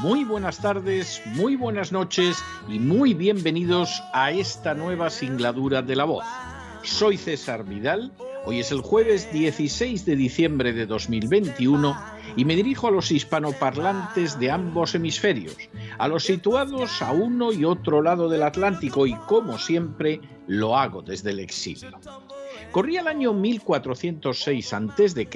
muy buenas tardes, muy buenas noches y muy bienvenidos a esta nueva singladura de la voz. Soy César Vidal, hoy es el jueves 16 de diciembre de 2021 y me dirijo a los hispanoparlantes de ambos hemisferios, a los situados a uno y otro lado del Atlántico y como siempre lo hago desde el exilio. Corría el año 1406 a.C.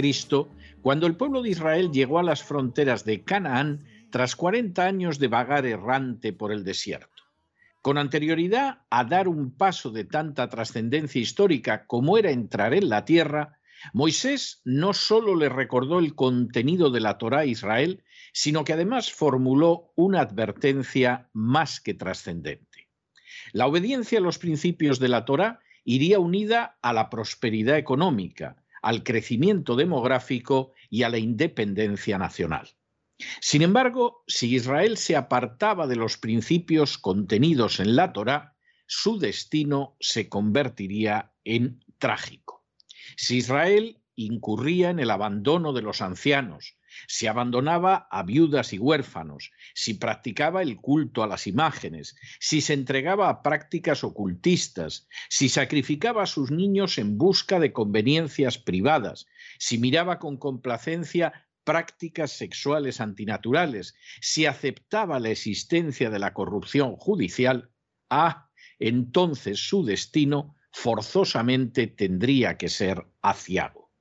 cuando el pueblo de Israel llegó a las fronteras de Canaán tras 40 años de vagar errante por el desierto. Con anterioridad a dar un paso de tanta trascendencia histórica como era entrar en la tierra, Moisés no solo le recordó el contenido de la Torá a Israel, sino que además formuló una advertencia más que trascendente. La obediencia a los principios de la Torá iría unida a la prosperidad económica, al crecimiento demográfico y a la independencia nacional. Sin embargo, si Israel se apartaba de los principios contenidos en la Torá, su destino se convertiría en trágico. Si Israel incurría en el abandono de los ancianos, si abandonaba a viudas y huérfanos, si practicaba el culto a las imágenes, si se entregaba a prácticas ocultistas, si sacrificaba a sus niños en busca de conveniencias privadas, si miraba con complacencia prácticas sexuales antinaturales, si aceptaba la existencia de la corrupción judicial, ah, entonces su destino forzosamente tendría que ser aciago.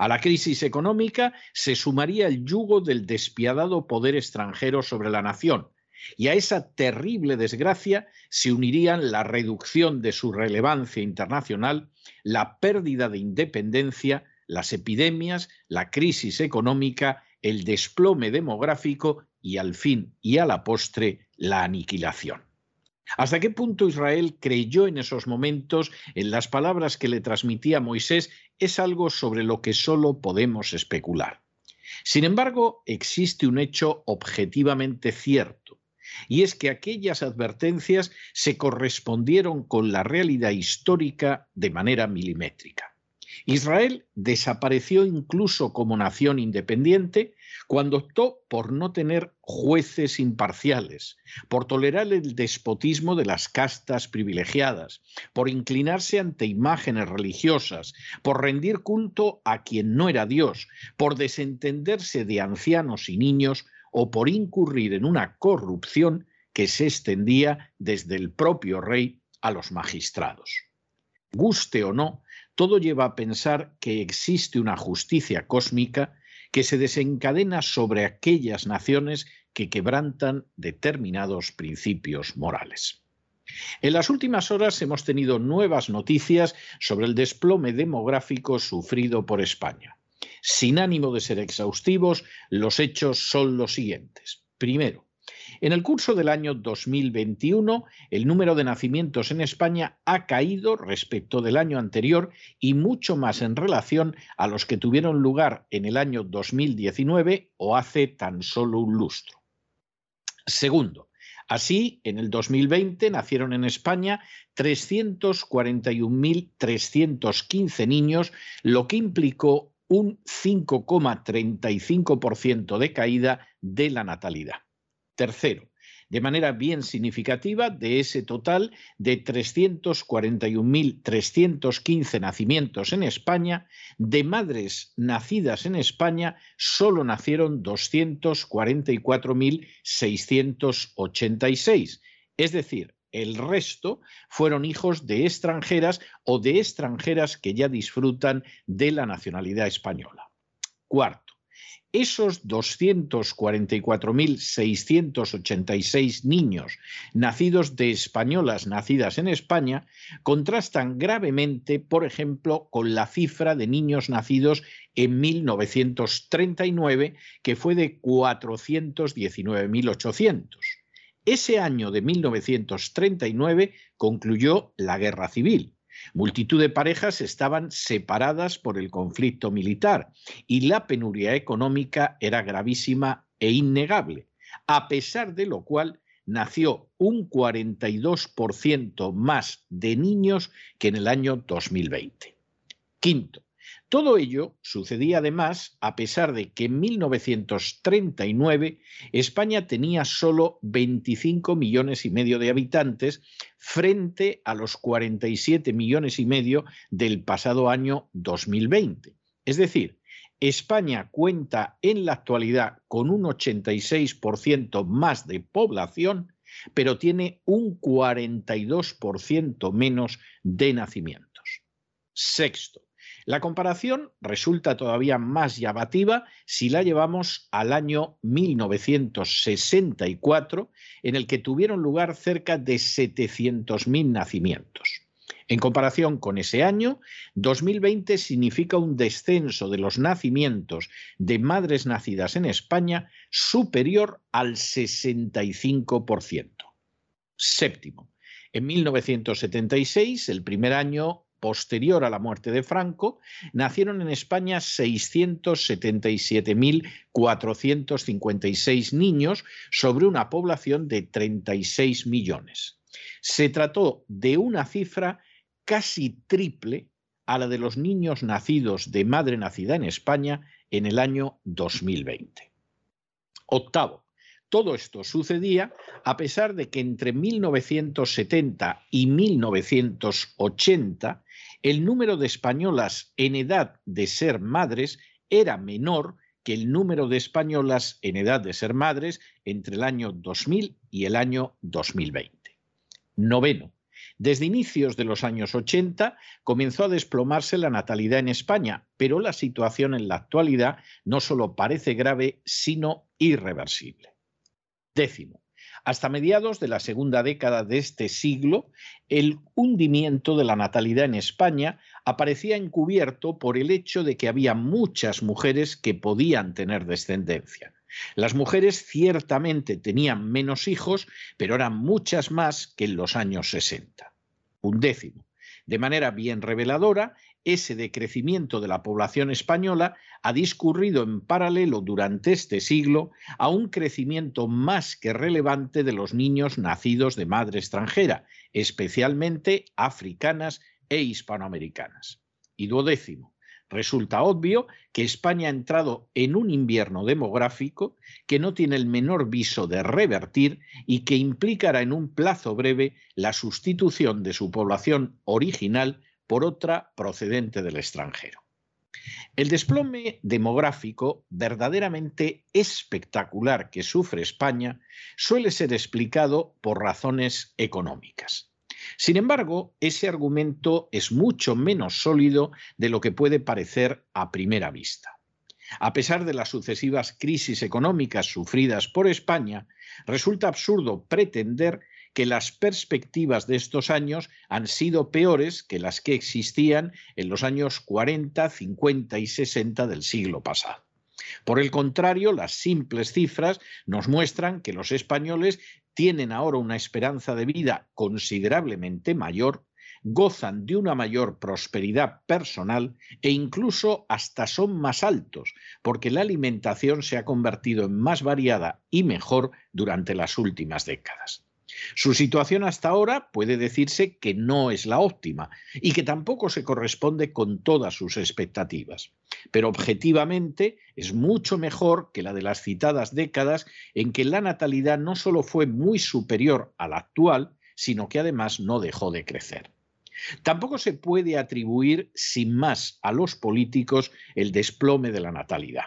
A la crisis económica se sumaría el yugo del despiadado poder extranjero sobre la nación, y a esa terrible desgracia se unirían la reducción de su relevancia internacional, la pérdida de independencia, las epidemias, la crisis económica, el desplome demográfico y al fin y a la postre la aniquilación. ¿Hasta qué punto Israel creyó en esos momentos en las palabras que le transmitía Moisés es algo sobre lo que solo podemos especular. Sin embargo, existe un hecho objetivamente cierto, y es que aquellas advertencias se correspondieron con la realidad histórica de manera milimétrica. Israel desapareció incluso como nación independiente cuando optó por no tener jueces imparciales, por tolerar el despotismo de las castas privilegiadas, por inclinarse ante imágenes religiosas, por rendir culto a quien no era Dios, por desentenderse de ancianos y niños o por incurrir en una corrupción que se extendía desde el propio rey a los magistrados. Guste o no, todo lleva a pensar que existe una justicia cósmica que se desencadena sobre aquellas naciones que quebrantan determinados principios morales. En las últimas horas hemos tenido nuevas noticias sobre el desplome demográfico sufrido por España. Sin ánimo de ser exhaustivos, los hechos son los siguientes. Primero, en el curso del año 2021, el número de nacimientos en España ha caído respecto del año anterior y mucho más en relación a los que tuvieron lugar en el año 2019 o hace tan solo un lustro. Segundo, Así, en el 2020 nacieron en España 341.315 niños, lo que implicó un 5,35% de caída de la natalidad. Tercero, de manera bien significativa, de ese total de 341.315 nacimientos en España, de madres nacidas en España, solo nacieron 244.686. Es decir, el resto fueron hijos de extranjeras o de extranjeras que ya disfrutan de la nacionalidad española. Cuarto, esos 244.686 niños nacidos de españolas nacidas en España contrastan gravemente, por ejemplo, con la cifra de niños nacidos en 1939, que fue de 419.800. Ese año de 1939 concluyó la Guerra Civil. Multitud de parejas estaban separadas por el conflicto militar y la penuria económica era gravísima e innegable, a pesar de lo cual nació un 42% más de niños que en el año 2020. Quinto, todo ello sucedía además a pesar de que en 1939 España tenía solo 25 millones y medio de habitantes frente a los 47 millones y medio del pasado año 2020. Es decir, España cuenta en la actualidad con un 86% más de población, pero tiene un 42% menos de nacimientos. Sexto, la comparación resulta todavía más llamativa si la llevamos al año 1964, en el que tuvieron lugar cerca de 700.000 nacimientos. En comparación con ese año, 2020 significa un descenso de los nacimientos de madres nacidas en España superior al 65%. Séptimo, en 1976, el primer año posterior a la muerte de Franco, nacieron en España 677.456 niños sobre una población de 36 millones. Se trató de una cifra casi triple a la de los niños nacidos de madre nacida en España en el año 2020. Octavo, todo esto sucedía a pesar de que entre 1970 y 1980 el número de españolas en edad de ser madres era menor que el número de españolas en edad de ser madres entre el año 2000 y el año 2020. Noveno. Desde inicios de los años 80 comenzó a desplomarse la natalidad en España, pero la situación en la actualidad no solo parece grave, sino irreversible. Décimo. Hasta mediados de la segunda década de este siglo, el hundimiento de la natalidad en España aparecía encubierto por el hecho de que había muchas mujeres que podían tener descendencia. Las mujeres ciertamente tenían menos hijos, pero eran muchas más que en los años 60. Un décimo. De manera bien reveladora, ese decrecimiento de la población española ha discurrido en paralelo durante este siglo a un crecimiento más que relevante de los niños nacidos de madre extranjera, especialmente africanas e hispanoamericanas. Y duodécimo, resulta obvio que España ha entrado en un invierno demográfico que no tiene el menor viso de revertir y que implicará en un plazo breve la sustitución de su población original por otra procedente del extranjero. El desplome demográfico verdaderamente espectacular que sufre España suele ser explicado por razones económicas. Sin embargo, ese argumento es mucho menos sólido de lo que puede parecer a primera vista. A pesar de las sucesivas crisis económicas sufridas por España, resulta absurdo pretender que las perspectivas de estos años han sido peores que las que existían en los años 40, 50 y 60 del siglo pasado. Por el contrario, las simples cifras nos muestran que los españoles tienen ahora una esperanza de vida considerablemente mayor, gozan de una mayor prosperidad personal e incluso hasta son más altos, porque la alimentación se ha convertido en más variada y mejor durante las últimas décadas. Su situación hasta ahora puede decirse que no es la óptima y que tampoco se corresponde con todas sus expectativas, pero objetivamente es mucho mejor que la de las citadas décadas en que la natalidad no solo fue muy superior a la actual, sino que además no dejó de crecer. Tampoco se puede atribuir sin más a los políticos el desplome de la natalidad.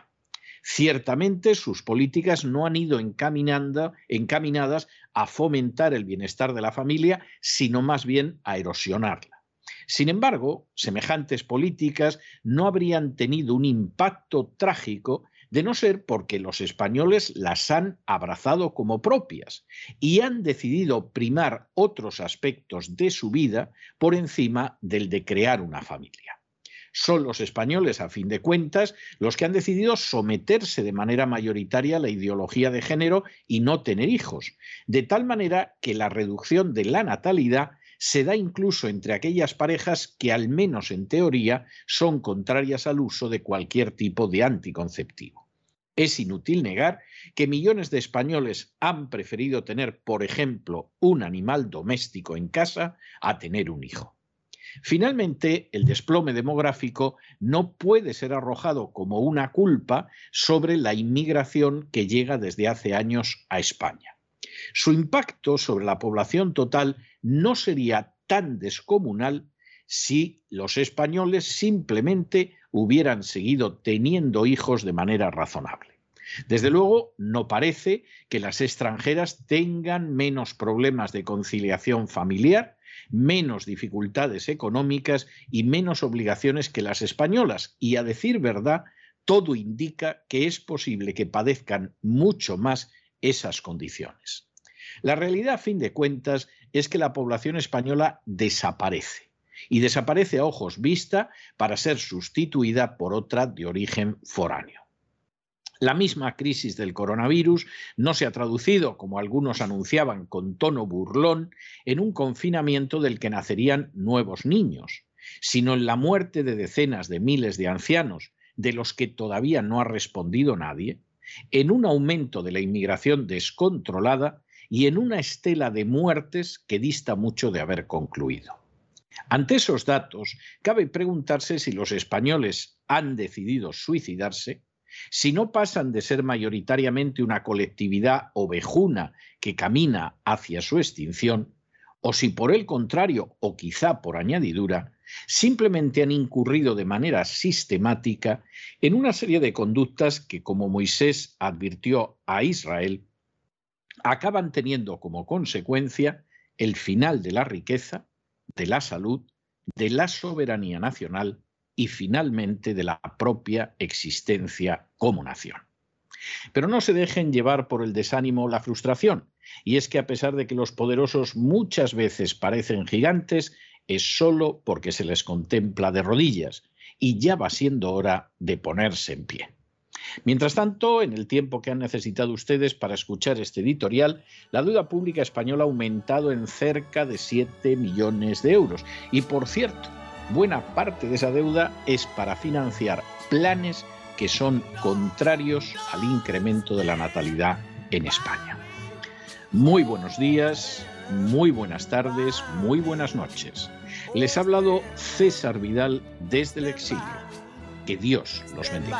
Ciertamente sus políticas no han ido encaminadas a fomentar el bienestar de la familia, sino más bien a erosionarla. Sin embargo, semejantes políticas no habrían tenido un impacto trágico de no ser porque los españoles las han abrazado como propias y han decidido primar otros aspectos de su vida por encima del de crear una familia. Son los españoles, a fin de cuentas, los que han decidido someterse de manera mayoritaria a la ideología de género y no tener hijos, de tal manera que la reducción de la natalidad se da incluso entre aquellas parejas que, al menos en teoría, son contrarias al uso de cualquier tipo de anticonceptivo. Es inútil negar que millones de españoles han preferido tener, por ejemplo, un animal doméstico en casa a tener un hijo. Finalmente, el desplome demográfico no puede ser arrojado como una culpa sobre la inmigración que llega desde hace años a España. Su impacto sobre la población total no sería tan descomunal si los españoles simplemente hubieran seguido teniendo hijos de manera razonable. Desde luego, no parece que las extranjeras tengan menos problemas de conciliación familiar menos dificultades económicas y menos obligaciones que las españolas. Y a decir verdad, todo indica que es posible que padezcan mucho más esas condiciones. La realidad, a fin de cuentas, es que la población española desaparece y desaparece a ojos vista para ser sustituida por otra de origen foráneo. La misma crisis del coronavirus no se ha traducido, como algunos anunciaban con tono burlón, en un confinamiento del que nacerían nuevos niños, sino en la muerte de decenas de miles de ancianos, de los que todavía no ha respondido nadie, en un aumento de la inmigración descontrolada y en una estela de muertes que dista mucho de haber concluido. Ante esos datos, cabe preguntarse si los españoles han decidido suicidarse si no pasan de ser mayoritariamente una colectividad ovejuna que camina hacia su extinción, o si por el contrario, o quizá por añadidura, simplemente han incurrido de manera sistemática en una serie de conductas que, como Moisés advirtió a Israel, acaban teniendo como consecuencia el final de la riqueza, de la salud, de la soberanía nacional y finalmente de la propia existencia como nación. Pero no se dejen llevar por el desánimo o la frustración, y es que a pesar de que los poderosos muchas veces parecen gigantes, es solo porque se les contempla de rodillas, y ya va siendo hora de ponerse en pie. Mientras tanto, en el tiempo que han necesitado ustedes para escuchar este editorial, la deuda pública española ha aumentado en cerca de 7 millones de euros. Y por cierto, buena parte de esa deuda es para financiar planes que son contrarios al incremento de la natalidad en España. Muy buenos días, muy buenas tardes, muy buenas noches. Les ha hablado César Vidal desde el exilio. Que Dios los bendiga.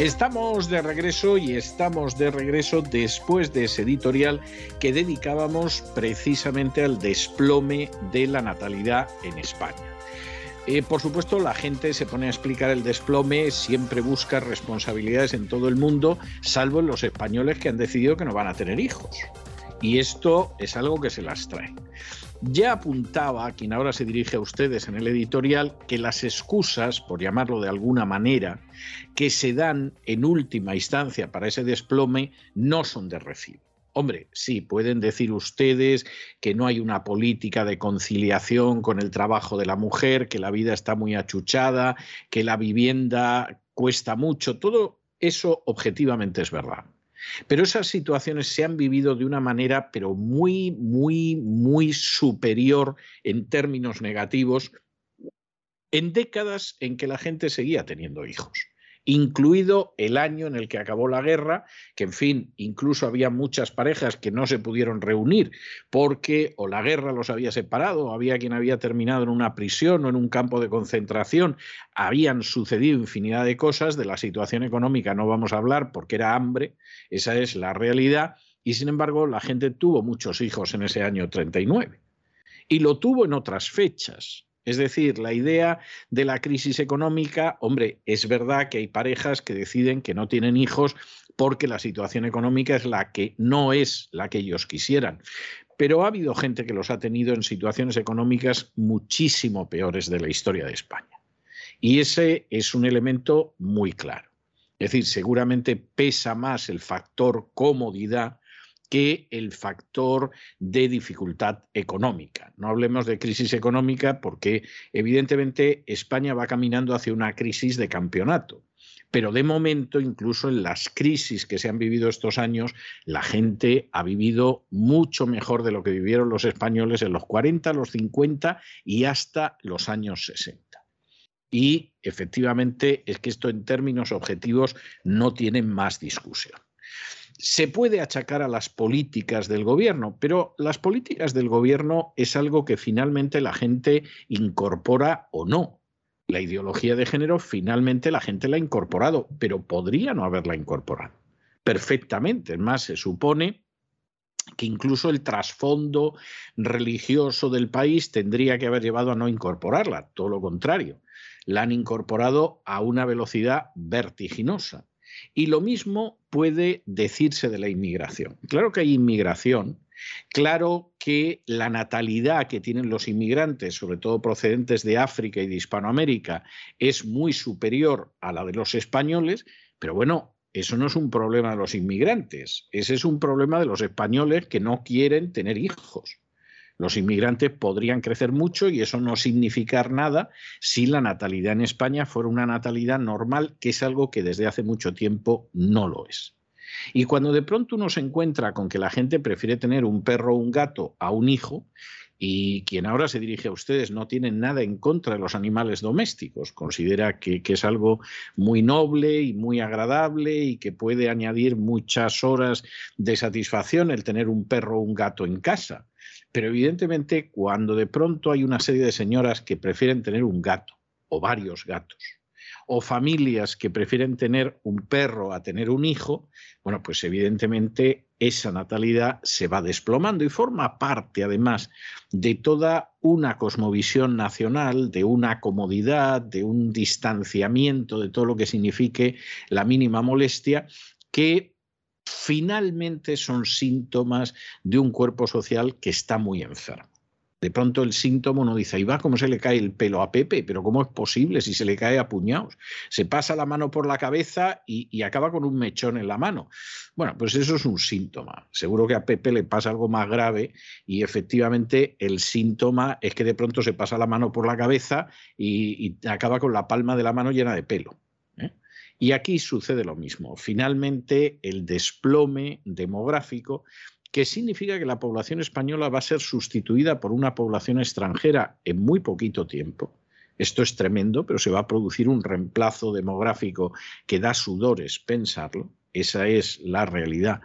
Estamos de regreso y estamos de regreso después de ese editorial que dedicábamos precisamente al desplome de la natalidad en España. Eh, por supuesto, la gente se pone a explicar el desplome, siempre busca responsabilidades en todo el mundo, salvo en los españoles que han decidido que no van a tener hijos. Y esto es algo que se las trae. Ya apuntaba quien ahora se dirige a ustedes en el editorial que las excusas, por llamarlo de alguna manera, que se dan en última instancia para ese desplome no son de recibo. Hombre, sí, pueden decir ustedes que no hay una política de conciliación con el trabajo de la mujer, que la vida está muy achuchada, que la vivienda cuesta mucho, todo eso objetivamente es verdad. Pero esas situaciones se han vivido de una manera, pero muy, muy, muy superior en términos negativos en décadas en que la gente seguía teniendo hijos incluido el año en el que acabó la guerra, que en fin, incluso había muchas parejas que no se pudieron reunir porque o la guerra los había separado, o había quien había terminado en una prisión o en un campo de concentración, habían sucedido infinidad de cosas, de la situación económica no vamos a hablar porque era hambre, esa es la realidad, y sin embargo la gente tuvo muchos hijos en ese año 39 y lo tuvo en otras fechas. Es decir, la idea de la crisis económica, hombre, es verdad que hay parejas que deciden que no tienen hijos porque la situación económica es la que no es la que ellos quisieran. Pero ha habido gente que los ha tenido en situaciones económicas muchísimo peores de la historia de España. Y ese es un elemento muy claro. Es decir, seguramente pesa más el factor comodidad que el factor de dificultad económica. No hablemos de crisis económica porque evidentemente España va caminando hacia una crisis de campeonato. Pero de momento, incluso en las crisis que se han vivido estos años, la gente ha vivido mucho mejor de lo que vivieron los españoles en los 40, los 50 y hasta los años 60. Y efectivamente es que esto en términos objetivos no tiene más discusión se puede achacar a las políticas del gobierno, pero las políticas del gobierno es algo que finalmente la gente incorpora o no. La ideología de género finalmente la gente la ha incorporado, pero podría no haberla incorporado. Perfectamente. Es más, se supone que incluso el trasfondo religioso del país tendría que haber llevado a no incorporarla, todo lo contrario. La han incorporado a una velocidad vertiginosa. Y lo mismo puede decirse de la inmigración. Claro que hay inmigración, claro que la natalidad que tienen los inmigrantes, sobre todo procedentes de África y de Hispanoamérica, es muy superior a la de los españoles, pero bueno, eso no es un problema de los inmigrantes, ese es un problema de los españoles que no quieren tener hijos. Los inmigrantes podrían crecer mucho y eso no significar nada si la natalidad en España fuera una natalidad normal, que es algo que desde hace mucho tiempo no lo es. Y cuando de pronto uno se encuentra con que la gente prefiere tener un perro o un gato a un hijo, y quien ahora se dirige a ustedes no tiene nada en contra de los animales domésticos, considera que, que, es algo muy noble y muy agradable y que puede añadir muchas horas de satisfacción el tener un perro o un gato en casa. Pero evidentemente cuando de pronto hay una serie de señoras que prefieren tener un gato o varios gatos, o familias que prefieren tener un perro a tener un hijo, bueno, pues evidentemente esa natalidad se va desplomando y forma parte además de toda una cosmovisión nacional, de una comodidad, de un distanciamiento de todo lo que signifique la mínima molestia que finalmente son síntomas de un cuerpo social que está muy enfermo. De pronto el síntoma uno dice, ahí va cómo se le cae el pelo a Pepe, pero ¿cómo es posible si se le cae a puñados? Se pasa la mano por la cabeza y, acaba con un mechón en la mano. Bueno, pues eso es un síntoma. Seguro que a Pepe le pasa algo más grave y efectivamente el síntoma es que de pronto se pasa la mano por la cabeza y acaba con la palma de la mano llena de pelo. Y aquí sucede lo mismo. Finalmente, el desplome demográfico, que significa que la población española va a ser sustituida por una población extranjera en muy poquito tiempo. Esto es tremendo, pero se va a producir un reemplazo demográfico que da sudores pensarlo. Esa es la realidad.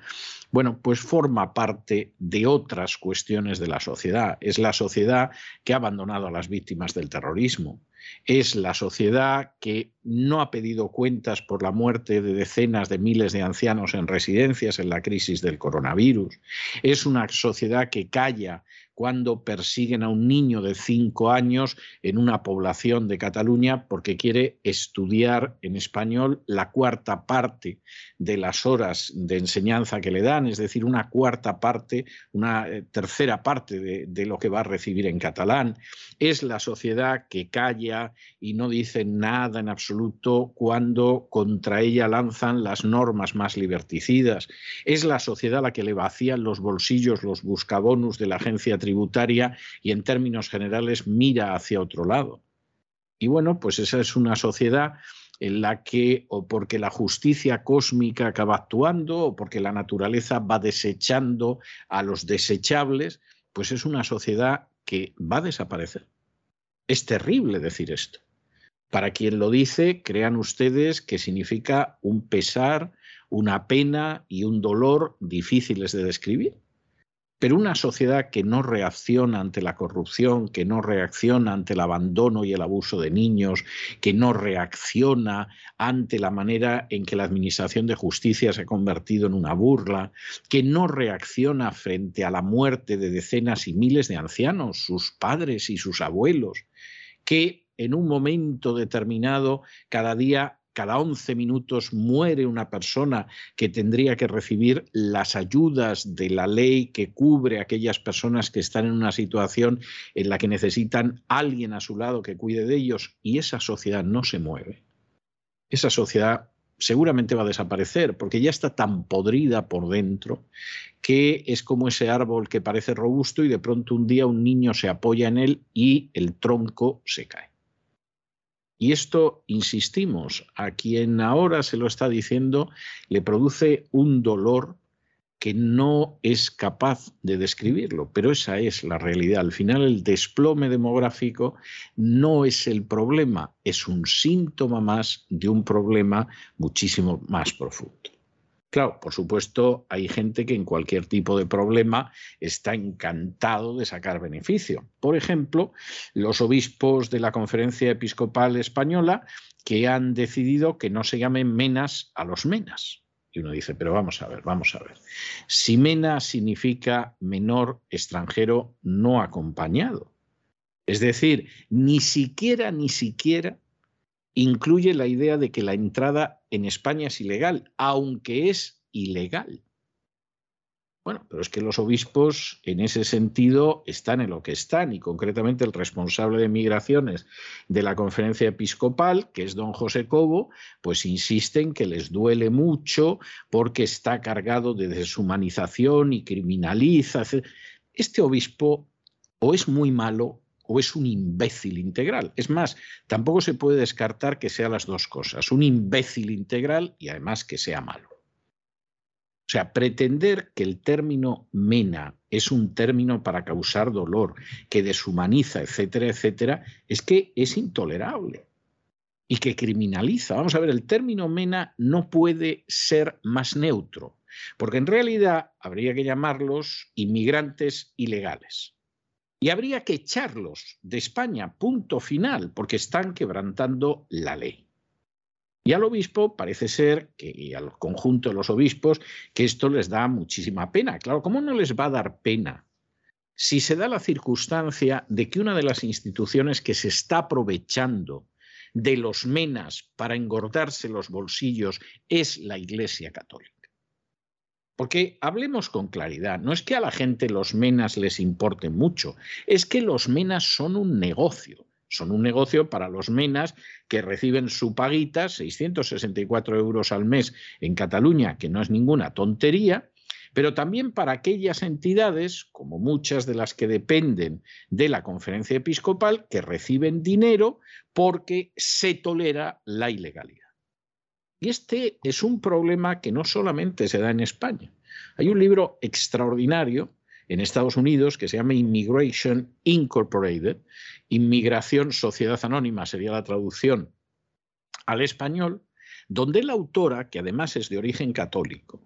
Bueno, pues forma parte de otras cuestiones de la sociedad. Es la sociedad que ha abandonado a las víctimas del terrorismo es la sociedad que no ha pedido cuentas por la muerte de decenas de miles de ancianos en residencias en la crisis del coronavirus. Es una sociedad que calla cuando persiguen a un niño de cinco años en una población de Cataluña porque quiere estudiar en español la cuarta parte de las horas de enseñanza que le dan, es decir, una cuarta parte, una eh, tercera parte de, lo que va a recibir en catalán. Es la sociedad que calla y no dice nada en absoluto cuando contra ella lanzan las normas más liberticidas. Es la sociedad la que le vacían los bolsillos los buscabonus de la agencia tributaria y en términos generales mira hacia otro lado. Y bueno, pues esa es una sociedad en la que, o porque la justicia cósmica acaba actuando, o porque la naturaleza va desechando a los desechables, pues es una sociedad que va a desaparecer. Es terrible decir esto, Para quien lo dice, crean ustedes que significa un pesar, una pena y un dolor difíciles de describir. Pero una sociedad que no reacciona ante la corrupción, que no reacciona ante el abandono y el abuso de niños, que no reacciona ante la manera en que la Administración de Justicia se ha convertido en una burla, que no reacciona frente a la muerte de decenas y miles de ancianos, sus padres y sus abuelos, que en un momento determinado cada día cada 11 minutos muere una persona que tendría que recibir las ayudas de la ley que cubre a aquellas personas que están en una situación en la que necesitan alguien a su lado que cuide de ellos y esa sociedad no se mueve. Esa sociedad seguramente va a desaparecer porque ya está tan podrida por dentro que es como ese árbol que parece robusto y de pronto un día un niño se apoya en él y el tronco se cae. Y esto, insistimos, a quien ahora se lo está diciendo le produce un dolor que no es capaz de describirlo, pero esa es la realidad. Al final el desplome demográfico no es el problema, es un síntoma más de un problema muchísimo más profundo. Claro, por supuesto, hay gente que en cualquier tipo de problema está encantado de sacar beneficio. Por ejemplo, los obispos de la Conferencia Episcopal Española que han decidido que no se llamen menas a los menas. Y uno dice, pero vamos a ver, vamos a ver. Si mena significa menor extranjero no acompañado. Es decir, ni siquiera, ni siquiera incluye la idea de que la entrada en España es ilegal, aunque es ilegal. Bueno, pero es que los obispos en ese sentido están en lo que están y concretamente el responsable de migraciones de la conferencia episcopal, que es don José Cobo, pues insisten que les duele mucho porque está cargado de deshumanización y criminaliza. Este obispo o es muy malo o es un imbécil integral. Es más, tampoco se puede descartar que sea las dos cosas, un imbécil integral y además que sea malo. O sea, pretender que el término mena es un término para causar dolor, que deshumaniza, etcétera, etcétera, es que es intolerable y que criminaliza. Vamos a ver, el término mena no puede ser más neutro, porque en realidad habría que llamarlos inmigrantes ilegales y habría que echarlos de España, punto final, porque están quebrantando la ley. Y al obispo parece ser, que, y al conjunto de los obispos, que esto les da muchísima pena. Claro, ¿cómo no les va a dar pena si se da la circunstancia de que una de las instituciones que se está aprovechando de los menas para engordarse los bolsillos es la Iglesia Católica? Porque hablemos con claridad, no es que a la gente los menas les importen mucho, es que los menas son un negocio. Son un negocio para los menas que reciben su paguita, 664 euros al mes en Cataluña, que no es ninguna tontería, pero también para aquellas entidades, como muchas de las que dependen de la conferencia episcopal, que reciben dinero porque se tolera la ilegalidad. Y este es un problema que no solamente se da en España. Hay un libro extraordinario en Estados Unidos que se llama Immigration Incorporated, Inmigración Sociedad Anónima sería la traducción al español, donde la autora, que además es de origen católico,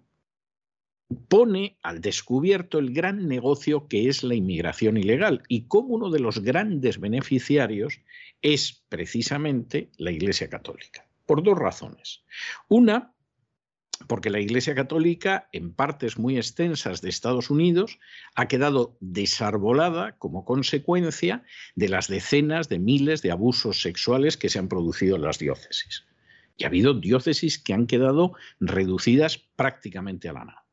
pone al descubierto el gran negocio que es la inmigración ilegal y cómo uno de los grandes beneficiarios es precisamente la Iglesia Católica por dos razones. Una, porque la Iglesia Católica, en partes muy extensas de Estados Unidos, ha quedado desarbolada como consecuencia de las decenas de miles de abusos sexuales que se han producido en las diócesis. Y ha habido diócesis que han quedado reducidas prácticamente a la nada.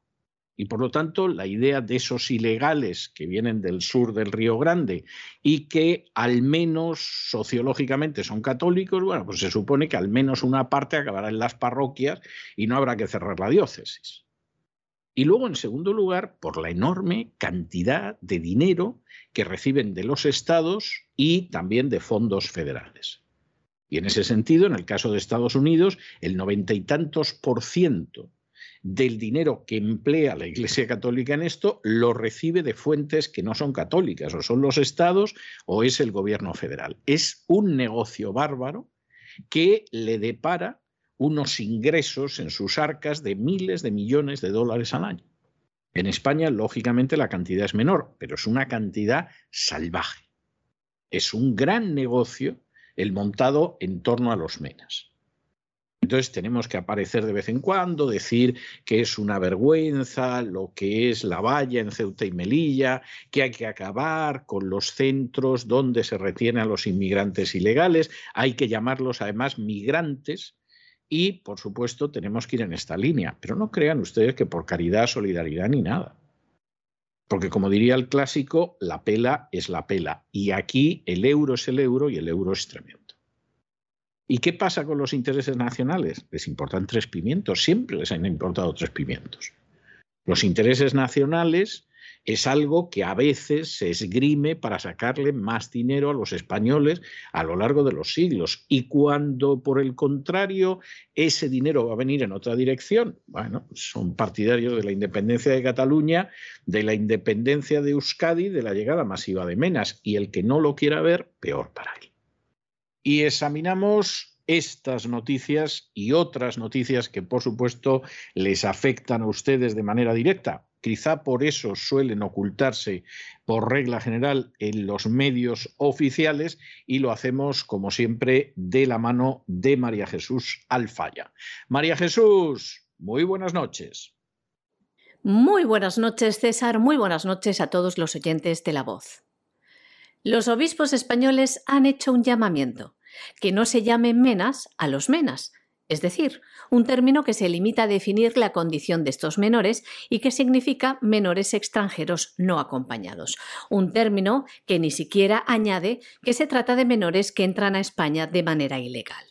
Y por lo tanto, la idea de esos ilegales que vienen del sur del Río Grande y que al menos sociológicamente son católicos, bueno, pues se supone que al menos una parte acabará en las parroquias y no habrá que cerrar la diócesis. Y luego, en segundo lugar, por la enorme cantidad de dinero que reciben de los estados y también de fondos federales. Y en ese sentido, en el caso de Estados Unidos, el noventa y tantos por ciento del dinero que emplea la Iglesia Católica en esto lo recibe de fuentes que no son católicas, o son los estados o es el gobierno federal. Es un negocio bárbaro que le depara unos ingresos en sus arcas de miles de millones de dólares al año. En España, lógicamente, la cantidad es menor, pero es una cantidad salvaje. Es un gran negocio el montado en torno a los menas. Entonces tenemos que aparecer de vez en cuando, decir que es una vergüenza lo que es la valla en Ceuta y Melilla, que hay que acabar con los centros donde se retienen a los inmigrantes ilegales, hay que llamarlos además migrantes y, por supuesto, tenemos que ir en esta línea. Pero no crean ustedes que por caridad, solidaridad ni nada. Porque como diría el clásico, la pela es la pela. Y aquí el euro es el euro y el euro es tremendo. ¿Y qué pasa con los intereses nacionales? Les importan tres pimientos, siempre les han importado tres pimientos. Los intereses nacionales es algo que a veces se esgrime para sacarle más dinero a los españoles a lo largo de los siglos. Y cuando, por el contrario, ese dinero va a venir en otra dirección, bueno, son partidarios de la independencia de Cataluña, de la independencia de Euskadi, de la llegada masiva de Menas. Y el que no lo quiera ver, peor para él. Y examinamos estas noticias y otras noticias que, por supuesto, les afectan a ustedes de manera directa quizá por eso suelen ocultarse por regla general en los medios oficiales y lo hacemos como siempre de la mano de María Jesús Alfaya. María Jesús, muy buenas noches. Muy buenas noches, César. Muy buenas noches a todos los oyentes de La Voz. Los obispos españoles han hecho un llamamiento, que no se llame menas a los menas, es decir, un término que se limita a definir la condición de estos menores y que significa menores extranjeros no acompañados, un término que ni siquiera añade que se trata de menores que entran a España de manera ilegal.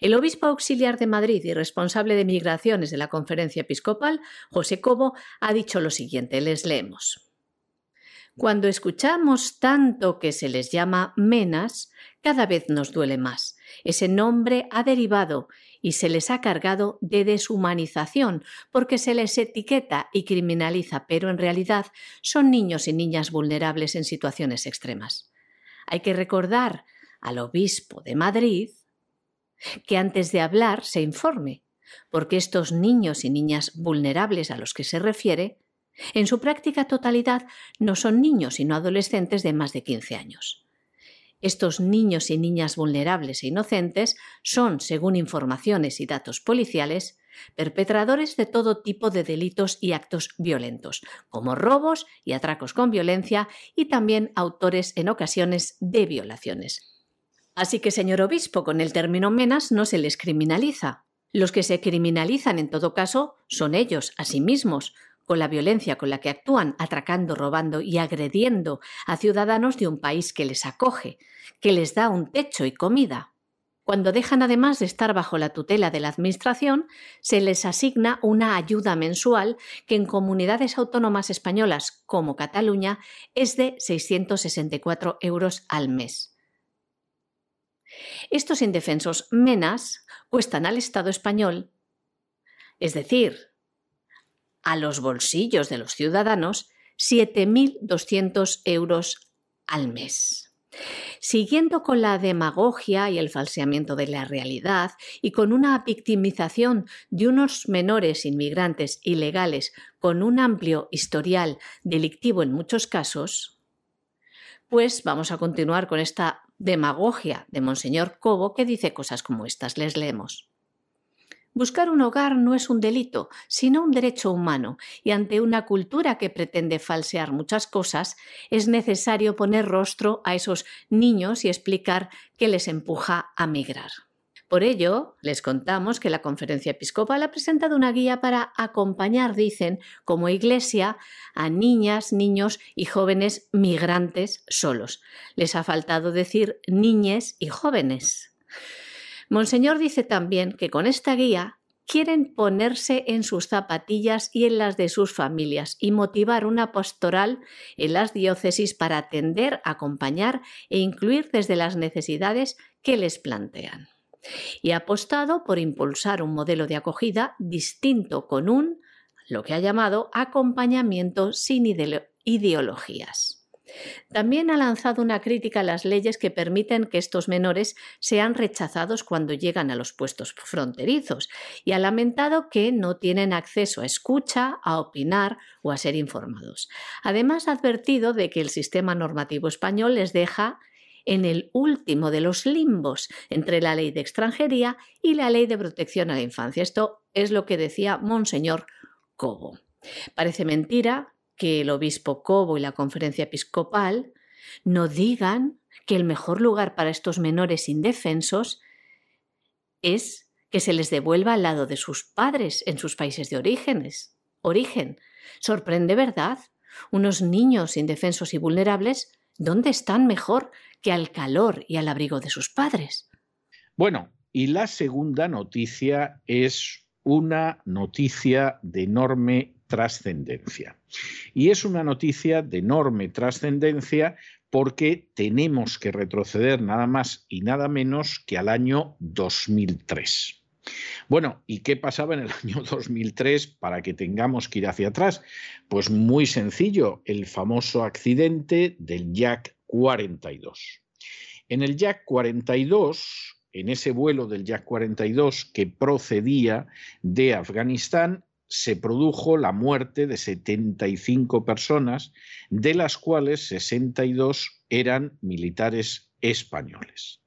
El obispo auxiliar de Madrid y responsable de migraciones de la conferencia episcopal, José Cobo, ha dicho lo siguiente, les leemos. Cuando escuchamos tanto que se les llama menas, cada vez nos duele más. Ese nombre ha derivado y se les ha cargado de deshumanización porque se les etiqueta y criminaliza, pero en realidad son niños y niñas vulnerables en situaciones extremas. Hay que recordar al obispo de Madrid que antes de hablar se informe, porque estos niños y niñas vulnerables a los que se refiere, en su práctica totalidad no son niños sino adolescentes de más de 15 años. Estos niños y niñas vulnerables e inocentes son, según informaciones y datos policiales, perpetradores de todo tipo de delitos y actos violentos, como robos y atracos con violencia, y también autores en ocasiones de violaciones. Así que, señor obispo, con el término menas no se les criminaliza. Los que se criminalizan en todo caso son ellos, a sí mismos, con la violencia con la que actúan, atracando, robando y agrediendo a ciudadanos de un país que les acoge, que les da un techo y comida. Cuando dejan además de estar bajo la tutela de la Administración, se les asigna una ayuda mensual que en comunidades autónomas españolas como Cataluña es de 664 euros al mes. Estos indefensos menas cuestan al Estado español, es decir, a los bolsillos de los ciudadanos 7.200 euros al mes. Siguiendo con la demagogia y el falseamiento de la realidad y con una victimización de unos menores inmigrantes ilegales con un amplio historial delictivo en muchos casos, pues vamos a continuar con esta demagogia de Monseñor Cobo que dice cosas como estas. Les leemos. Buscar un hogar no es un delito, sino un derecho humano, y ante una cultura que pretende falsear muchas cosas, es necesario poner rostro a esos niños y explicar qué les empuja a migrar. Por ello, les contamos que la Conferencia Episcopal ha presentado una guía para acompañar, dicen, como iglesia, a niñas, niños y jóvenes migrantes solos. Les ha faltado decir niñes y jóvenes. Monseñor dice también que con esta guía quieren ponerse en sus zapatillas y en las de sus familias y motivar una pastoral en las diócesis para atender, acompañar e incluir desde las necesidades que les plantean. Y ha apostado por impulsar un modelo de acogida distinto con un, lo que ha llamado, acompañamiento sin ideologías. También ha lanzado una crítica a las leyes que permiten que estos menores sean rechazados cuando llegan a los puestos fronterizos y ha lamentado que no tienen acceso a escucha, a opinar o a ser informados. Además, ha advertido de que el sistema normativo español les deja en el último de los limbos entre la ley de extranjería y la ley de protección a la infancia. Esto es lo que decía Monseñor Cobo. Parece mentira que el obispo Cobo y la conferencia episcopal no digan que el mejor lugar para estos menores indefensos es que se les devuelva al lado de sus padres en sus países de orígenes. Origen. Sorprende, ¿verdad? Unos niños indefensos y vulnerables, ¿dónde están mejor que al calor y al abrigo de sus padres? Bueno, y la segunda noticia es una noticia de enorme trascendencia. Y es una noticia de enorme trascendencia porque tenemos que retroceder nada más y nada menos que al año 2003. Bueno, ¿y qué pasaba en el año 2003 para que tengamos que ir hacia atrás? Pues muy sencillo, el famoso accidente del Jack 42. En el Jack 42, en ese vuelo del Jack 42 que procedía de Afganistán, se produjo la muerte de 75 personas, de las cuales 62 eran militares españoles.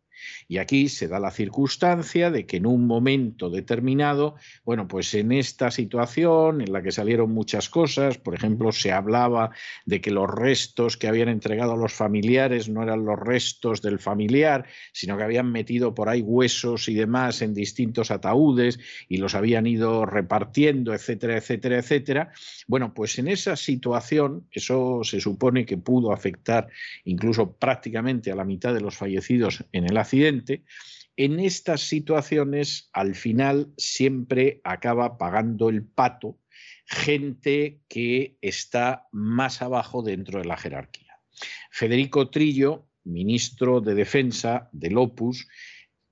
Y aquí se da la circunstancia de que en un momento determinado, bueno, pues en esta situación en la que salieron muchas cosas, por ejemplo, se hablaba de que los restos que habían entregado a los familiares no eran los restos del familiar, sino que habían metido por ahí huesos y demás en distintos ataúdes y los habían ido repartiendo, etcétera, etcétera, etcétera. Bueno, pues en esa situación, eso se supone que pudo afectar incluso prácticamente a la mitad de los fallecidos en el en estas situaciones al final siempre acaba pagando el pato gente que está más abajo dentro de la jerarquía. Federico Trillo, ministro de Defensa del Opus,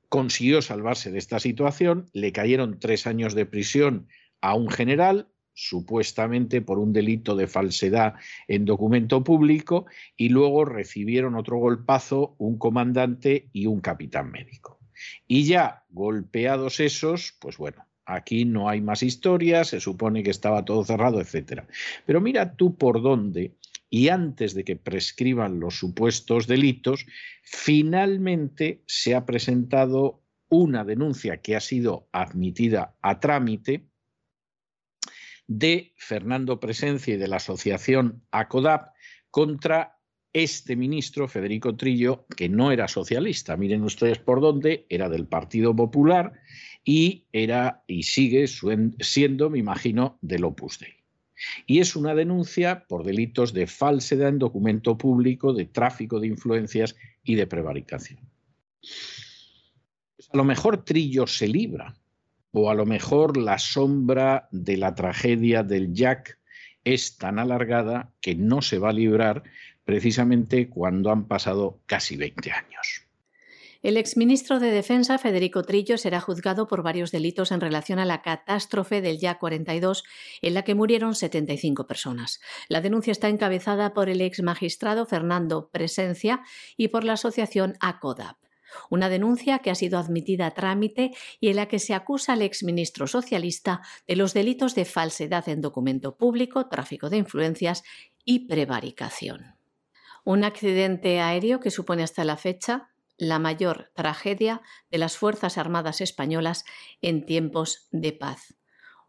consiguió salvarse de esta situación, le cayeron tres años de prisión a un general, supuestamente por un delito de falsedad en documento público, y luego recibieron otro golpazo un comandante y un capitán médico. Y ya golpeados esos, pues bueno, aquí no hay más historias, se supone que estaba todo cerrado, etc. Pero mira tú por dónde, y antes de que prescriban los supuestos delitos, finalmente se ha presentado una denuncia que ha sido admitida a trámite de Fernando Presencia y de la asociación ACODAP contra este ministro, Federico Trillo, que no era socialista. Miren ustedes por dónde, era del Partido Popular y era y sigue siendo, me imagino, del Opus Dei. Y es una denuncia por delitos de falsedad en documento público, de tráfico de influencias y de prevaricación. Pues a lo mejor Trillo se libra, o a lo mejor la sombra de la tragedia del Jack es tan alargada que no se va a librar precisamente cuando han pasado casi 20 años. El exministro de Defensa, Federico Trillo, será juzgado por varios delitos en relación a la catástrofe del Ya 42, en la que murieron 75 personas. La denuncia está encabezada por el ex magistrado Fernando Presencia y por la asociación ACODAP una denuncia que ha sido admitida a trámite y en la que se acusa al exministro socialista de los delitos de falsedad en documento público, tráfico de influencias y prevaricación. Un accidente aéreo que supone hasta la fecha la mayor tragedia de las Fuerzas Armadas Españolas en tiempos de paz.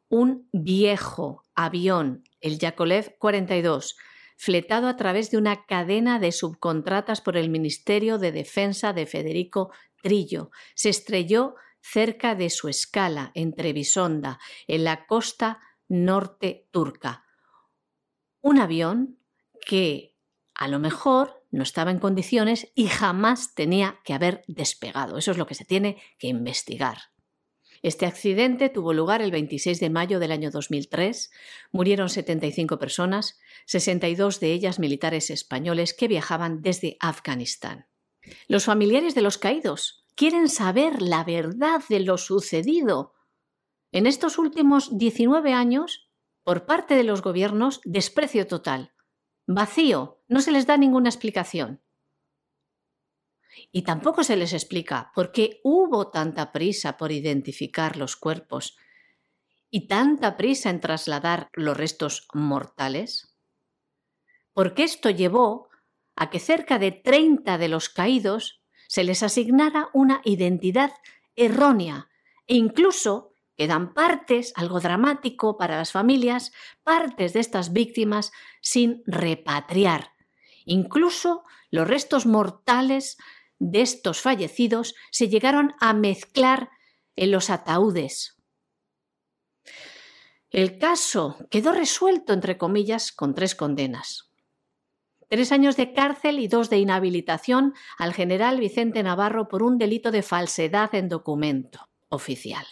Un viejo avión, el Yakolev 42, fletado a través de una cadena de subcontratas por el Ministerio de Defensa de Federico Trillo. Se estrelló cerca de su escala, en Trebisonda, en la costa norte turca. Un avión que a lo mejor no estaba en condiciones y jamás tenía que haber despegado. Eso es lo que se tiene que investigar. Este accidente tuvo lugar el 26 de mayo del año 2003. Murieron 75 personas, 62 de ellas militares españoles que viajaban desde Afganistán. Los familiares de los caídos quieren saber la verdad de lo sucedido. En estos últimos 19 años, por parte de los gobiernos, desprecio total, vacío no se les da ninguna explicación. Y tampoco se les explica por qué hubo tanta prisa por identificar los cuerpos y tanta prisa en trasladar los restos mortales. Porque esto llevó a que cerca de 30 de los caídos se les asignara una identidad errónea e incluso quedan partes, algo dramático para las familias, partes de estas víctimas sin repatriar. Incluso los restos mortales de estos fallecidos se llegaron a mezclar en los ataúdes. El caso quedó resuelto, entre comillas, con tres condenas tres años de cárcel y dos de inhabilitación al general Vicente Navarro por un delito de falsedad en documento oficial.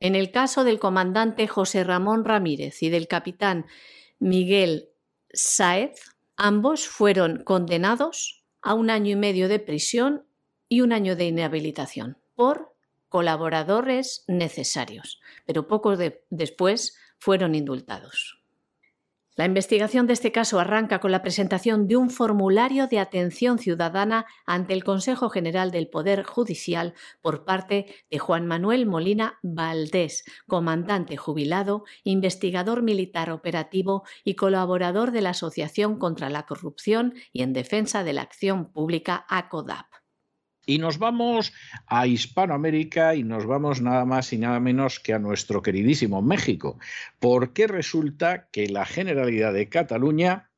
En el caso del comandante José Ramón Ramírez y del capitán Miguel Sáez, ambos fueron condenados a un año y medio de prisión y un año de inhabilitación por colaboradores necesarios, pero poco después fueron indultados. La investigación de este caso arranca con la presentación de un formulario de atención ciudadana ante el Consejo General del Poder Judicial por parte de Juan Manuel Molina Valdés, comandante jubilado, investigador militar operativo y colaborador de la Asociación contra la Corrupción y en Defensa de la Acción Pública ACODAP. Y nos vamos a Hispanoamérica y nos vamos nada más y nada menos que a nuestro queridísimo México, porque resulta que la Generalidad de Cataluña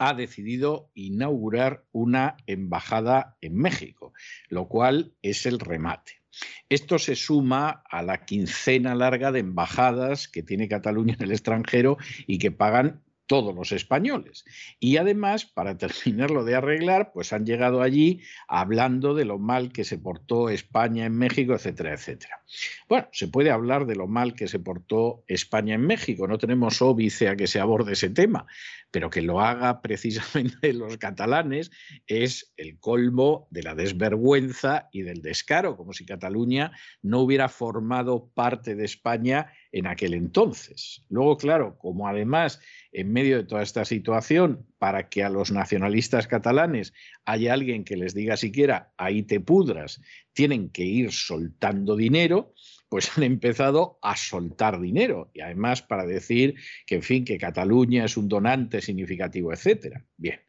ha decidido inaugurar una embajada en México, lo cual es el remate. Esto se suma a la quincena larga de embajadas que tiene Cataluña en el extranjero y que pagan todos los españoles. Y además, para terminarlo de arreglar, pues han llegado allí hablando de lo mal que se portó España en México, etcétera, etcétera. Bueno, se puede hablar de lo mal que se portó España en México, no tenemos óbice a que se aborde ese tema, pero que lo haga precisamente los catalanes es el colmo de la desvergüenza y del descaro, como si Cataluña no hubiera formado parte de España en aquel entonces. Luego, claro, como además en medio de toda esta situación, para que a los nacionalistas catalanes haya alguien que les diga siquiera, ahí te pudras, tienen que ir soltando dinero, pues han empezado a soltar dinero. Y además para decir que, en fin, que Cataluña es un donante significativo, etcétera. Bien,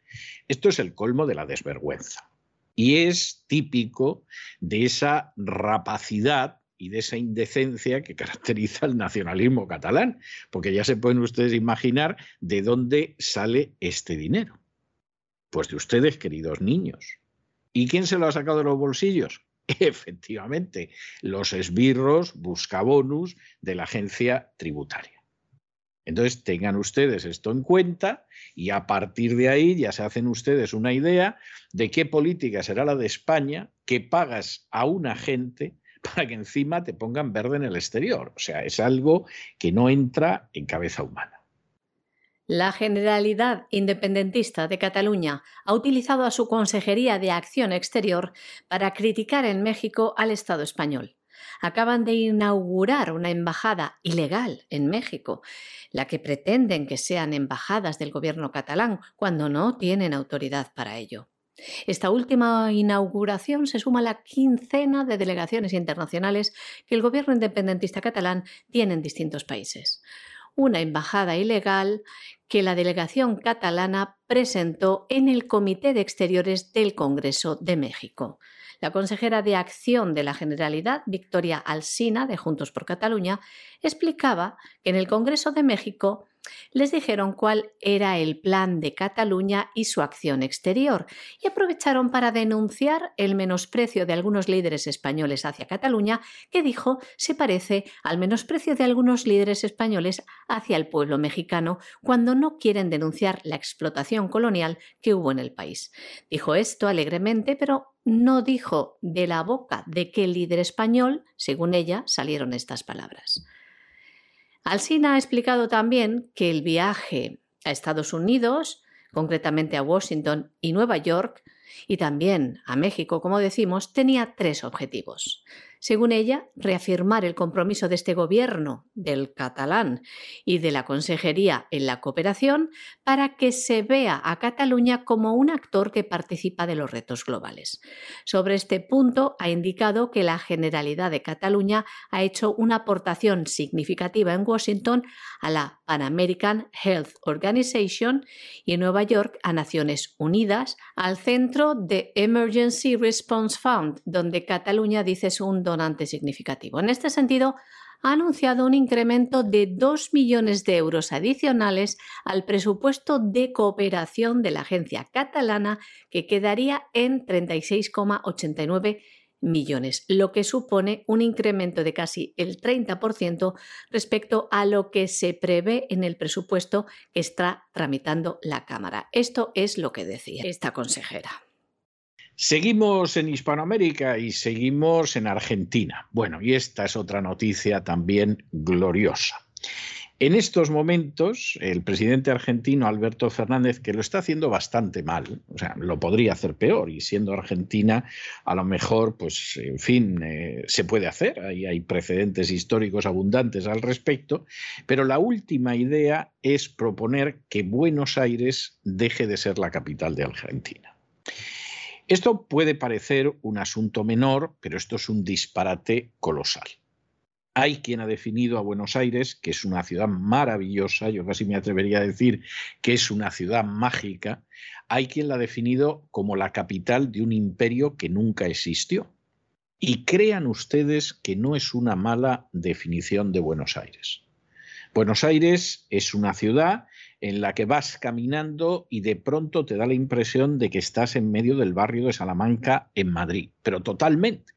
esto es el colmo de la desvergüenza. Y es típico de esa rapacidad y de esa indecencia que caracteriza el nacionalismo catalán, porque ya se pueden ustedes imaginar de dónde sale este dinero. Pues de ustedes, queridos niños. ¿Y quién se lo ha sacado de los bolsillos? Efectivamente, los esbirros buscabonus de la agencia tributaria. Entonces, tengan ustedes esto en cuenta y a partir de ahí ya se hacen ustedes una idea de qué política será la de España que pagas a un agente para que encima te pongan verde en el exterior. O sea, es algo que no entra en cabeza humana. La Generalidad Independentista de Cataluña ha utilizado a su Consejería de Acción Exterior para criticar en México al Estado español. Acaban de inaugurar una embajada ilegal en México, la que pretenden que sean embajadas del gobierno catalán cuando no tienen autoridad para ello. Esta última inauguración se suma a la quincena de delegaciones internacionales que el gobierno independentista catalán tiene en distintos países. Una embajada ilegal que la delegación catalana presentó en el Comité de Exteriores del Congreso de México. La consejera de Acción de la Generalidad, Victoria Alsina, de Juntos por Cataluña, explicaba que en el Congreso de México les dijeron cuál era el plan de Cataluña y su acción exterior, y aprovecharon para denunciar el menosprecio de algunos líderes españoles hacia Cataluña, que dijo se parece al menosprecio de algunos líderes españoles hacia el pueblo mexicano cuando no quieren denunciar la explotación colonial que hubo en el país. Dijo esto alegremente, pero no dijo de la boca de qué líder español, según ella, salieron estas palabras. Alsina ha explicado también que el viaje a Estados Unidos, concretamente a Washington y Nueva York, y también a México, como decimos, tenía tres objetivos. Según ella, reafirmar el compromiso de este gobierno, del catalán y de la Consejería en la cooperación para que se vea a Cataluña como un actor que participa de los retos globales. Sobre este punto ha indicado que la Generalidad de Cataluña ha hecho una aportación significativa en Washington a la Pan American Health Organization y en Nueva York a Naciones Unidas, al centro de Emergency Response Fund, donde Cataluña dice es un significativo. En este sentido, ha anunciado un incremento de 2 millones de euros adicionales al presupuesto de cooperación de la agencia catalana, que quedaría en 36,89 millones, lo que supone un incremento de casi el 30% respecto a lo que se prevé en el presupuesto que está tramitando la Cámara. Esto es lo que decía esta consejera. Seguimos en Hispanoamérica y seguimos en Argentina. Bueno, y esta es otra noticia también gloriosa. En estos momentos, el presidente argentino Alberto Fernández, que lo está haciendo bastante mal, o sea, lo podría hacer peor, y siendo Argentina, a lo mejor, pues, en fin, eh, se puede hacer, ahí hay precedentes históricos abundantes al respecto, pero la última idea es proponer que Buenos Aires deje de ser la capital de Argentina. Esto puede parecer un asunto menor, pero esto es un disparate colosal. Hay quien ha definido a Buenos Aires, que es una ciudad maravillosa, yo casi me atrevería a decir que es una ciudad mágica, hay quien la ha definido como la capital de un imperio que nunca existió. Y crean ustedes que no es una mala definición de Buenos Aires. Buenos Aires es una ciudad en la que vas caminando y de pronto te da la impresión de que estás en medio del barrio de Salamanca en Madrid, pero totalmente.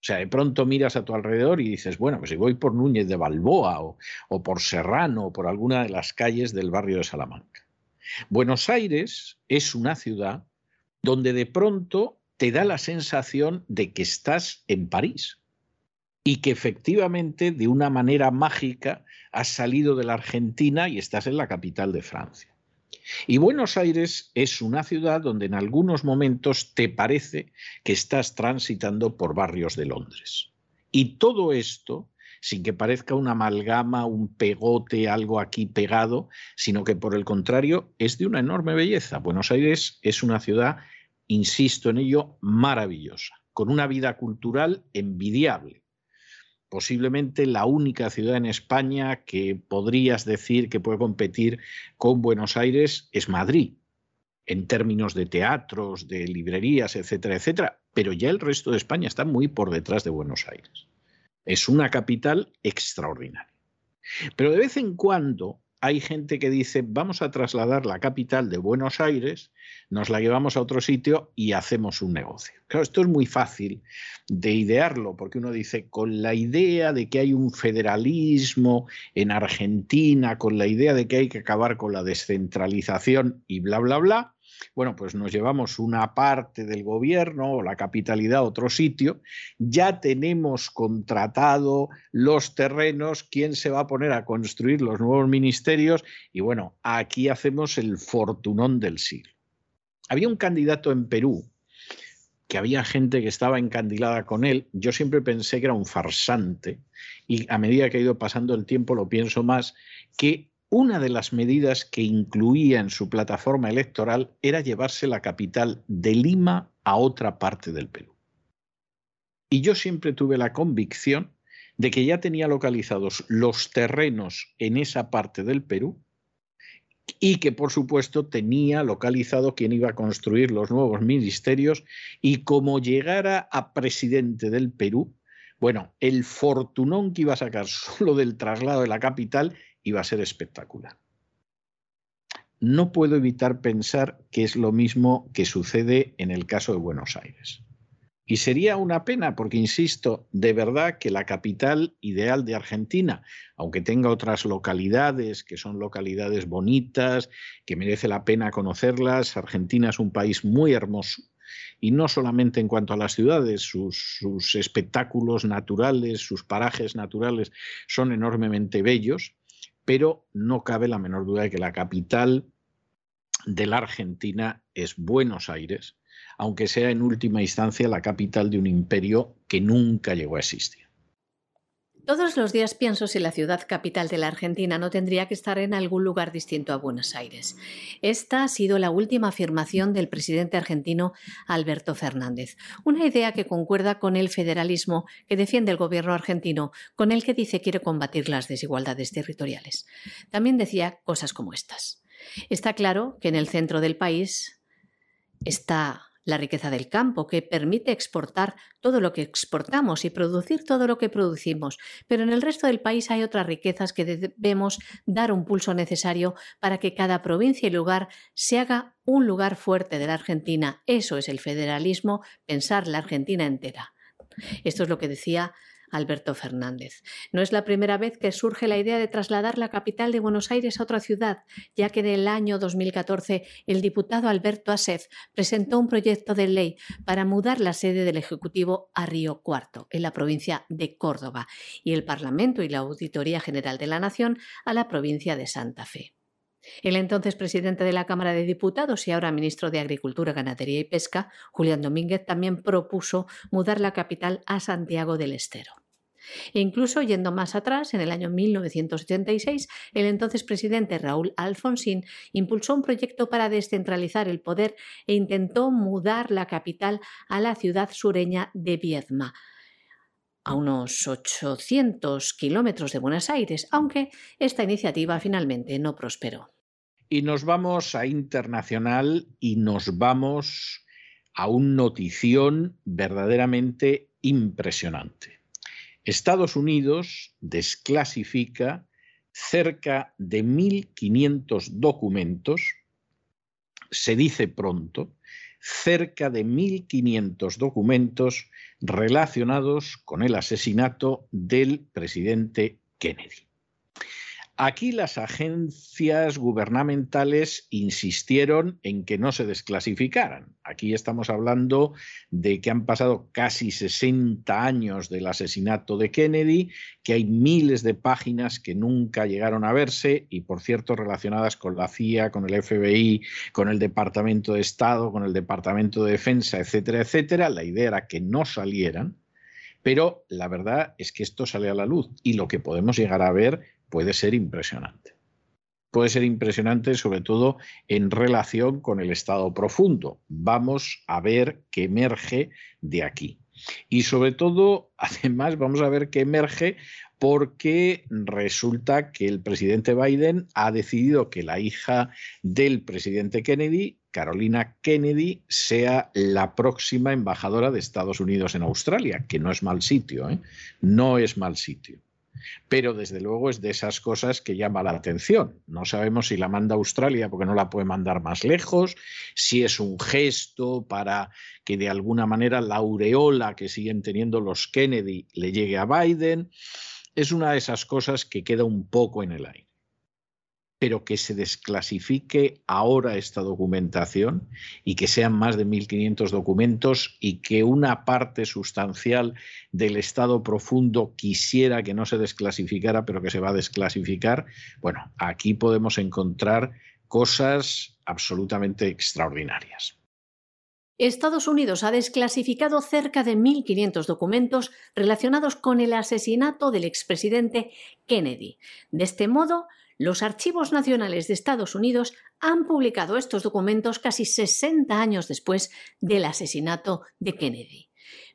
O sea, de pronto miras a tu alrededor y dices, bueno, pues si voy por Núñez de Balboa o, o por Serrano o por alguna de las calles del barrio de Salamanca. Buenos Aires es una ciudad donde de pronto te da la sensación de que estás en París y que efectivamente de una manera mágica has salido de la Argentina y estás en la capital de Francia. Y Buenos Aires es una ciudad donde en algunos momentos te parece que estás transitando por barrios de Londres. Y todo esto sin que parezca una amalgama, un pegote, algo aquí pegado, sino que por el contrario es de una enorme belleza. Buenos Aires es una ciudad, insisto en ello, maravillosa, con una vida cultural envidiable posiblemente la única ciudad en España que podrías decir que puede competir con Buenos Aires es Madrid, en términos de teatros, de librerías, etcétera, etcétera. Pero ya el resto de España está muy por detrás de Buenos Aires. Es una capital extraordinaria. Pero de vez en cuando hay gente que dice, vamos a trasladar la capital de Buenos Aires, nos la llevamos a otro sitio y hacemos un negocio. Esto es muy fácil de idearlo, porque uno dice, con la idea de que hay un federalismo en Argentina, con la idea de que hay que acabar con la descentralización y bla, bla, bla, bueno, pues nos llevamos una parte del gobierno o la capitalidad a otro sitio, ya tenemos contratado los terrenos, quién se va a poner a construir los nuevos ministerios y bueno, aquí hacemos el fortunón del siglo. Había un candidato en Perú que había gente que estaba encandilada con él, yo siempre pensé que era un farsante y a medida que ha ido pasando el tiempo lo pienso más, que una de las medidas que incluía en su plataforma electoral era llevarse la capital de Lima a otra parte del Perú. Y yo siempre tuve la convicción de que ya tenía localizados los terrenos en esa parte del Perú y que por supuesto tenía localizado quién iba a construir los nuevos ministerios y como llegara a presidente del Perú, bueno, el fortunón que iba a sacar solo del traslado de la capital iba a ser espectacular. No puedo evitar pensar que es lo mismo que sucede en el caso de Buenos Aires. Y sería una pena, porque insisto, de verdad que la capital ideal de Argentina, aunque tenga otras localidades que son localidades bonitas, que merece la pena conocerlas, Argentina es un país muy hermoso. Y no solamente en cuanto a las ciudades, sus, sus espectáculos naturales, sus parajes naturales son enormemente bellos, pero no cabe la menor duda de que la capital de la Argentina es Buenos Aires, aunque sea en última instancia la capital de un imperio que nunca llegó a existir. Todos los días pienso si la ciudad capital de la Argentina no tendría que estar en algún lugar distinto a Buenos Aires. Esta ha sido la última afirmación del presidente argentino Alberto Fernández, una idea que concuerda con el federalismo que defiende el gobierno argentino, con el que dice quiere combatir las desigualdades territoriales. También decía cosas como estas. Está claro que en el centro del país está la riqueza del campo, que permite exportar todo lo que exportamos y producir todo lo que producimos. Pero en el resto del país hay otras riquezas que debemos dar un pulso necesario para que cada provincia y lugar se haga un lugar fuerte de la Argentina. Eso es el federalismo, pensar la Argentina entera. Esto es lo que decía Alberto Fernández. No es la primera vez que surge la idea de trasladar la capital de Buenos Aires a otra ciudad, ya que en el año 2014 el diputado Alberto Asef presentó un proyecto de ley para mudar la sede del Ejecutivo a Río Cuarto, en la provincia de Córdoba, y el Parlamento y la Auditoría General de la Nación a la provincia de Santa Fe. El entonces presidente de la Cámara de Diputados y ahora ministro de Agricultura, Ganadería y Pesca, Julián Domínguez, también propuso mudar la capital a Santiago del Estero. E incluso yendo más atrás, en el año 1986, el entonces presidente Raúl Alfonsín impulsó un proyecto para descentralizar el poder e intentó mudar la capital a la ciudad sureña de Viedma, a unos 800 kilómetros de Buenos Aires, aunque esta iniciativa finalmente no prosperó. Y nos vamos a internacional y nos vamos a un notición verdaderamente impresionante. Estados Unidos desclasifica cerca de 1.500 documentos, se dice pronto, cerca de 1.500 documentos relacionados con el asesinato del presidente Kennedy. Aquí las agencias gubernamentales insistieron en que no se desclasificaran. Aquí estamos hablando de que han pasado casi 60 años del asesinato de Kennedy, que hay miles de páginas que nunca llegaron a verse y, por cierto, relacionadas con la CIA, con el FBI, con el Departamento de Estado, con el Departamento de Defensa, etcétera, etcétera. La idea era que no salieran. Pero la verdad es que esto sale a la luz y lo que podemos llegar a ver puede ser impresionante. Puede ser impresionante sobre todo en relación con el estado profundo. Vamos a ver qué emerge de aquí. Y sobre todo, además, vamos a ver qué emerge porque resulta que el presidente Biden ha decidido que la hija del presidente Kennedy, Carolina Kennedy, sea la próxima embajadora de Estados Unidos en Australia, que no es mal sitio, ¿eh? no es mal sitio. Pero desde luego es de esas cosas que llama la atención. No sabemos si la manda Australia porque no la puede mandar más lejos, si es un gesto para que de alguna manera la aureola que siguen teniendo los Kennedy le llegue a Biden. Es una de esas cosas que queda un poco en el aire pero que se desclasifique ahora esta documentación y que sean más de 1.500 documentos y que una parte sustancial del Estado profundo quisiera que no se desclasificara, pero que se va a desclasificar, bueno, aquí podemos encontrar cosas absolutamente extraordinarias. Estados Unidos ha desclasificado cerca de 1.500 documentos relacionados con el asesinato del expresidente Kennedy. De este modo, los archivos nacionales de Estados Unidos han publicado estos documentos casi 60 años después del asesinato de Kennedy.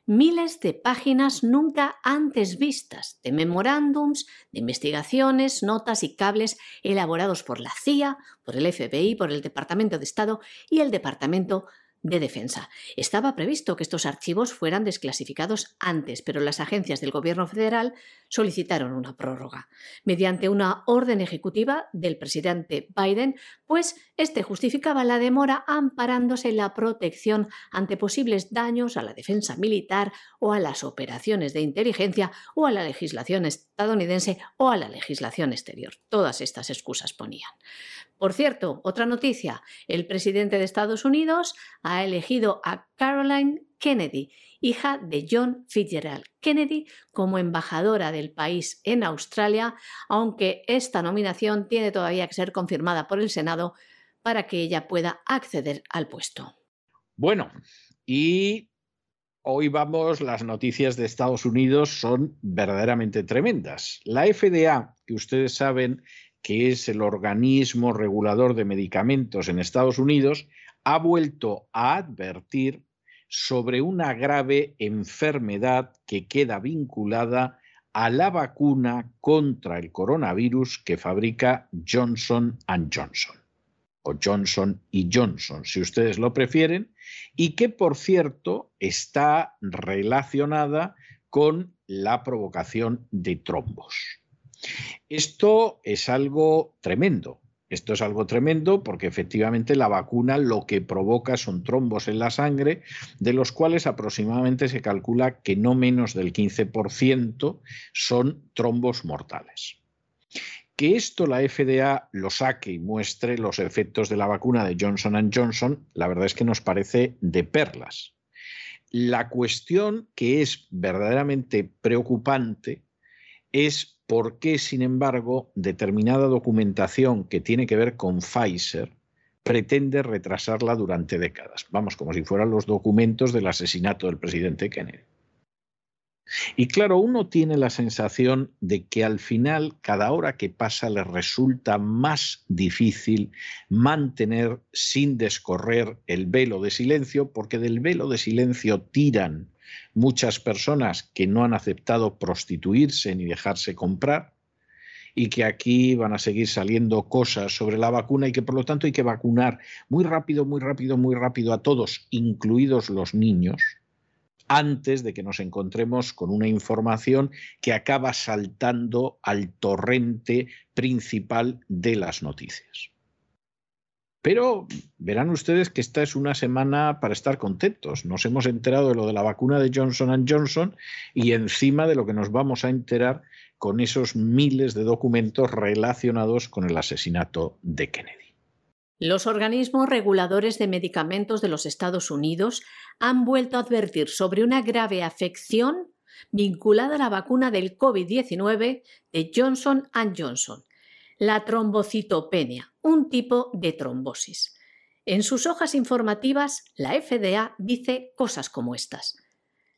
Miles de páginas nunca antes vistas, de memorándums, de investigaciones, notas y cables elaborados por la CIA, por el FBI, por el Departamento de Estado y el Departamento de Defensa. Estaba previsto que estos archivos fueran desclasificados antes, pero las agencias del Gobierno federal solicitaron una prórroga mediante una orden ejecutiva del presidente Biden, pues este justificaba la demora amparándose en la protección ante posibles daños a la defensa militar o a las operaciones de inteligencia o a la legislación estadounidense o a la legislación exterior. Todas estas excusas ponían. Por cierto, otra noticia, el presidente de Estados Unidos ha elegido a Caroline Kennedy, hija de John Fitzgerald Kennedy, como embajadora del país en Australia, aunque esta nominación tiene todavía que ser confirmada por el Senado para que ella pueda acceder al puesto. Bueno, Y hoy vamos, las noticias de Estados Unidos son verdaderamente tremendas. La FDA, que ustedes saben que es el organismo regulador de medicamentos en Estados Unidos, ha vuelto a advertir sobre una grave enfermedad que queda vinculada a la vacuna contra el coronavirus que fabrica Johnson ⁇ Johnson o Johnson y Johnson, si ustedes lo prefieren, y que, por cierto, está relacionada con la provocación de trombos. Esto es algo tremendo. Esto es algo tremendo porque efectivamente la vacuna lo que provoca son trombos en la sangre, de los cuales aproximadamente se calcula que no menos del 15% son trombos mortales. Que esto la FDA lo saque y muestre los efectos de la vacuna de Johnson Johnson, la verdad es que nos parece de perlas. La cuestión que es verdaderamente preocupante es por qué, sin embargo, determinada documentación que tiene que ver con Pfizer pretende retrasarla durante décadas. Vamos, como si fueran los documentos del asesinato del presidente Kennedy. Y claro, uno tiene la sensación de que al final, cada hora que pasa, le resulta más difícil mantener sin descorrer el velo de silencio, porque del velo de silencio tiran muchas personas que no han aceptado prostituirse ni dejarse comprar y que aquí van a seguir saliendo cosas sobre la vacuna y que por lo tanto hay que vacunar muy rápido, muy rápido, muy rápido a todos, incluidos los niños antes de que nos encontremos con una información que acaba saltando al torrente principal de las noticias. Pero verán ustedes que esta es una semana para estar contentos. Nos hemos enterado de lo de la vacuna de Johnson Johnson y encima de lo que nos vamos a enterar con esos miles de documentos relacionados con el asesinato de Kennedy. Los organismos reguladores de medicamentos de los Estados Unidos han vuelto a advertir sobre una grave afección vinculada a la vacuna del COVID-19 de Johnson ⁇ Johnson, la trombocitopenia, un tipo de trombosis. En sus hojas informativas, la FDA dice cosas como estas.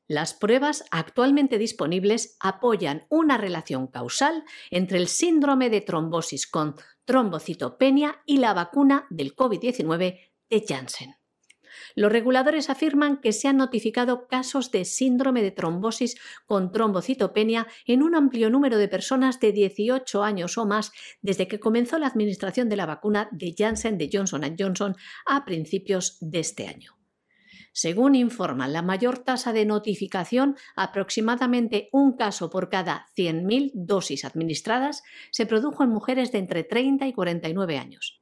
Las pruebas actualmente disponibles apoyan una relación causal entre el síndrome de trombosis con trombocitopenia y la vacuna del COVID-19 de Janssen. Los reguladores afirman que se han notificado casos de síndrome de trombosis con trombocitopenia en un amplio número de personas de 18 años o más desde que comenzó la administración de la vacuna de Janssen de Johnson Johnson a principios de este año. Según informa la mayor tasa de notificación, aproximadamente un caso por cada 100.000 dosis administradas, se produjo en mujeres de entre 30 y 49 años.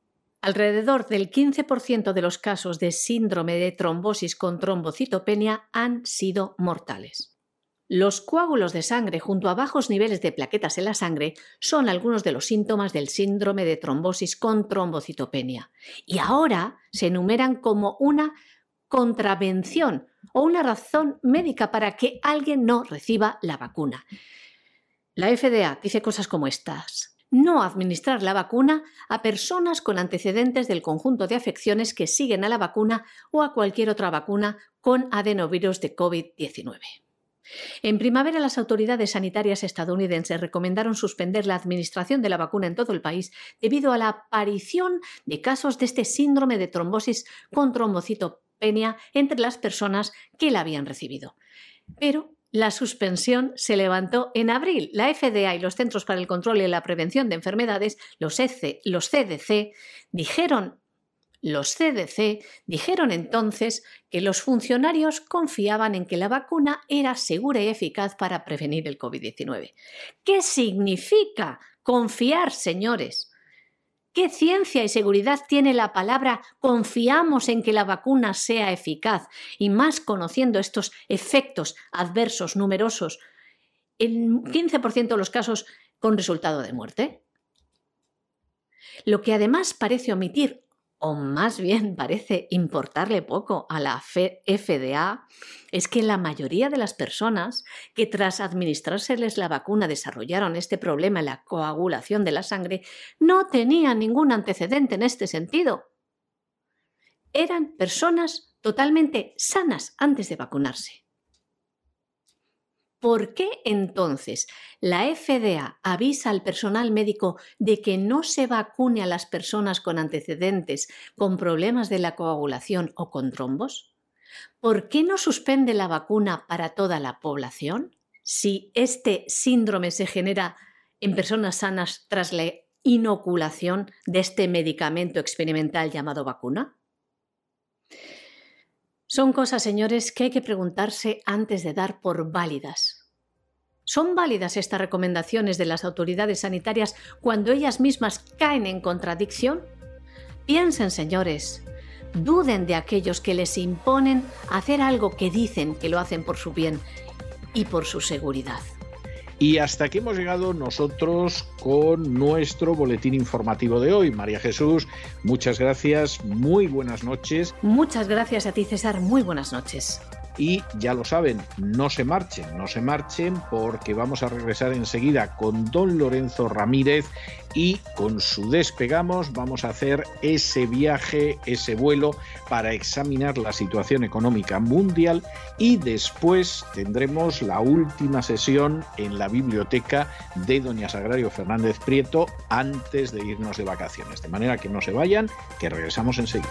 Alrededor del 15% de los casos de síndrome de trombosis con trombocitopenia han sido mortales. Los coágulos de sangre junto a bajos niveles de plaquetas en la sangre son algunos de los síntomas del síndrome de trombosis con trombocitopenia y ahora se enumeran como una contravención o una razón médica para que alguien no reciba la vacuna. La FDA dice cosas como estas. No administrar la vacuna a personas con antecedentes del conjunto de afecciones que siguen a la vacuna o a cualquier otra vacuna con adenovirus de COVID-19. En primavera, las autoridades sanitarias estadounidenses recomendaron suspender la administración de la vacuna en todo el país debido a la aparición de casos de este síndrome de trombosis con trombocito entre las personas que la habían recibido. Pero la suspensión se levantó en abril. La FDA y los Centros para el Control y la Prevención de Enfermedades, los, e los CDC, dijeron los CDC dijeron entonces que los funcionarios confiaban en que la vacuna era segura y eficaz para prevenir el COVID-19. ¿Qué significa confiar, señores? ¿Qué ciencia y seguridad tiene la palabra confiamos en que la vacuna sea eficaz? Y más conociendo estos efectos adversos numerosos, en 15% de los casos con resultado de muerte. Lo que además parece omitir o más bien parece importarle poco a la FDA, es que la mayoría de las personas que tras administrárseles la vacuna desarrollaron este problema en la coagulación de la sangre no tenían ningún antecedente en este sentido. Eran personas totalmente sanas antes de vacunarse. ¿Por qué entonces la FDA avisa al personal médico de que no se vacune a las personas con antecedentes, con problemas de la coagulación o con trombos? ¿Por qué no suspende la vacuna para toda la población? Si este síndrome se genera en personas sanas tras la inoculación de este medicamento experimental llamado vacuna? Son cosas, señores, que hay que preguntarse antes de dar por válidas. ¿Son válidas estas recomendaciones de las autoridades sanitarias cuando ellas mismas caen en contradicción? Piensen, señores, duden de aquellos que les imponen hacer algo que dicen que lo hacen por su bien y por su seguridad. Y hasta aquí hemos llegado nosotros con nuestro boletín informativo de hoy. María Jesús, muchas gracias, muy buenas noches. Muchas gracias a ti, César, muy buenas noches. Y ya lo saben, no se marchen, no se marchen porque vamos a regresar enseguida con don Lorenzo Ramírez y con su despegamos vamos a hacer ese viaje, ese vuelo para examinar la situación económica mundial y después tendremos la última sesión en la biblioteca de doña Sagrario Fernández Prieto antes de irnos de vacaciones. De manera que no se vayan, que regresamos enseguida.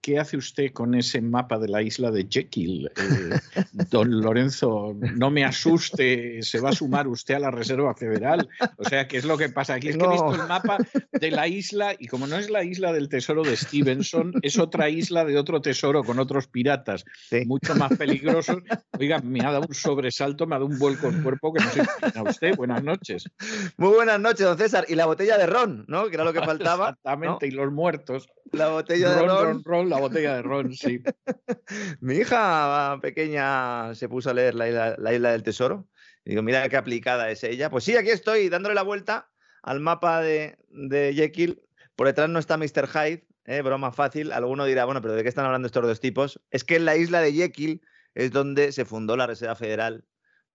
¿qué hace usted con ese mapa de la isla de Jekyll? Eh, don Lorenzo, no me asuste, se va a sumar usted a la Reserva Federal. O sea, ¿qué es lo que pasa? Aquí es que he visto el mapa de la isla y como no es la isla del tesoro de Stevenson, es otra isla de otro tesoro con otros piratas, mucho más peligrosos. Oiga, me ha dado un sobresalto, me ha dado un vuelco en cuerpo que no se imagina usted. Buenas noches. Muy buenas noches, don César. Y la botella de ron, ¿no? Que era lo que faltaba. Exactamente, y los muertos. La botella de ron. ron la botella de ron, sí. Mi hija pequeña se puso a leer la isla, del tesoro. Y digo, mira qué aplicada es ella. Pues sí, aquí estoy dándole la vuelta al mapa de, de Jekyll. Por detrás no está Mr. Hyde, ¿eh? broma fácil. Alguno dirá, bueno, pero ¿de qué están hablando estos dos tipos? Es que en la isla de Jekyll es donde se fundó la Reserva Federal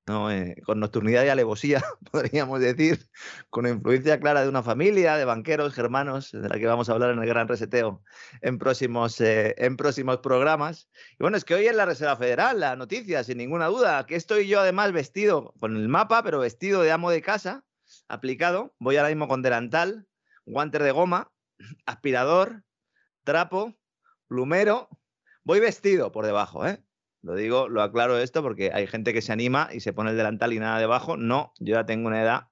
eh, con nocturnidad y alevosía, podríamos decir, con influencia clara de una familia de banqueros germanos, de la que vamos a hablar en el Gran Reseteo en próximos, eh, en próximos programas. Y bueno, es que hoy es la Reserva Federal, la noticia, sin ninguna duda, que estoy yo además vestido con el mapa, pero vestido de amo de casa, aplicado. Voy ahora mismo con delantal, guantes de goma, aspirador, trapo, plumero. Voy vestido por debajo, ¿eh? Lo digo, lo aclaro esto porque hay gente que se anima y se pone el delantal y nada debajo. No, yo ya tengo una edad.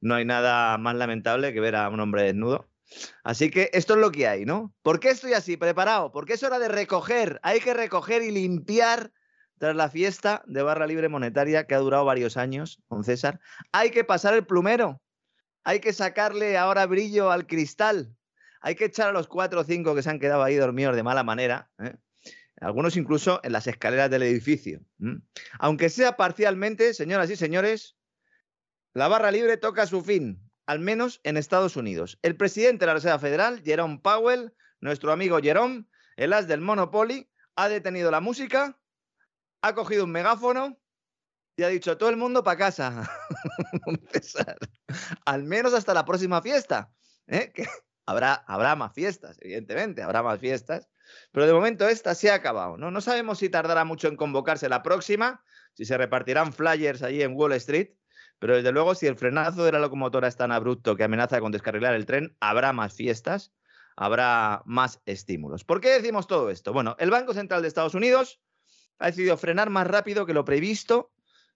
No hay nada más lamentable que ver a un hombre desnudo. Así que esto es lo que hay, ¿no? ¿Por qué estoy así, preparado? Porque es hora de recoger. Hay que recoger y limpiar tras la fiesta de barra libre monetaria que ha durado varios años con César. Hay que pasar el plumero. Hay que sacarle ahora brillo al cristal. Hay que echar a los cuatro o cinco que se han quedado ahí dormidos de mala manera. ¿eh? Algunos incluso en las escaleras del edificio. Aunque sea parcialmente, señoras y señores, la barra libre toca su fin, al menos en Estados Unidos. El presidente de la Reserva Federal, Jerome Powell, nuestro amigo Jerome, el as del Monopoly, ha detenido la música, ha cogido un megáfono y ha dicho todo el mundo para casa. al menos hasta la próxima fiesta. ¿eh? habrá, habrá más fiestas, evidentemente, habrá más fiestas. Pero de momento esta se ha acabado. ¿no? no sabemos si tardará mucho en convocarse la próxima, si se repartirán flyers allí en Wall Street, Pero desde luego, si el frenazo de la locomotora es tan abrupto que amenaza con descarrilar el tren, habrá más fiestas, habrá más estímulos. ¿Por qué decimos todo esto? Bueno, el Banco Central de Estados Unidos ha decidido frenar más rápido que lo previsto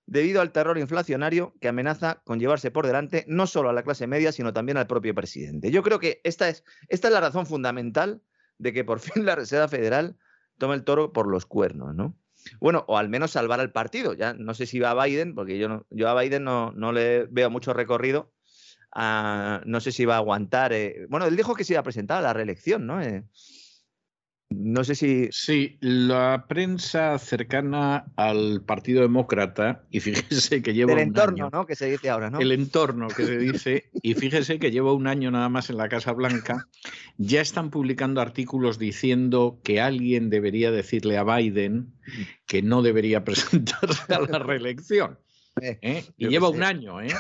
debido al terror inflacionario que amenaza con llevarse por delante no solo a la clase media, sino también al propio presidente. Yo creo que esta es, esta es la razón fundamental de que por fin la Reserva Federal tome el toro por los cuernos, ¿no? Bueno, o al menos salvar al partido. Ya no sé si va a Biden, porque yo, no, yo a Biden no, no le veo mucho recorrido. Ah, no sé si va a aguantar. Eh, bueno, él dijo que se iba a presentar a la reelección, ¿no? Eh, no sé si. Sí, la prensa cercana al Partido Demócrata, y fíjese que lleva. El un entorno, año, ¿no? Que se dice ahora, ¿no? El entorno que se dice, y fíjese que lleva un año nada más en la Casa Blanca, ya están publicando artículos diciendo que alguien debería decirle a Biden que no debería presentarse a la reelección. Eh, ¿eh? Y lleva un año, ¿eh?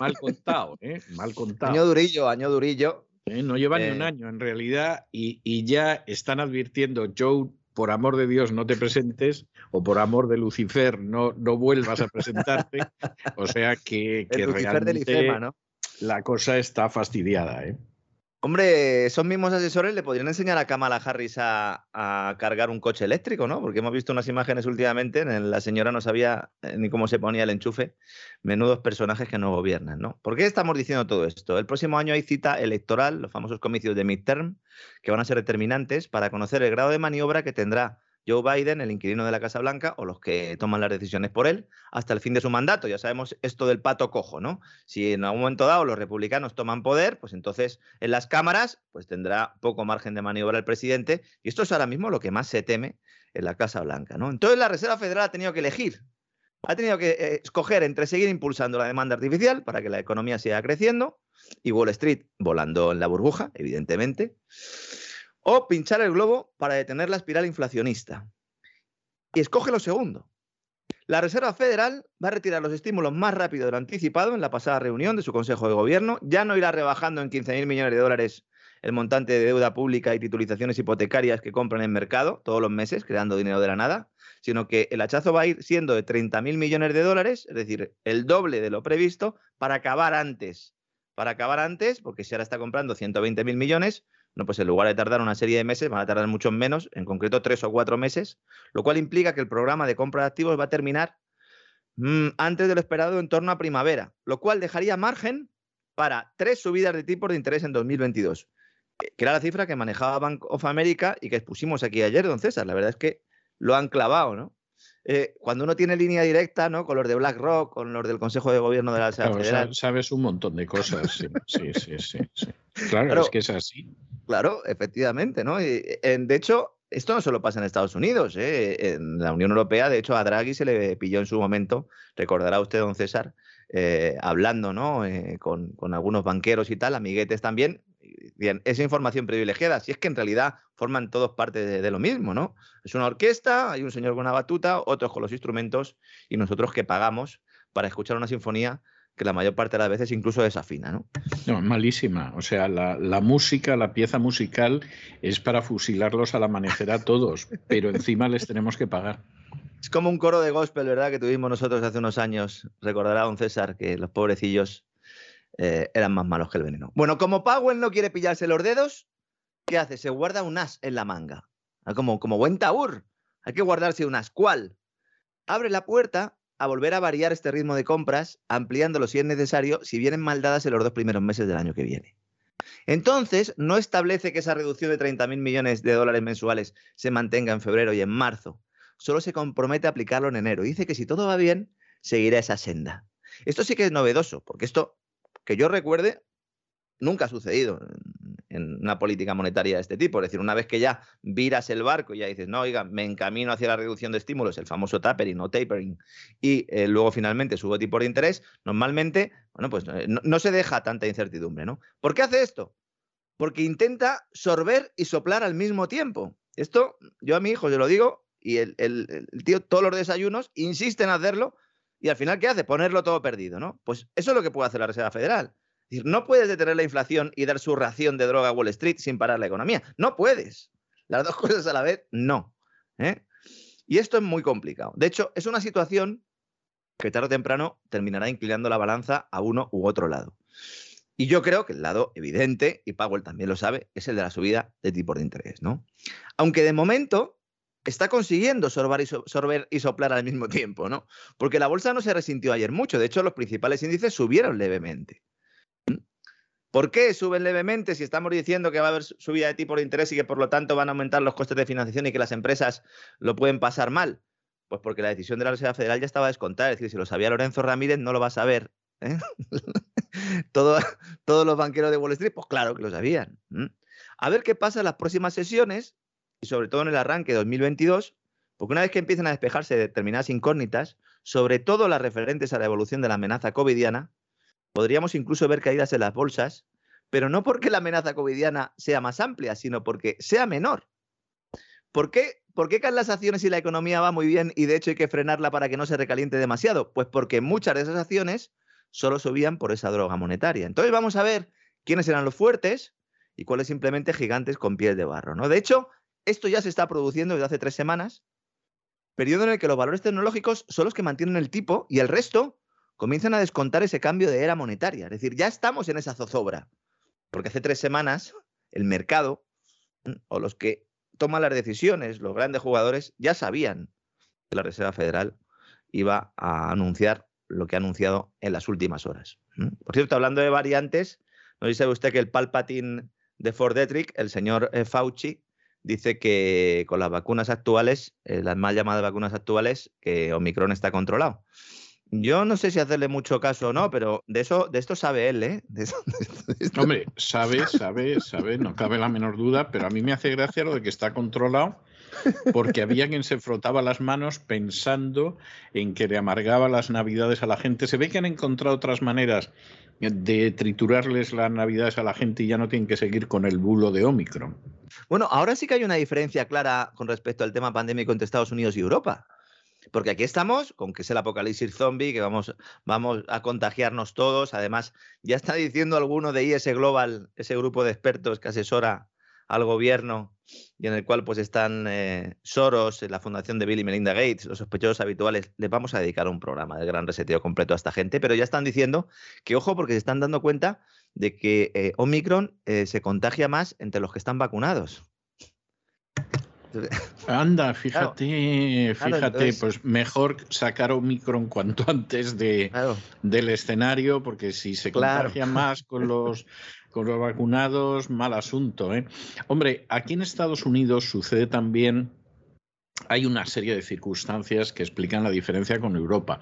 Mal contado, ¿eh? Mal contado. Año durillo, año durillo. ¿Eh? No lleva ni un Eh. año en realidad y, y ya están advirtiendo, Joe, por amor de Dios no te presentes o por amor de Lucifer no, no vuelvas a presentarte. o sea que, que realmente la cosa está fastidiada. ¿eh? Hombre, esos mismos asesores le podrían enseñar a Kamala Harris a, cargar un coche eléctrico, ¿no? Porque hemos visto unas imágenes últimamente en la señora no sabía eh, ni cómo se ponía el enchufe. Menudos personajes que no gobiernan, ¿no? ¿Por qué estamos diciendo todo esto? El próximo año hay cita electoral, los famosos comicios de midterm, que van a ser determinantes para conocer el grado de maniobra que tendrá Joe Biden, el inquilino de la Casa Blanca, o los que toman las decisiones por él, hasta el fin de su mandato. Ya sabemos esto del pato cojo, ¿no? Si en algún momento dado los republicanos toman poder, pues entonces en las cámaras pues tendrá poco margen de maniobra el presidente. Y esto es ahora mismo lo que más se teme en la Casa Blanca. Entonces la Reserva Federal ha tenido que elegir. Ha tenido que eh, escoger entre seguir impulsando la demanda artificial para que la economía siga creciendo y Wall Street volando en la burbuja, evidentemente, o pinchar el globo para detener la espiral inflacionista. Y escoge lo segundo. La Reserva Federal va a retirar los estímulos más rápido de lo anticipado en la pasada reunión de su Consejo de Gobierno. Ya no irá rebajando en 15.000 millones de dólares el montante de deuda pública y titulizaciones hipotecarias que compran en mercado todos los meses, creando dinero de la nada, sino que el hachazo va a ir siendo de 30.000 millones de dólares, es decir, el doble de lo previsto, para acabar antes. Para acabar antes, porque si ahora está comprando 120.000 millones, no, pues en lugar de tardar una serie de meses, van a tardar muchos menos, en concreto tres o cuatro meses, lo cual implica que el programa de compra de activos va a terminar mm, antes de lo esperado en torno a primavera, lo cual dejaría margen para tres subidas de tipos de interés en 2022, eh, que era la cifra que manejaba Bank of America y que expusimos aquí ayer, don César. La verdad es que lo han clavado, ¿no? Eh, cuando uno tiene línea directa, ¿no? Con los de BlackRock, con los del Consejo de Gobierno de la Claro, Federal, sabes un montón de cosas. Sí, sí, sí. sí, sí. Claro, Claro. es que es así. Claro, efectivamente, ¿no? Y, en- de hecho, esto no solo pasa en Estados Unidos, ¿eh? en la Unión Europea, de hecho, a Draghi se le pilló en su momento, recordará usted, don César, eh, hablando, ¿no? Eh, con, con algunos banqueros y tal, amiguetes también. Bien, esa información privilegiada, si es que en realidad forman todos parte de, de lo mismo, ¿no? Es una orquesta, hay un señor con una batuta, otros con los instrumentos y nosotros que pagamos para escuchar una sinfonía que la mayor parte de las veces incluso desafina, ¿no? No, malísima. O sea, la, la música, la pieza musical es para fusilarlos al amanecer a todos, pero encima les tenemos que pagar. Es como un coro de gospel, ¿verdad? Que tuvimos nosotros hace unos años. Recordará don César que los pobrecillos eh, eran más malos que el veneno. Bueno, como Powell no quiere pillarse los dedos, ¿qué hace? Se guarda un as en la manga. Ah, Como, como buen taur. Hay que guardarse un as. ¿Cuál? Abre la puerta a volver a variar este ritmo de compras, ampliándolo si es necesario, si vienen mal dadas en los dos primeros meses del año que viene. Entonces, no establece que esa reducción de 30.000 millones de dólares mensuales se mantenga en febrero y en marzo, solo se compromete a aplicarlo en enero. Dice que si todo va bien, seguirá esa senda. Esto sí que es novedoso, porque esto, que yo recuerde, nunca ha sucedido en- una política monetaria de este tipo. Es decir, una vez que ya viras el barco y ya dices, no, oiga, me encamino hacia la reducción de estímulos, el famoso tapering o tapering, y eh, luego finalmente subo tipo de interés, normalmente, bueno, pues eh, no, se deja tanta incertidumbre, ¿no? ¿Por qué hace esto? Porque intenta sorber y soplar al mismo tiempo. Esto, yo a mi hijo se lo digo, y el tío todos los desayunos insiste en hacerlo, y al final, ¿qué hace? Ponerlo todo perdido, ¿no? Pues eso es lo que puede hacer la Reserva Federal. Decir, no puedes detener la inflación y dar su ración de droga a Wall Street sin parar la economía. No puedes. Las dos cosas a la vez, no. ¿eh? Y esto es muy complicado. De hecho, es una situación que tarde o temprano terminará inclinando la balanza a uno u otro lado. Y yo creo que el lado evidente, y Powell también lo sabe, es el de la subida de tipos de interés, ¿no? Aunque de momento está consiguiendo sorber y soplar al mismo tiempo, ¿no? Porque la bolsa no se resintió ayer mucho, de hecho los principales índices subieron levemente. ¿Por qué suben levemente si estamos diciendo que va a haber subida de tipos de interés y que por lo tanto van a aumentar los costes de financiación y que las empresas lo pueden pasar mal? Pues porque la decisión de la Reserva Federal ya estaba descontada. Es decir, si lo sabía Lorenzo Ramírez, no lo va a saber. ¿eh? todos los banqueros de Wall Street, pues claro que lo sabían. A ver qué pasa en las próximas sesiones y sobre todo en el arranque de 2022, porque una vez que empiezan a despejarse determinadas incógnitas, sobre todo las referentes a la evolución de la amenaza covidiana, Podríamos incluso ver caídas en las bolsas, pero no porque la amenaza covidiana sea más amplia, sino porque sea menor. ¿Por qué, ¿Por qué caen las acciones si la economía va muy bien y de hecho hay que frenarla para que no se recaliente demasiado? Pues porque muchas de esas acciones solo subían por esa droga monetaria. Entonces vamos a ver quiénes eran los fuertes y cuáles simplemente gigantes con piel de barro. ¿no? De hecho, esto ya se está produciendo desde hace tres semanas, periodo en el que los valores tecnológicos son los que mantienen el tipo y el resto comienzan a descontar ese cambio de era monetaria. Es decir, ya estamos en esa zozobra. Porque hace tres semanas el mercado o los que toman las decisiones, los grandes jugadores, ya sabían que la Reserva Federal iba a anunciar lo que ha anunciado en las últimas horas. Por cierto, hablando de variantes, ¿no dice usted que el Palpatine de Ford Detrick, el señor eh, Fauci, dice que con las vacunas actuales, eh, las mal llamadas vacunas actuales, que Omicron está controlado. Yo no sé si hacerle mucho caso o no, pero de eso, de esto sabe él, ¿eh? Hombre, sabe, sabe, sabe, no cabe la menor duda, pero a mí me hace gracia lo de que está controlado, porque había quien se frotaba las manos pensando en que le amargaba las navidades a la gente. Se ve que han encontrado otras maneras de triturarles las navidades a la gente y ya no tienen que seguir con el bulo de Omicron. Bueno, ahora sí que hay una diferencia clara con respecto al tema pandémico entre Estados Unidos y Europa. Porque aquí estamos con que es el apocalipsis zombie, que vamos, vamos a contagiarnos todos. Además, ya está diciendo alguno de IS Global, ese grupo de expertos que asesora al gobierno y en el cual pues están eh, Soros, la fundación de Bill y Melinda Gates, los sospechosos habituales, les vamos a dedicar un programa de gran reseteo completo a esta gente, pero ya están diciendo que ojo porque se están dando cuenta de que eh, Omicron eh, se contagia más entre los que están vacunados. Anda, fíjate, fíjate, pues mejor sacar Omicron cuanto antes de, del escenario, porque si se contagia más con los, con los vacunados, mal asunto. ¿eh? Hombre, aquí en Estados Unidos sucede también hay una serie de circunstancias que explican la diferencia con Europa,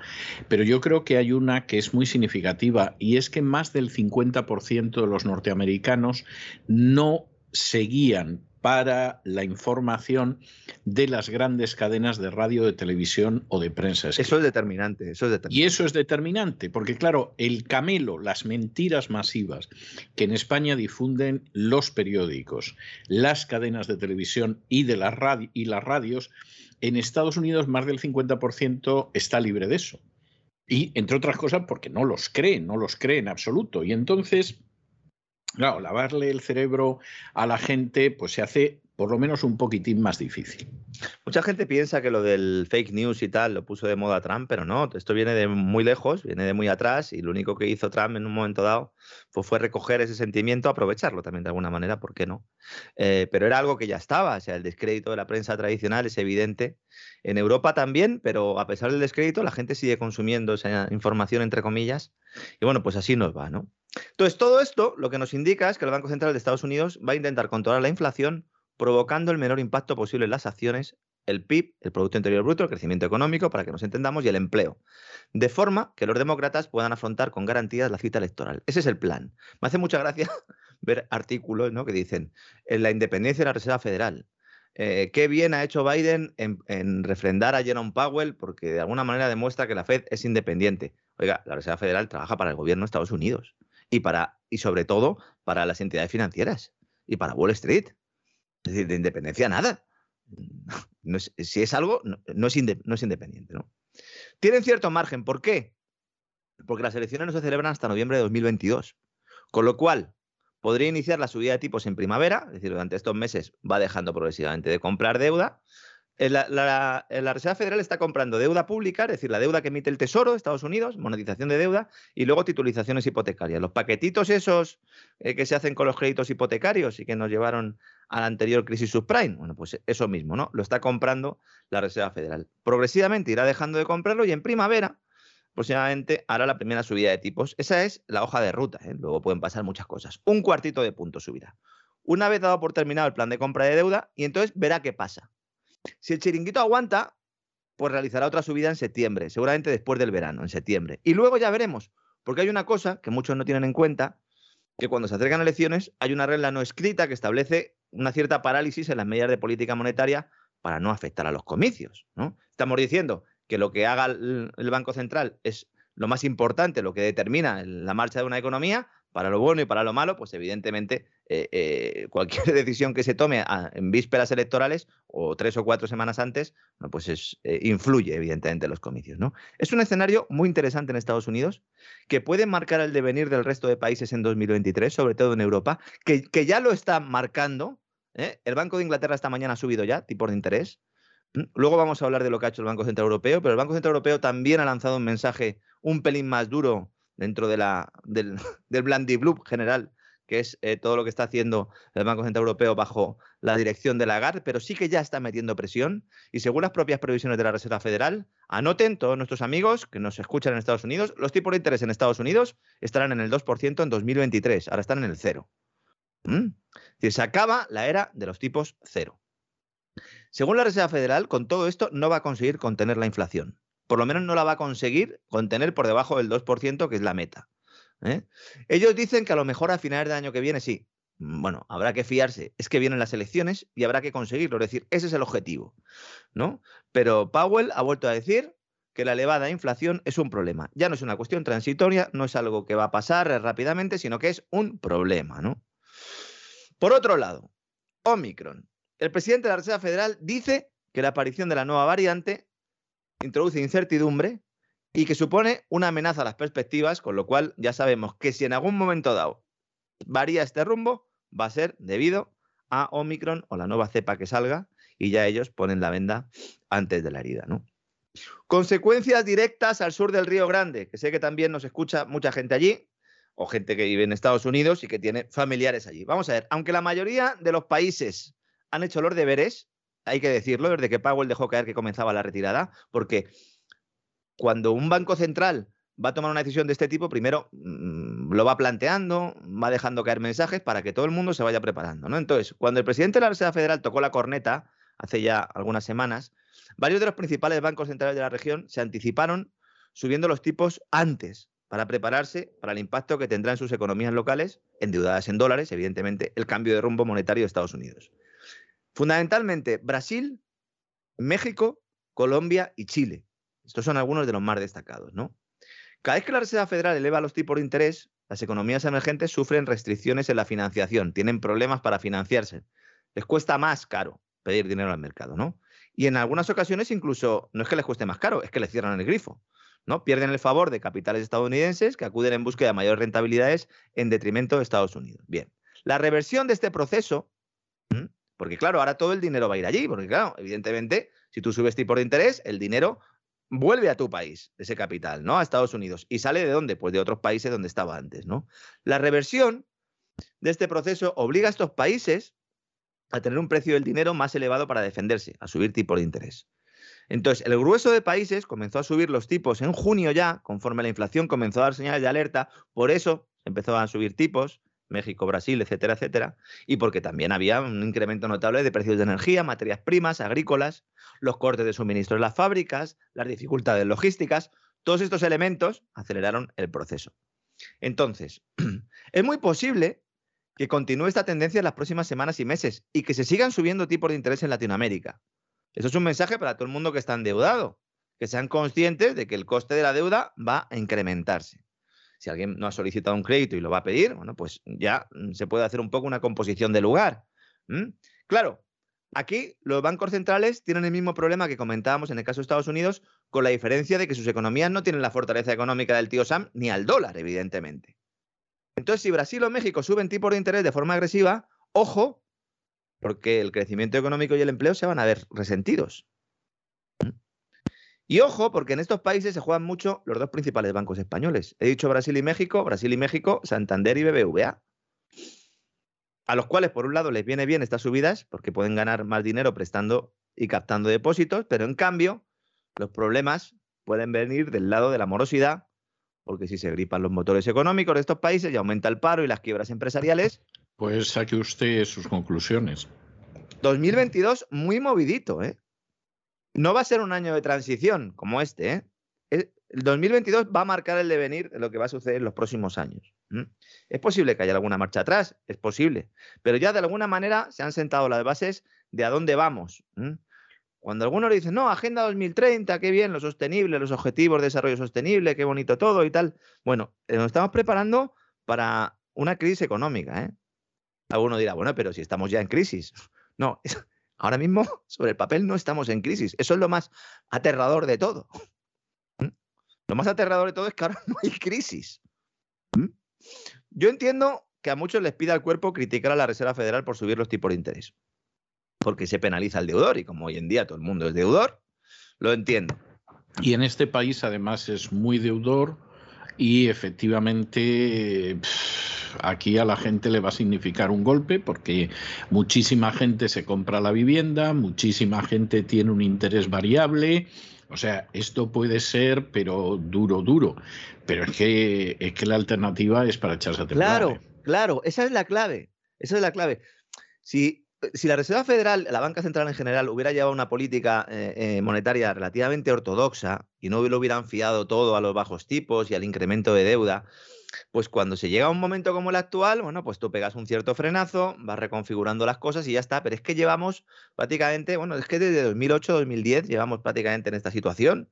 pero yo creo que hay una que es muy significativa y es que más del 50% de los norteamericanos no seguían para la información de las grandes cadenas de radio, de televisión o de prensa. Eso es determinante, eso es determinante. Y eso es determinante, porque claro, el camelo, las mentiras masivas que en España difunden los periódicos, las cadenas de televisión y, de la radio, y las radios, en Estados Unidos más del 50% está libre de eso. Y entre otras cosas porque no los creen, no los creen en absoluto. Y entonces Claro, lavarle el cerebro a la gente pues se hace por lo menos un poquitín más difícil. Mucha gente piensa que lo del fake news y tal lo puso de moda Trump, pero no, esto viene de muy lejos, viene de muy atrás y lo único que hizo Trump en un momento dado pues fue recoger ese sentimiento, aprovecharlo también de alguna manera, ¿por qué no? Eh, pero era algo que ya estaba, o sea, el descrédito de la prensa tradicional es evidente. En Europa también, pero a pesar del descrédito, la gente sigue consumiendo esa información, entre comillas, y bueno, pues así nos va, ¿no? Entonces, todo esto lo que nos indica es que el Banco Central de Estados Unidos va a intentar controlar la inflación provocando el menor impacto posible en las acciones, el PIB, el Producto Interior Bruto, el crecimiento económico, para que nos entendamos, y el empleo, de forma que los demócratas puedan afrontar con garantías la cita electoral. Ese es el plan. Me hace mucha gracia ver artículos ¿no? que dicen en la independencia de la Reserva Federal. Eh, qué bien ha hecho Biden en, en, refrendar a Jerome Powell porque de alguna manera demuestra que la Fed es independiente. Oiga, la Reserva Federal trabaja para el gobierno de Estados Unidos y, para, y sobre todo para las entidades financieras y para Wall Street. Es decir, de independencia nada. si es algo, no, es independiente. ¿no? Tienen cierto margen. ¿Por qué? Porque las elecciones no se celebran hasta noviembre de 2022. Con lo cual, podría iniciar la subida de tipos en primavera, es decir, durante estos meses va dejando progresivamente de comprar deuda, la, la- la Reserva Federal está comprando deuda pública, es decir, la deuda que emite el Tesoro de Estados Unidos, monetización de deuda, y luego titulizaciones hipotecarias. Los paquetitos esos eh, que se hacen con los créditos hipotecarios y que nos llevaron a la anterior crisis subprime, bueno, pues eso mismo, ¿no? Lo está comprando la Reserva Federal. Progresivamente irá dejando de comprarlo y en primavera aproximadamente hará la primera subida de tipos. Esa es la hoja de ruta, ¿eh? luego pueden pasar muchas cosas. Un cuartito de punto subirá. Una vez dado por terminado el plan de compra de deuda, y entonces verá qué pasa. Si el chiringuito aguanta, pues realizará otra subida en septiembre, seguramente después del verano, en septiembre. Y luego ya veremos, porque hay una cosa que muchos no tienen en cuenta, que cuando se acercan elecciones hay una regla no escrita que establece una cierta parálisis en las medidas de política monetaria para no afectar a los comicios. ¿no? Estamos diciendo que lo que haga el Banco Central es lo más importante, lo que determina la marcha de una economía, para lo bueno y para lo malo, pues evidentemente eh, eh, cualquier decisión que se tome a- en vísperas electorales o tres o cuatro semanas antes, pues es, eh, influye evidentemente en los comicios. ¿no? Es un escenario muy interesante en Estados Unidos que puede marcar el devenir del resto de países en 2023, sobre todo en Europa, que, que ya lo está marcando. El Banco de Inglaterra esta mañana ha subido ya tipos de interés. ¿m? Luego vamos a hablar de lo que ha hecho el Banco Central Europeo, pero el Banco Central Europeo también ha lanzado un mensaje un pelín más duro dentro del, del general, que es eh, todo lo que está haciendo el Banco Central Europeo bajo la dirección de Lagarde, pero sí que ya está metiendo presión y según las propias previsiones de la Reserva Federal, anoten todos nuestros amigos que nos escuchan en Estados Unidos, los tipos de interés en Estados Unidos estarán en el 2% en 2023, ahora están en el cero. ¿Mm? Decir, se acaba la era de los tipos cero. Según la Reserva Federal, con todo esto no va a conseguir contener la inflación. Por lo menos no la va a conseguir contener por debajo del 2%, que es la meta. ¿eh? Ellos dicen que a lo mejor a finales del año que viene sí. Mm, Bueno, habrá que fiarse. Es que vienen las elecciones y habrá que conseguirlo. Es decir, ese es el objetivo. ¿no? Pero Powell ha vuelto a decir que la elevada inflación es un problema. Ya no es una cuestión transitoria, no es algo que va a pasar rápidamente, sino que es un problema. ¿no? Por otro lado, Omicron. El presidente de la Reserva Federal dice que la aparición de la nueva variante introduce incertidumbre y que supone una amenaza a las perspectivas, con lo cual ya sabemos que si en algún momento dado varía este rumbo, va a ser debido a Omicron o la nueva cepa que salga y ya ellos ponen la venda antes de la herida. ¿no? Consecuencias directas al sur del Río Grande, que sé que también nos escucha mucha gente allí, o gente que vive en Estados Unidos y que tiene familiares allí. Vamos a ver, aunque la mayoría de los países han hecho los deberes, hay que decirlo, desde que Powell dejó caer que comenzaba la retirada, porque cuando un banco central va a tomar una decisión de este tipo, primero mm, lo va planteando, va dejando caer mensajes para que todo el mundo se vaya preparando. ¿no? Entonces, cuando el presidente de la Reserva Federal tocó la corneta, hace ya algunas semanas, varios de los principales bancos centrales de la región se anticiparon subiendo los tipos antes para prepararse para el impacto que tendrá en sus economías locales, endeudadas en dólares, evidentemente, el cambio de rumbo monetario de Estados Unidos. Fundamentalmente, Brasil, México, Colombia y Chile. Estos son algunos de los más destacados, ¿no? Cada vez que la Reserva Federal eleva los tipos de interés, las economías emergentes sufren restricciones en la financiación, tienen problemas para financiarse. Les cuesta más caro pedir dinero al mercado, ¿no? Y en algunas ocasiones incluso no es que les cueste más caro, es que les cierran el grifo, ¿no? Pierden el favor de capitales estadounidenses que acuden en búsqueda de mayores rentabilidades en detrimento de Estados Unidos. Bien, la reversión de este proceso. Porque claro, ahora todo el dinero va a ir allí, porque claro, evidentemente, si tú subes tipos de interés, el dinero vuelve a tu país, ese capital, ¿no? A Estados Unidos. ¿Y sale de dónde? Pues de otros países donde estaba antes, ¿no? La reversión de este proceso obliga a estos países a tener un precio del dinero más elevado para defenderse, a subir tipos de interés. Entonces, el grueso de países comenzó a subir los tipos en junio ya, conforme la inflación comenzó a dar señales de alerta, por eso empezaban a subir tipos, México, Brasil, etcétera, etcétera, y porque también había un incremento notable de precios de energía, materias primas, agrícolas, los cortes de suministro en las fábricas, las dificultades logísticas, todos estos elementos aceleraron el proceso. Entonces, es muy posible que continúe esta tendencia en las próximas semanas y meses y que se sigan subiendo tipos de interés en Latinoamérica. Eso es un mensaje para todo el mundo que está endeudado, que sean conscientes de que el coste de la deuda va a incrementarse. Si alguien no ha solicitado un crédito y lo va a pedir, bueno, pues ya mm, se puede hacer un poco una composición de lugar. Claro, aquí los bancos centrales tienen el mismo problema que comentábamos en el caso de Estados Unidos, con la diferencia de que sus economías no tienen la fortaleza económica del tío Sam ni al dólar, evidentemente. Entonces, si Brasil o México suben tipos de interés de forma agresiva, ojo, porque el crecimiento económico y el empleo se van a ver resentidos. Y ojo, porque en estos países se juegan mucho los dos principales bancos españoles. He dicho Brasil y México, Brasil y México, Santander y BBVA. A los cuales, por un lado, les viene bien estas subidas porque pueden ganar más dinero prestando y captando depósitos, pero en cambio, los problemas pueden venir del lado de la morosidad, porque si se gripan los motores económicos de estos países y aumenta el paro y las quiebras empresariales. Pues saque usted sus conclusiones. 2022 muy movidito, ¿eh? No va a ser un año de transición como este, ¿eh? El 2022 va a marcar el devenir de lo que va a suceder en los próximos años. Es posible que haya alguna marcha atrás, es posible, pero ya de alguna manera se han sentado las bases de a dónde vamos. Cuando algunos dicen, no, Agenda 2030, qué bien, lo sostenible, los objetivos de desarrollo sostenible, qué bonito todo y tal. Bueno, eh, nos estamos preparando para una crisis económica. ¿eh? Alguno dirá, bueno, pero si estamos ya en crisis. No, ahora mismo sobre el papel no estamos en crisis. Eso es lo más aterrador de todo. ¿Mm? Lo más aterrador de todo es que ahora no hay crisis. ¿Mm? Yo entiendo que a muchos les pida al cuerpo criticar a la Reserva Federal por subir los tipos de interés porque se penaliza al deudor y como hoy en día todo el mundo es deudor, lo entiendo. Y en este país además es muy deudor y efectivamente aquí a la gente le va a significar un golpe porque muchísima gente se compra la vivienda, muchísima gente tiene un interés variable. O sea, esto puede ser, pero duro, duro. Pero es que, es que la alternativa es para echarse a temblar. Claro, ¿eh? claro, esa es la clave. Esa es la clave. Si si la Reserva Federal, la banca central en general, hubiera llevado una política eh, eh, monetaria relativamente ortodoxa y no lo hubieran fiado todo a los bajos tipos y al incremento de deuda, pues cuando se llega a un momento como el actual, bueno, pues tú pegas un cierto frenazo, vas reconfigurando las cosas y ya está. Pero es que llevamos prácticamente, bueno, es que desde 2008-2010 llevamos prácticamente en esta situación.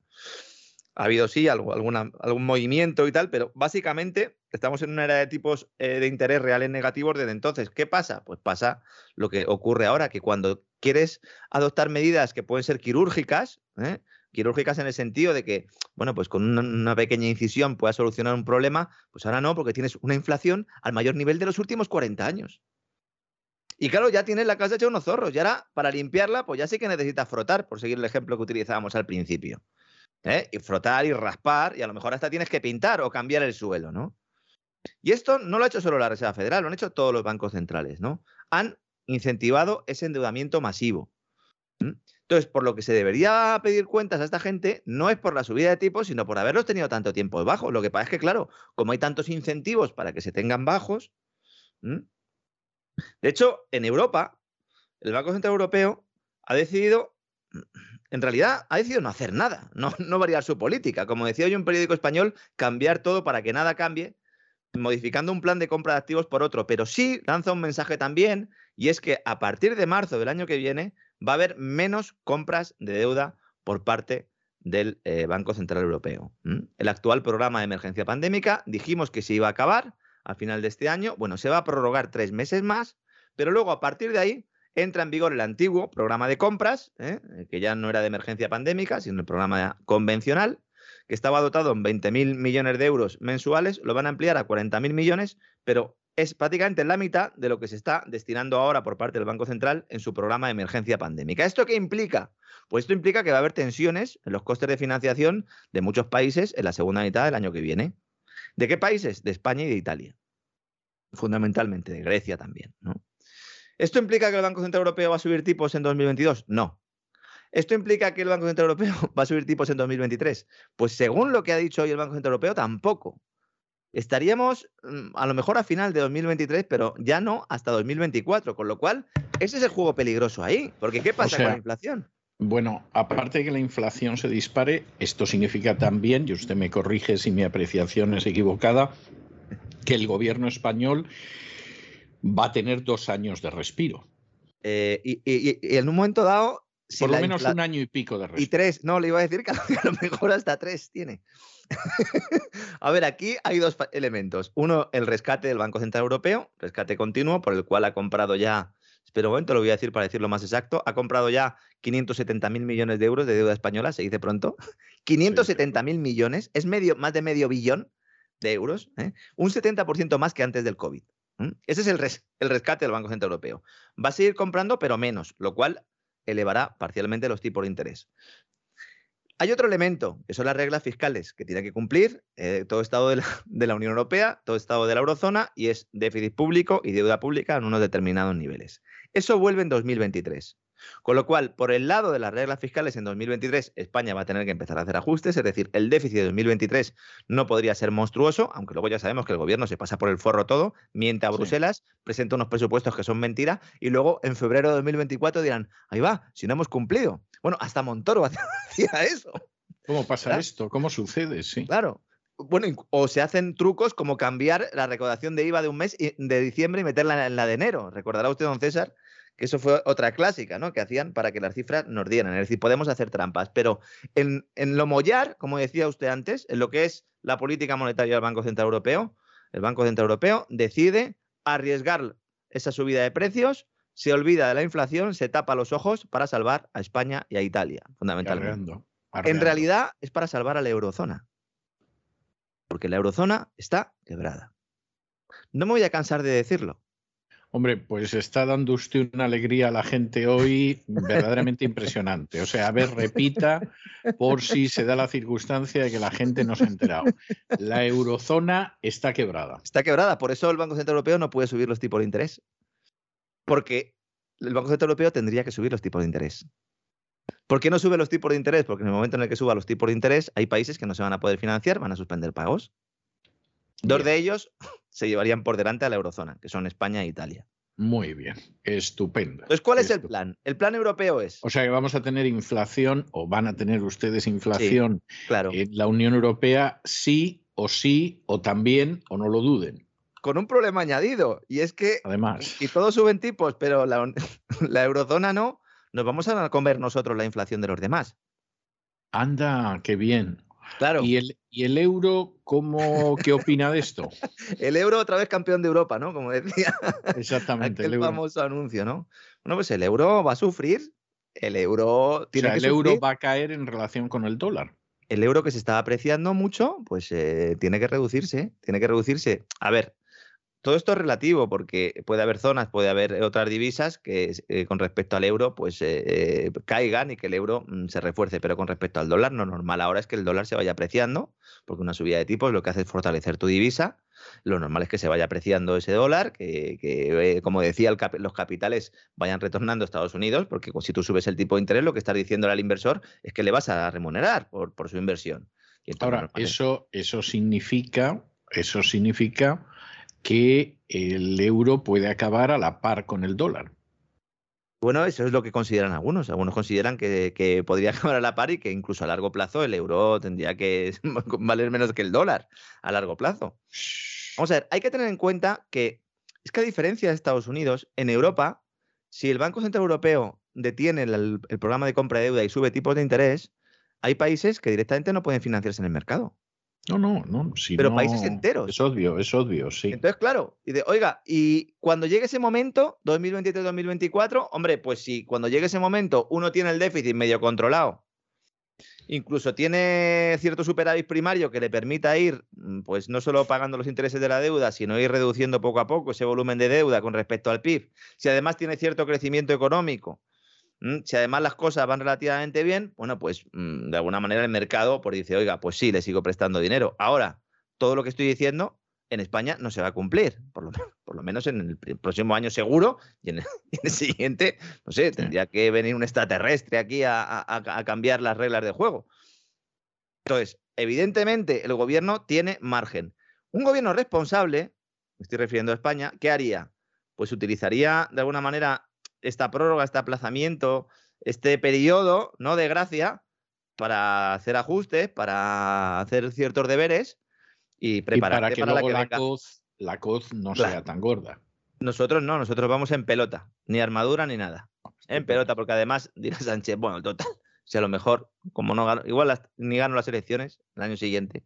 Ha habido, sí, alguna, algún movimiento y tal, pero básicamente estamos en una era de tipos eh, de interés reales negativos desde entonces. ¿Qué pasa? Pues pasa lo que ocurre ahora, que cuando quieres adoptar medidas que pueden ser quirúrgicas, ¿eh? Quirúrgicas en el sentido de que, bueno, pues con una, pequeña incisión puedas solucionar un problema, pues ahora no, porque tienes una inflación al mayor nivel de los últimos 40 años. Y claro, ya tienes la casa hecha unos zorros, y ahora para limpiarla, pues ya sí que necesitas frotar, por seguir el ejemplo que utilizábamos al principio. ¿eh? y frotar y raspar, y a lo mejor hasta tienes que pintar o cambiar el suelo, ¿no? Y esto no lo ha hecho solo la Reserva Federal, lo han hecho todos los bancos centrales, ¿no? Han incentivado ese endeudamiento masivo. Entonces, por lo que se debería pedir cuentas a esta gente, no es por la subida de tipos, sino por haberlos tenido tanto tiempo bajos. Lo que pasa es que, claro, como hay tantos incentivos para que se tengan bajos. De hecho, en Europa, el Banco Central Europeo ha decidido en realidad ha decidido no hacer nada, no, no variar su política. Como decía hoy un periódico español, cambiar todo para que nada cambie, modificando un plan de compra de activos por otro. Pero sí lanza un mensaje también, y es que a partir de marzo del año que viene va a haber menos compras de deuda por parte del eh, Banco Central Europeo. El actual programa de emergencia pandémica dijimos que se iba a acabar al final de este año. Bueno, se va a prorrogar tres meses más, pero luego a partir de ahí entra en vigor el antiguo programa de compras, ¿eh? Eh, que ya no era de emergencia pandémica, sino el programa convencional, que estaba dotado en 20.000 millones de euros mensuales, lo van a ampliar a 40.000 millones, pero es prácticamente la mitad de lo que se está destinando ahora por parte del Banco Central en su programa de emergencia pandémica. ¿Esto qué implica? Pues esto implica que va a haber tensiones en los costes de financiación de muchos países en la segunda mitad del año que viene. ¿De qué países? De España y de Italia. Fundamentalmente, de Grecia también. ¿no? ¿Esto implica que el Banco Central Europeo va a subir tipos en 2022? No. ¿Esto implica que el Banco Central Europeo va a subir tipos en 2023? Pues según lo que ha dicho hoy el Banco Central Europeo, tampoco. Estaríamos mm, a lo mejor a final de 2023, pero ya no hasta 2024, con lo cual ese es el juego peligroso ahí, porque ¿qué pasa con la inflación? Bueno, aparte de que la inflación se dispare, esto significa también, y usted me corrige si mi apreciación es equivocada, que el gobierno español va a tener dos años de respiro. Eh, y, en un momento dado... Por lo menos un año y pico de respiro. Y tres, no, le iba a decir que a lo mejor hasta tres tiene. a ver, aquí hay dos elementos. Uno, el rescate del Banco Central Europeo, rescate continuo, por el cual ha comprado ya, espera un momento, lo voy a decir para decirlo más exacto, ha comprado ya 570 mil millones de euros de deuda española, se dice pronto. 570 mil millones, es medio, más de medio billón de euros, ¿eh? un 70% más que antes del COVID. Ese es el, el rescate del Banco Central Europeo. Va a seguir comprando, pero menos, lo cual elevará parcialmente los tipos de interés. Hay otro elemento, que son las reglas fiscales que tiene que cumplir eh, todo Estado de la, de la, Unión Europea, todo Estado de la Eurozona, y es déficit público y deuda pública en unos determinados niveles. Eso vuelve en 2023. Con lo cual, por el lado de las reglas fiscales en 2023, España va a tener que empezar a hacer ajustes, es decir, el déficit de 2023 no podría ser monstruoso, aunque luego ya sabemos que el gobierno se pasa por el forro todo, miente a Bruselas, sí. presenta unos presupuestos que son mentira y luego en febrero de 2024 dirán, ahí va, si no hemos cumplido. Bueno, hasta Montoro hacía eso. ¿Cómo pasa esto? ¿Cómo sucede? Sí. Claro. Bueno, o se hacen trucos como cambiar la recaudación de IVA de un mes de diciembre y meterla en la de enero. Recordará usted, don César, que eso fue otra clásica, ¿no? Que hacían para que las cifras nos dieran. Es decir, podemos hacer trampas, pero en, en, lo mollar, como decía usted antes, en lo que es la política monetaria del Banco Central Europeo, el Banco Central Europeo decide arriesgar esa subida de precios, se olvida de la inflación, se tapa los ojos para salvar a España y a Italia, fundamentalmente. Arreando, arreando. En realidad es para salvar a la eurozona, porque la eurozona está quebrada. No me voy a cansar de decirlo. Hombre, pues está dando usted una alegría a la gente hoy verdaderamente impresionante. O sea, a ver, repita por si se da la circunstancia de que la gente no se ha enterado. La eurozona está quebrada. Está quebrada, por eso el Banco Central Europeo no puede subir los tipos de interés. Porque el Banco Central Europeo tendría que subir los tipos de interés. ¿Por qué no sube los tipos de interés? Porque en el momento en el que suba los tipos de interés, hay países que no se van a poder financiar, van a suspender pagos. Dos Bien. de ellos se llevarían por delante a la eurozona, que son España e Italia. Muy bien, estupendo. Entonces, ¿cuál es el plan? El plan europeo es, O sea que vamos a tener inflación o van a tener ustedes inflación claro, en la Unión Europea sí o sí o también o no lo duden. Con un problema añadido, y es que Además, y todos suben tipos, pero la, eurozona no, nos vamos a comer nosotros la inflación de los demás. anda, qué bien. Claro, ¿Y el, y el euro, cómo, qué opina de esto? el euro otra vez campeón de Europa, ¿no? Como decía Exactamente, aquel el euro. famoso anuncio, ¿no? Bueno, pues el euro va a sufrir, el euro O tiene sea, que el euro va a caer en relación con el dólar. el euro que se está apreciando mucho, pues eh, tiene que reducirse, tiene que reducirse. A ver, todo esto es relativo porque puede haber zonas, puede haber otras divisas que eh, con respecto al euro pues eh, eh, caigan y que el euro mm, se refuerce, pero con respecto al dólar lo normal ahora es que el dólar se vaya apreciando porque una subida de tipos lo que hace es fortalecer tu divisa. Lo normal es que se vaya apreciando ese dólar, que, que, como decía, el cap- los capitales vayan retornando a Estados Unidos, porque si tú subes el tipo de interés, lo que estás diciendo al inversor es que le vas a remunerar por, por su inversión. Y Ahora, eso, eso significa, eso significa que el euro puede acabar a la par con el dólar. Bueno, eso es lo que consideran algunos. Algunos consideran que, podría acabar a la par y que incluso a largo plazo el euro tendría que valer menos que el dólar a largo plazo. Vamos a ver, hay que tener en cuenta que es que a diferencia de Estados Unidos, en Europa, si el Banco Central Europeo detiene el, el programa de compra de deuda y sube tipos de interés, hay países que directamente no pueden financiarse en el mercado. No, no, no. si Pero no- países enteros. Es obvio, es obvio, sí. Entonces, claro, dice, oiga, y cuando llegue ese momento, 2023-2024, hombre, pues si cuando llegue ese momento uno tiene el déficit medio controlado, incluso tiene cierto superávit primario que le permita ir, mm, pues no solo pagando los intereses de la deuda, sino ir reduciendo poco a poco ese volumen de deuda con respecto al PIB, si además tiene cierto crecimiento económico, si además las cosas van relativamente bien, bueno, pues mm, de alguna manera el mercado pues dice, oiga, pues sí, le sigo prestando dinero. Ahora, todo lo que estoy diciendo en España no se va a cumplir, por lo, por lo menos en el pr- próximo año seguro, y en el, y en el siguiente, no sé, tendría que venir un extraterrestre aquí a, a- cambiar las reglas del juego. Entonces, evidentemente, el gobierno tiene margen. Un gobierno responsable, me estoy refiriendo a España, ¿qué haría? Pues utilizaría de alguna manera esta prórroga, este aplazamiento, este periodo ¿no? de gracia para hacer ajustes, para hacer ciertos deberes y prepararse para que para la luego que la coz, la no Claro. sea tan gorda. Nosotros no, nosotros vamos en pelota, ni armadura ni nada. En pelota, porque además dirá Sánchez, bueno, total, si a lo mejor, como no gano, igual las- ni gano las elecciones el año siguiente.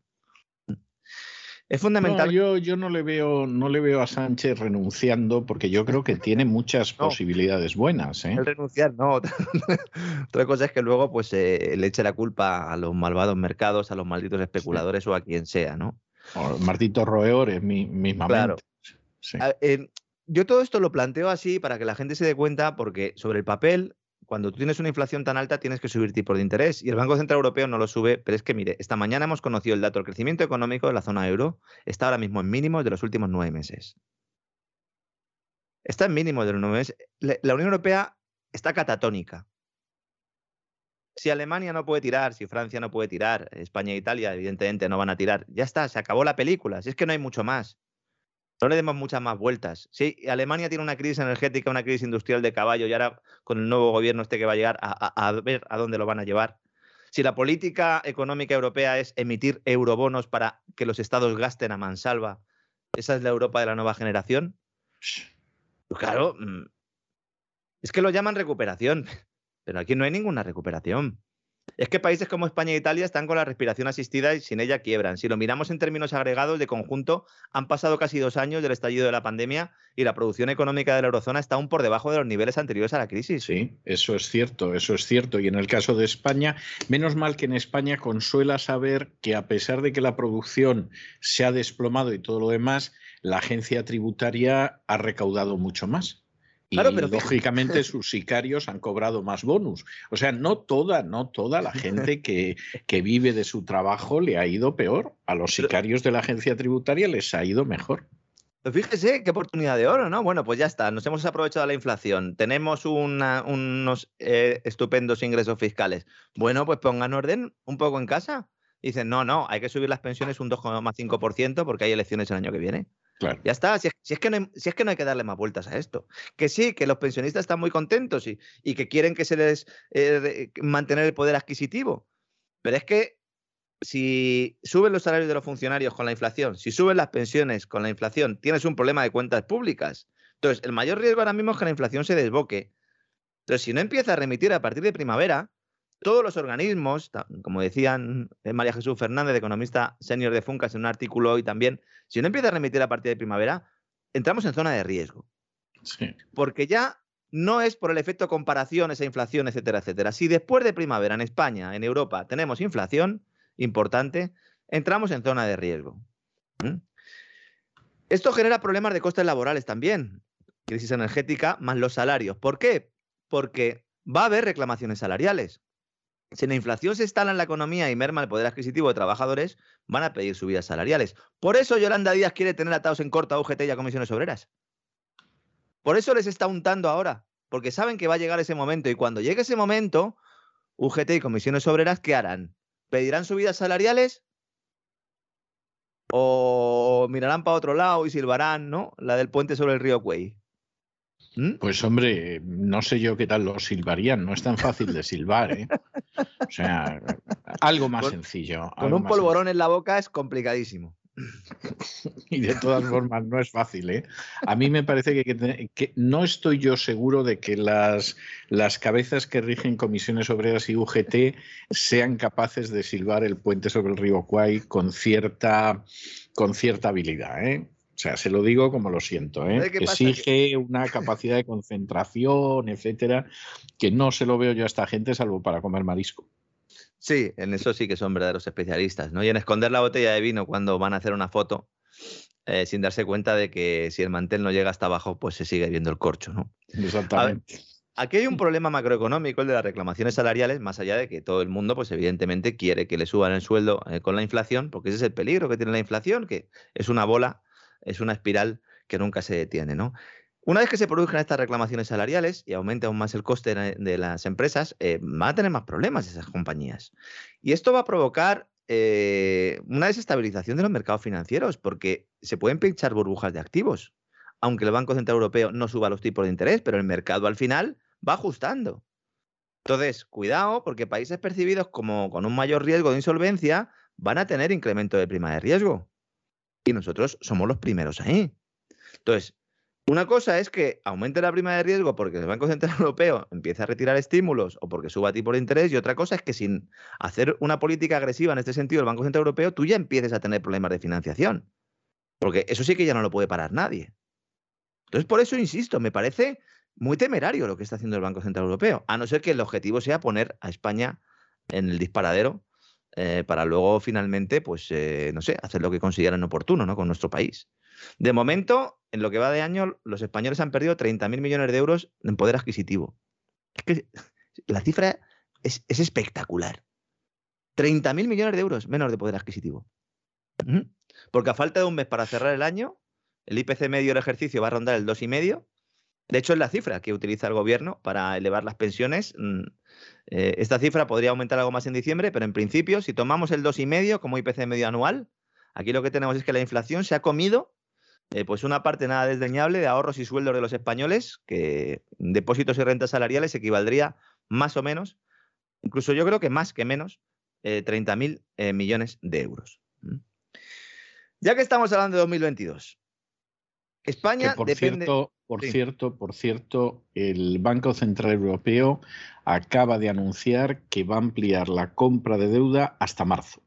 Es No, fundamental. yo, yo no le veo, no le veo a Sánchez renunciando porque yo creo que tiene muchas No. posibilidades buenas. ¿eh? El renunciar, no. Otra, cosa es que luego pues eh, le eche la culpa a los malvados mercados, a los malditos especuladores o a quien sea, ¿no? O Martito Roeores mi- mismamente. Claro. yo todo esto lo planteo así para que la gente se dé cuenta, porque sobre el papel, cuando tú tienes una inflación tan alta, tienes que subir tipos de interés. Y el Banco Central Europeo no lo sube, pero es que, mire, esta mañana hemos conocido el dato, el crecimiento económico de la zona euro está ahora mismo en mínimos de los últimos nueve meses. Está en mínimos de los nueve meses. La Unión Europea está catatónica. Si Alemania no puede tirar, si Francia no puede tirar, España e Italia evidentemente no van a tirar, ya está, se acabó la película, si es que no hay mucho más. No le demos muchas más vueltas. Si Alemania tiene una crisis energética, una crisis industrial de caballo y ahora con el nuevo gobierno este que va a llegar a, ver a dónde lo van a llevar. Si la política económica europea es emitir eurobonos para que los estados gasten a mansalva, esa es la Europa de la nueva generación. Pues claro, mm, es que lo llaman recuperación, pero aquí no hay ninguna recuperación. Es que países como España e Italia están con la respiración asistida y sin ella quiebran. Si lo miramos en términos agregados de conjunto, han pasado casi dos años del estallido de la pandemia y la producción económica de la eurozona está aún por debajo de los niveles anteriores a la crisis. Sí, eso es cierto, eso es cierto. Y en el caso de España, menos mal que en España consuela saber que a pesar de que la producción se ha desplomado y todo lo demás, la agencia tributaria ha recaudado mucho más. Y lógicamente sus sicarios han cobrado más bonus. O sea, no toda, no toda la gente que, que vive de su trabajo le ha ido peor. A los sicarios de la agencia tributaria les ha ido mejor. fíjese qué oportunidad de oro, ¿no? Bueno, pues ya está, nos hemos aprovechado de la inflación, tenemos unos eh, estupendos ingresos fiscales. Bueno, pues pongan orden un poco en casa. Dicen, no, no, hay que subir las pensiones un 2,5% porque hay elecciones el año que viene. Ya está, si es, que no hay, si es, que no hay, que darle más vueltas a esto. Que sí, que los pensionistas están muy contentos y, y que quieren que se les eh, mantener el poder adquisitivo. Pero es que si suben los salarios de los funcionarios con la inflación, si suben las pensiones con la inflación, tienes un problema de cuentas públicas. Entonces, el mayor riesgo ahora mismo es que la inflación se desboque. Entonces, si no empieza a remitir a partir de primavera, todos los organismos, como decían eh, María Jesús Fernández, economista senior de Funcas, en un artículo hoy también, si no empieza a remitir a partir de primavera, entramos en zona de riesgo. Porque ya no es por el efecto comparación, esa inflación, etcétera, etcétera. Si después de primavera en España, en Europa, tenemos inflación importante, entramos en zona de riesgo. Esto genera problemas de costes laborales también. Crisis energética más los salarios. ¿Por qué? Porque va a haber reclamaciones salariales. Si la inflación se instala en la economía y merma el poder adquisitivo de trabajadores, van a pedir subidas salariales. Por eso Yolanda Díaz quiere tener atados en corta UGT y a comisiones obreras. Por eso les está untando ahora, porque saben que va a llegar ese momento y cuando llegue ese momento, UGT y comisiones obreras, ¿qué harán? ¿Pedirán subidas salariales? ¿O mirarán para otro lado y silbarán, ¿no? La del puente sobre el río Cuey. ¿Mm? Pues hombre, no sé yo qué tal lo silbarían, no es tan fácil de silbar, ¿eh? O sea, algo más sencillo. Con un polvorón en la boca es complicadísimo. Y de todas formas no es fácil, ¿eh? A mí me parece que, que, no estoy yo seguro de que las, las cabezas que rigen comisiones obreras y UGT sean capaces de silbar el puente sobre el río Kwai con cierta, con cierta habilidad, ¿eh? O sea, se lo digo como lo siento, ¿eh? Exige una capacidad de concentración, etcétera, que no se lo veo yo a esta gente salvo para comer marisco. Sí, en eso sí que son verdaderos especialistas, ¿no? Y en esconder la botella de vino cuando van a hacer una foto, eh, sin darse cuenta de que si el mantel no llega hasta abajo, pues se sigue viendo el corcho, ¿no? Exactamente. aquí hay un problema macroeconómico, el de las reclamaciones salariales, más allá de que todo el mundo, pues evidentemente quiere que le suban el sueldo eh, con la inflación, porque ese es el peligro que tiene la inflación, que es una bola es una espiral que nunca se detiene, ¿no? Una vez que se produzcan estas reclamaciones salariales y aumente aún más el coste de las empresas, eh, van a tener más problemas esas compañías. Y esto va a provocar eh, una desestabilización de los mercados financieros, porque se pueden pinchar burbujas de activos. Aunque el Banco Central Europeo no suba los tipos de interés, pero el mercado al final va ajustando. Entonces, cuidado, porque países percibidos como con un mayor riesgo de insolvencia van a tener incremento de prima de riesgo y nosotros somos los primeros ahí. Entonces, una cosa es que aumente la prima de riesgo porque el Banco Central Europeo empiece a retirar estímulos o porque suba tipo de interés y otra cosa es que sin hacer una política agresiva en este sentido el Banco Central Europeo, tú ya empieces a tener problemas de financiación. Porque eso sí que ya no lo puede parar nadie. Entonces, por eso insisto, me parece muy temerario lo que está haciendo el Banco Central Europeo, a no ser que el objetivo sea poner a España en el disparadero eh, para luego finalmente, pues, eh, no sé, hacer lo que consideran oportuno ¿no? con nuestro país. De momento, en lo que va de año, los españoles han perdido 30.000 millones de euros en poder adquisitivo. Es que la cifra es, espectacular. 30.000 millones de euros menos de poder adquisitivo. Porque a falta de un mes para cerrar el año, el IPC medio del ejercicio va a rondar el 2,5. De hecho, es la cifra que utiliza el gobierno para elevar las pensiones. Mm, eh, esta cifra podría aumentar algo más en diciembre, pero en principio, si tomamos el 2,5 como IPC medio anual, aquí lo que tenemos es que la inflación se ha comido eh, pues una parte nada desdeñable de ahorros y sueldos de los españoles, que depósitos y rentas salariales equivaldría más o menos, incluso yo creo que más que menos, eh, 30.000 eh, millones de euros. Ya que estamos hablando de 2022, España por Cierto, por cierto, por cierto, el Banco Central Europeo acaba de anunciar que va a ampliar la compra de deuda hasta marzo.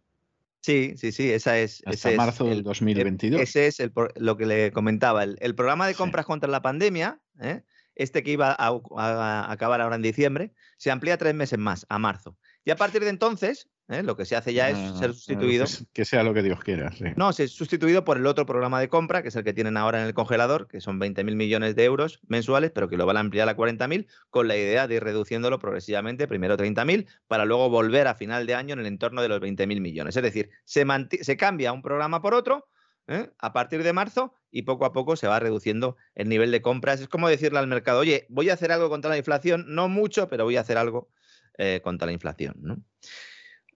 Sí, sí, sí, esa es. Hasta marzo del 2022. Ese es lo que le comentaba. El, programa de compras contra la pandemia, ¿eh? este que iba a, acabar ahora en diciembre, se amplía tres meses más, a marzo. Y a partir de entonces, ¿eh? lo que se hace ya es ser ah, sustituido. Que sea lo que Dios quiera. No, se es sustituido por el otro programa de compra, que es el que tienen ahora en el congelador, que son 20.000 millones de euros mensuales, pero que lo van a ampliar a 40.000, con la idea de ir reduciéndolo progresivamente, primero 30.000, para luego volver a final de año en el entorno de los 20.000 millones. Es decir, se, se cambia un programa por otro. ¿eh? a partir de marzo y poco a poco se va reduciendo el nivel de compras. Es como decirle al mercado, oye, voy a hacer algo contra la inflación, no mucho, pero voy a hacer algo eh, contra la inflación. ¿no?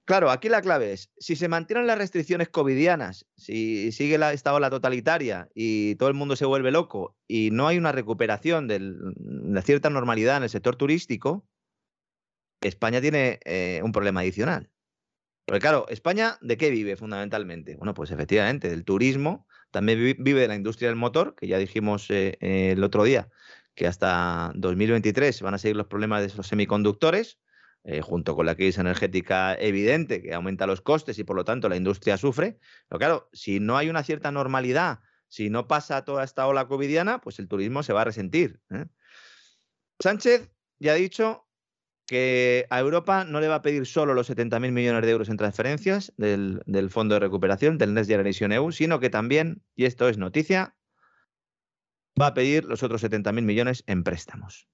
Claro, aquí la clave es, si se mantienen las restricciones covidianas, si sigue la, esta ola totalitaria y todo el mundo se vuelve loco y no hay una recuperación de cierta normalidad en el sector turístico, España tiene eh, un problema adicional. Porque claro, España, ¿de qué vive fundamentalmente? Bueno, pues efectivamente, del turismo, también vive de la industria del motor, que ya dijimos eh, el otro día, que hasta 2023 van a seguir los problemas de los semiconductores, eh, junto con la crisis energética evidente que aumenta los costes y por lo tanto la industria sufre. Pero claro, si no hay una cierta normalidad, si no pasa toda esta ola covidiana, pues el turismo se va a resentir. ¿eh? Sánchez ya ha dicho que a Europa no le va a pedir solo los 70.000 millones de euros en transferencias del, Fondo de Recuperación, del Next Generation EU, sino que también, y esto es noticia, va a pedir los otros 70.000 millones en préstamos.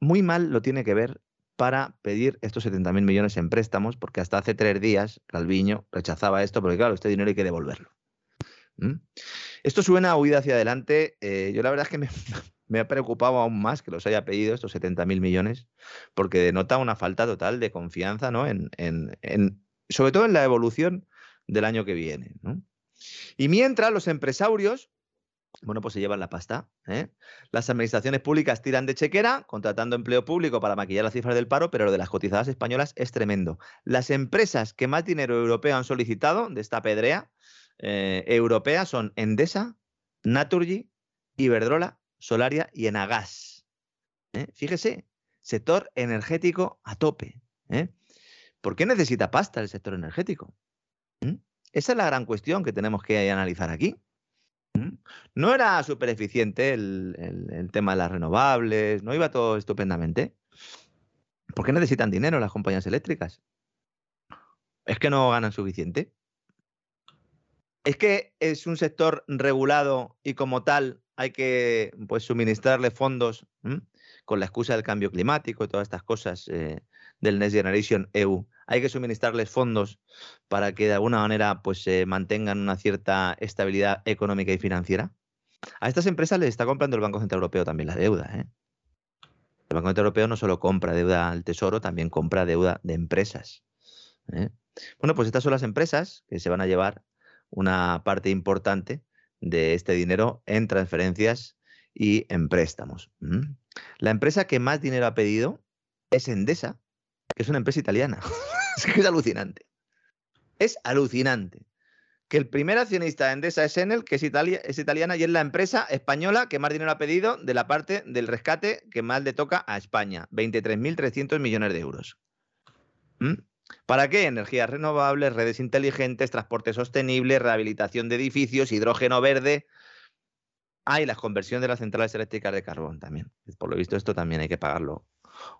Muy mal lo tiene que ver para pedir estos 70.000 millones en préstamos, porque hasta hace tres días Calviño rechazaba esto, porque claro, este dinero hay que devolverlo. Esto suena a huida hacia adelante. Eh, yo la verdad es que me, ha preocupado aún más que los haya pedido estos 70.000 millones, porque denota una falta total de confianza, ¿no? En, sobre todo en la evolución del año que viene. Y mientras los empresarios bueno, pues se llevan la pasta. ¿eh? Las administraciones públicas tiran de chequera, contratando empleo público para maquillar las cifras del paro, pero lo de las cotizadas españolas es tremendo. Las empresas que más dinero europeo han solicitado de esta pedrea eh, europea son Endesa, Naturgy, Iberdrola, Solaria y Enagas. ¿eh? Fíjese, sector energético a tope. ¿Por qué necesita pasta el sector energético? Esa es la gran cuestión que tenemos que analizar aquí. No era súper eficiente el, tema de las renovables, no iba todo estupendamente. ¿Por qué necesitan dinero las compañías eléctricas? ¿Es que no ganan suficiente? ¿Es que es un sector regulado y como tal hay que pues, suministrarle fondos con la excusa del cambio climático y todas estas cosas eh, del Next Generation EU? hay que suministrarles fondos para que de alguna manera pues se mantengan una cierta estabilidad económica y financiera. A estas empresas les está comprando el Banco Central Europeo también la deuda. ¿eh? El Banco Central Europeo no solo compra deuda al Tesoro, también compra deuda de empresas. ¿eh? Bueno, pues estas son las empresas que se van a llevar una parte importante de este dinero en transferencias y en préstamos. La empresa que más dinero ha pedido es Endesa, que es una empresa italiana. es que es alucinante. Es alucinante. Que el primer accionista de Endesa es Enel, que es, Italia, es italiana y es la empresa española que más dinero ha pedido de la parte del rescate que más le toca a España. 23.300 millones de euros. ¿Mm? ¿Para qué? Energías renovables, redes inteligentes, transporte sostenible, rehabilitación de edificios, hidrógeno verde. Ah, y la conversión de las centrales eléctricas de carbón también. Por lo visto, esto también hay que pagarlo.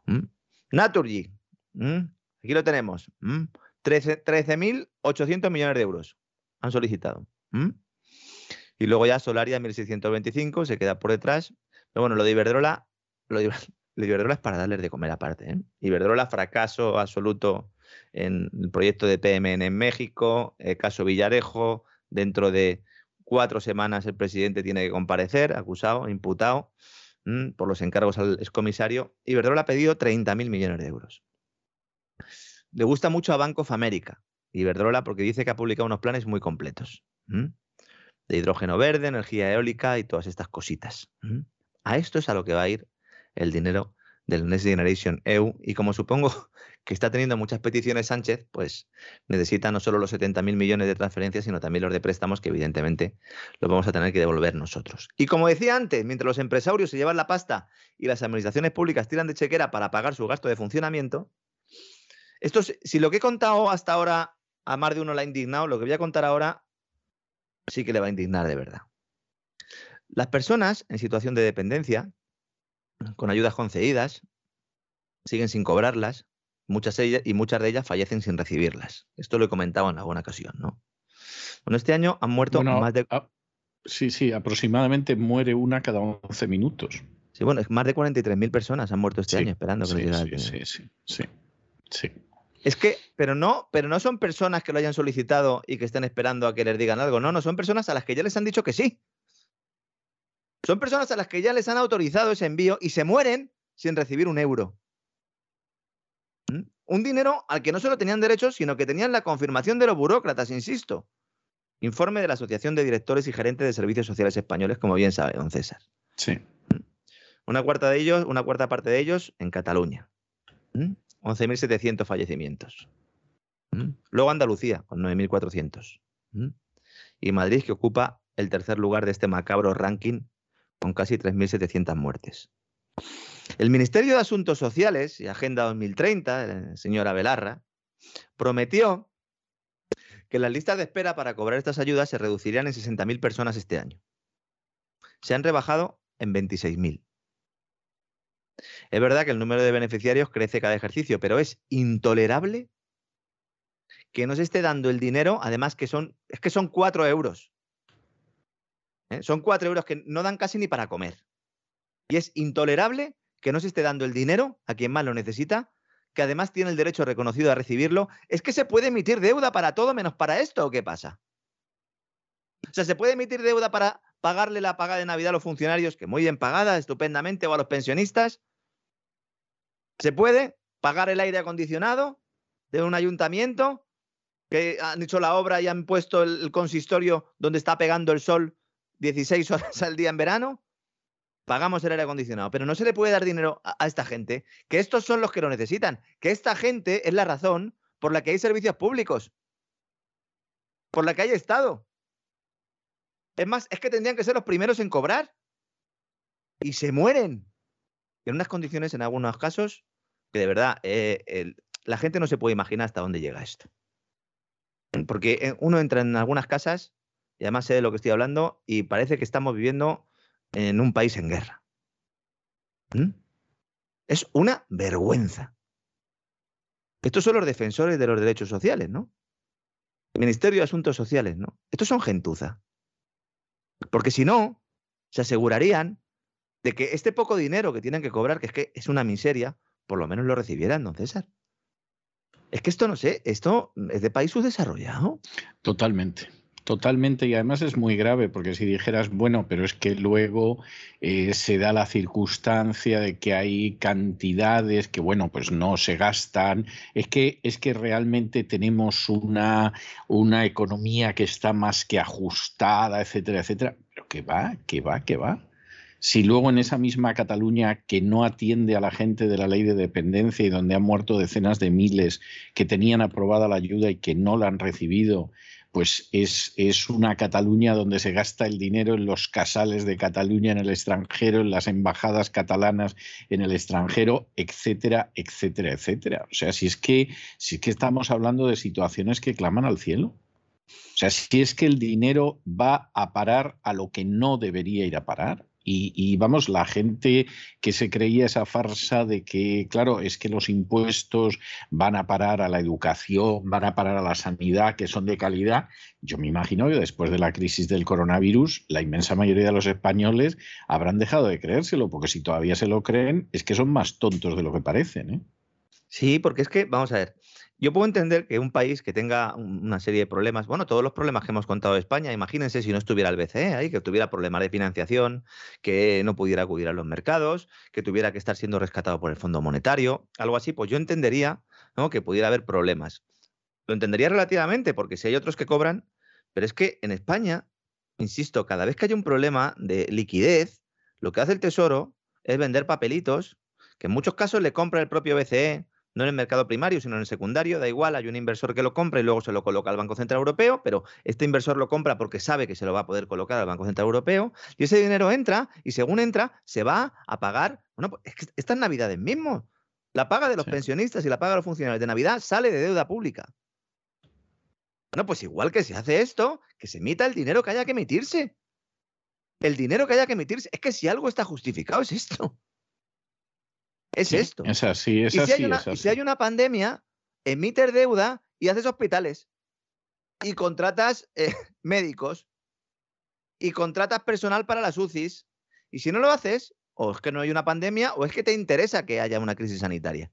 ¿Mm? Naturgy, Mm, aquí lo tenemos. 13.800 mm, millones de euros han solicitado. Mm. Y luego ya Solaria 1625 se queda por detrás. Pero bueno, lo de Iberdrola, lo de, Iberdrola es para darles de comer aparte. ¿eh? Iberdrola, fracaso absoluto en el proyecto de PMN en México, el caso Villarejo, dentro de cuatro semanas el presidente tiene que comparecer, acusado, imputado por los encargos al excomisario. Iberdrola ha pedido 30.000 millones de euros. Le gusta mucho a Bank of America, Iberdrola, porque dice que ha publicado unos planes muy completos. De hidrógeno verde, energía eólica y todas estas cositas. A esto es a lo que va a ir el dinero del Next Generation EU. Y como supongo que está teniendo muchas peticiones Sánchez, pues necesita no solo los 70.000 millones de transferencias, sino también los de préstamos que evidentemente los vamos a tener que devolver nosotros. Y como decía antes, mientras los empresarios se llevan la pasta y las administraciones públicas tiran de chequera para pagar su gasto de funcionamiento, esto, si lo que he contado hasta ahora a más de uno la ha indignado, lo que voy a contar ahora sí que le va a indignar de verdad. Las personas en situación de dependencia, con ayudas concedidas, siguen sin cobrarlas, muchas y muchas de ellas fallecen sin recibirlas. Esto lo he comentado en alguna ocasión, ¿no? Bueno, este año han muerto más de... sí, sí, aproximadamente muere una cada 11 minutos. Sí, bueno, más de 43.000 personas han muerto este año esperando que sí, sí, sí, sí, sí, Es que, pero no, pero no son personas que lo hayan solicitado y que estén esperando a que les digan algo. No, no, son personas a las que ya les han dicho que sí. Son personas a las que ya les han autorizado ese envío y se mueren sin recibir un euro. ¿Mm? Un dinero al que no solo tenían derecho, sino que tenían la confirmación de los burócratas, insisto. Informe de la Asociación de Directores y Gerentes de Servicios Sociales Españoles, como bien sabe don César. Sí. ¿Mm? Una cuarta de ellos, una cuarta parte de ellos en Cataluña. 11.700 ¿Mm? fallecimientos. Luego Andalucía, con 9.400. Y Madrid, que ocupa el tercer lugar de este macabro ranking, con casi 3.700 muertes. El Ministerio de Asuntos Sociales y Agenda 2030, el señor Abelarra, prometió que las listas de espera para cobrar estas ayudas se reducirían en 60.000 personas este año. Se han rebajado en 26.000. Es verdad que el número de beneficiarios crece cada ejercicio, pero es intolerable que no se esté dando el dinero, además que son, es que son 4 euros. ¿eh? Son 4 euros que no dan casi ni para comer. Y es intolerable que no se esté dando el dinero a quien más lo necesita, que además tiene el derecho reconocido a recibirlo, es que se puede emitir deuda para todo menos para esto, ¿o qué pasa? O sea, se puede emitir deuda para pagarle la paga de Navidad a los funcionarios, que muy bien pagada, estupendamente, o a los pensionistas. Se puede pagar el aire acondicionado de un ayuntamiento que han hecho la obra y han puesto el consistorio donde está pegando el sol 16 horas al día en verano pagamos el aire acondicionado, pero no se le puede dar dinero a, esta gente, que estos son los que lo necesitan, que esta gente es la razón por la que hay servicios públicos, por la que hay Estado. Es más, es que tendrían que ser los primeros en cobrar y se mueren en unas condiciones, en algunos casos, que de verdad eh, la gente no se puede imaginar hasta dónde llega esto. Porque eh, uno entra en algunas casas, y además sé de lo que estoy hablando, y parece que estamos viviendo en un país en guerra. ¿Mm? Es una vergüenza. Estos son los defensores de los derechos sociales, ¿no? El Ministerio de Asuntos Sociales, ¿no? Estos son gentuza. Porque si no, se asegurarían de que este poco dinero que tienen que cobrar, que es que es una miseria, por lo menos lo recibieran, don César. Es que esto no sé, esto es de país subdesarrollado. Totalmente. Totalmente, y además es muy grave, porque si dijeras, bueno, pero es que luego eh, se da la circunstancia de que hay cantidades que, bueno, pues no se gastan, es que, es que realmente tenemos una, una economía que está más que ajustada, etcétera, etcétera. Pero que va, que va, que va. Si luego en esa misma Cataluña que no atiende a la gente de la ley de dependencia y donde han muerto decenas de miles que tenían aprobada la ayuda y que no la han recibido, pues es, es, una Cataluña donde se gasta el dinero en los casales de Cataluña en el extranjero, en las embajadas catalanas en el extranjero, etcétera, etcétera, etcétera. O sea, si es que, si es que estamos hablando de situaciones que claman al cielo. O sea, si es que el dinero va a parar a lo que no debería ir a parar. Y, vamos, la gente que se creía esa farsa de que, claro, es que los impuestos van a parar a la educación, van a parar a la sanidad, que son de calidad. Yo me imagino que después de la crisis del coronavirus, la inmensa mayoría de los españoles habrán dejado de creérselo, porque si todavía se lo creen, es que son más tontos de lo que parecen. ¿eh? Sí, porque es que, vamos a ver, yo puedo entender que un país que tenga una serie de problemas, bueno, todos los problemas que hemos contado de España, imagínense si no estuviera el BCE ahí, que tuviera problemas de financiación, que no pudiera acudir a los mercados, que tuviera que estar siendo rescatado por el Fondo Monetario, algo así, pues yo entendería ¿no? que pudiera haber problemas. Lo entendería relativamente, porque si hay otros que cobran, pero es que en España, insisto, cada vez que hay un problema de liquidez, lo que hace el Tesoro es vender papelitos, que en muchos casos le compra el propio BCE, no en el mercado primario, sino en el secundario, da igual, hay un inversor que lo compra y luego se lo coloca al Banco Central Europeo, pero este inversor lo compra porque sabe que se lo va a poder colocar al Banco Central Europeo y ese dinero entra y según entra se va a pagar, bueno, pues es que estas navidades mismo, la paga de los pensionistas y la paga de los funcionarios de Navidad sale de deuda pública. Bueno, pues igual que se hace esto, que se emita el dinero que haya que emitirse. El dinero que haya que emitirse. Es que si algo está justificado es esto. Es esto. Es así, es y así, si hay una, Y si hay una pandemia, emites deuda y haces hospitales. Y contratas eh, médicos. Y contratas personal para las UCIs. Y si no lo haces, o es que no hay una pandemia, o es que te interesa que haya una crisis sanitaria.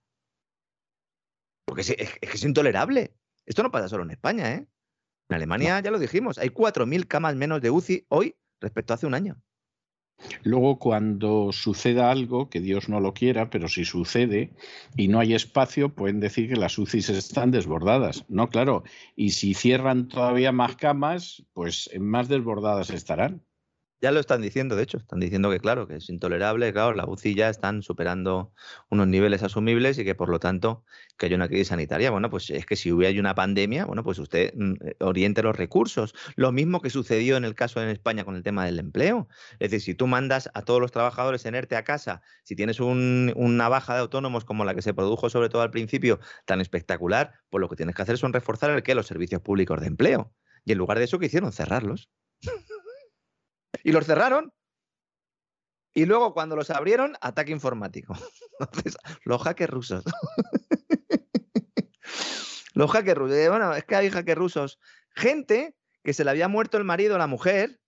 Porque es, es que es intolerable. Esto no pasa solo en España, ¿eh? En Alemania, ya lo dijimos, hay 4.000 camas menos de UCI hoy respecto a hace un año. Luego, cuando suceda algo, que Dios no lo quiera, pero si sucede y no hay espacio, pueden decir que las UCIs están desbordadas. No, claro. Y si cierran todavía más camas, pues más desbordadas estarán. Ya lo están diciendo, de hecho, están diciendo que claro, que es intolerable, claro, la UCI ya están superando unos niveles asumibles y que por lo tanto que haya una crisis sanitaria. Bueno, pues es que si hubiera una pandemia, bueno, pues usted mm, eh, oriente los recursos. Lo mismo que sucedió en el caso en España con el tema del empleo. Es decir, si tú mandas a todos los trabajadores en ERTE a casa, si tienes una baja de autónomos como la que se produjo sobre todo al principio, tan espectacular, pues lo que tienes que hacer son reforzar el que los servicios públicos de empleo. Y en lugar de eso, ¿qué hicieron? Cerrarlos. Y los cerraron. Y luego cuando los abrieron, ataque informático. los hackers rusos. los hackers rusos. Eh, bueno, es que hay hackers rusos. Gente que se le había muerto el marido o la mujer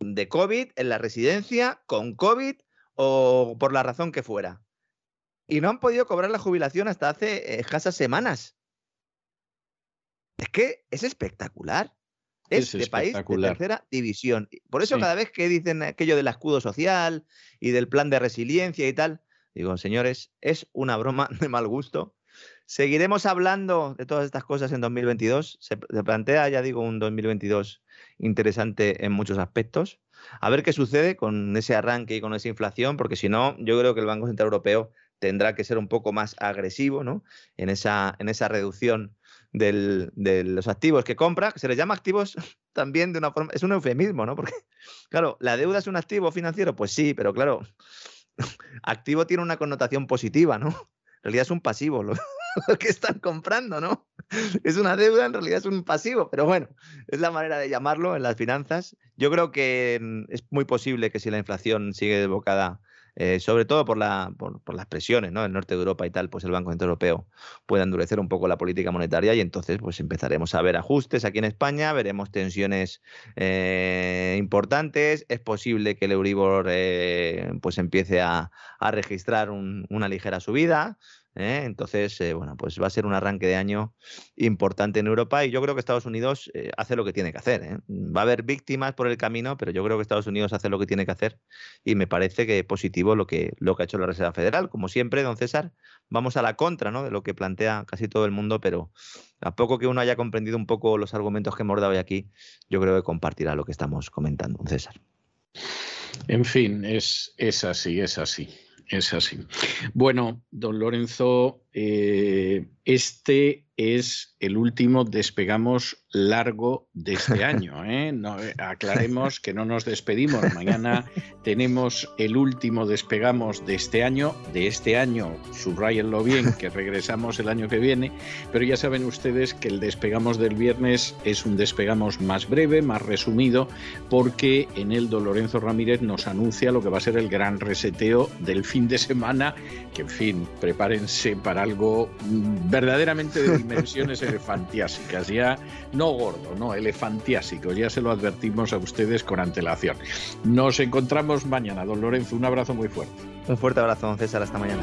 de COVID en la residencia, con COVID o por la razón que fuera. Y no han podido cobrar la jubilación hasta hace escasas semanas. Es que es espectacular es, de país de tercera división. Por eso cada vez que dicen aquello del escudo social y del plan de resiliencia y tal, digo, señores, es una broma de mal gusto. Seguiremos hablando de todas estas cosas en 2022. Se, plantea, ya digo, un 2022 interesante en muchos aspectos. A ver qué sucede con ese arranque y con esa inflación, porque si no, yo creo que el Banco Central Europeo tendrá que ser un poco más agresivo ¿no? en, esa, en esa reducción de los activos que compra, que se les llama activos también de una forma, es un eufemismo, ¿no? Porque, claro, la deuda es un activo financiero, pues sí, pero claro, activo tiene una connotación positiva, ¿no? En realidad es un pasivo lo, que están comprando, ¿no? Es una deuda, en realidad es un pasivo, pero bueno, es la manera de llamarlo en las finanzas. Yo creo que mm, es muy posible que si la inflación sigue desbocada eh, sobre todo por, la, por, las presiones ¿no? del norte de Europa y tal, pues el Banco Central Europeo puede endurecer un poco la política monetaria y entonces pues empezaremos a ver ajustes aquí en España, veremos tensiones eh, importantes, es posible que el Euribor eh, pues empiece a, registrar una ligera subida, ¿eh? Entonces, eh, bueno, pues va a ser un arranque de año importante en Europa y yo creo que Estados Unidos eh, hace lo que tiene que hacer. Va a haber víctimas por el camino, pero yo creo que Estados Unidos hace lo que tiene que hacer y me parece que positivo lo que, lo que ha hecho la Reserva Federal. Como siempre, don César, vamos a la contra ¿no? de lo que plantea casi todo el mundo, pero a poco que uno haya comprendido un poco los argumentos que hemos dado hoy aquí, yo creo que compartirá lo que estamos comentando, don César. En fin, es, es así, es así. Es así. Bueno, don Lorenzo, eh, este es el último despegamos largo de este año. ¿eh? No, eh, aclaremos que no nos despedimos. Mañana tenemos el último despegamos de este año. De este año, subrayenlo bien, que regresamos el año que viene. Pero ya saben ustedes que el despegamos del viernes es un despegamos más breve, más resumido, porque en el Don Lorenzo Ramírez nos anuncia lo que va a ser el gran reseteo del fin de semana. Que en fin, prepárense para algo mm, verdaderamente de dimensiones elefantiásicas. Ya no gordo, no, elefantiásico, ya se lo advertimos a ustedes con antelación. Nos encontramos mañana, don Lorenzo, un abrazo muy fuerte. Un fuerte abrazo, don César, hasta mañana.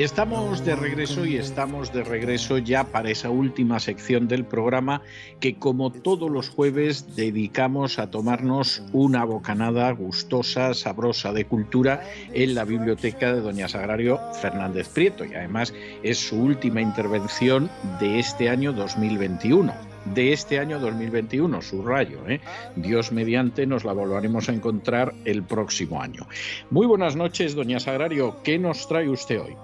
Estamos de regreso y estamos de regreso ya para esa última sección del programa que como todos los jueves dedicamos a tomarnos una bocanada gustosa, sabrosa de cultura en la biblioteca de Doña Sagrario Fernández Prieto. Y además es su última intervención de este año 2021 de este año 2021, subrayo. ¿eh? Dios mediante nos la volveremos a encontrar el próximo año. Muy buenas noches, doña Sagrario. ¿Qué nos trae usted hoy?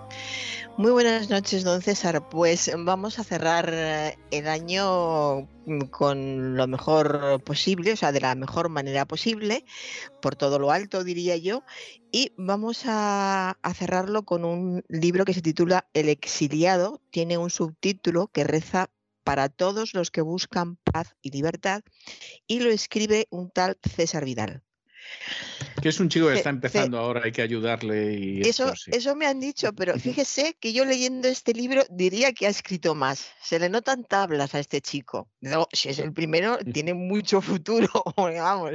Muy buenas noches, don César. Pues vamos a cerrar eh, el año con lo mejor posible, o sea, de la mejor manera posible, por todo lo alto, diría yo, y vamos a cerrarlo con un libro que se titula El exiliado, tiene un subtítulo que reza para todos los que buscan paz y libertad, y lo escribe un tal César Vidal. Que es un chico que está empezando ahora, hay que ayudarle. Y eso, eso me han dicho, pero fíjese que yo leyendo este libro diría que ha escrito más. Se le notan tablas a este chico. No, si es el primero, tiene mucho futuro, vamos,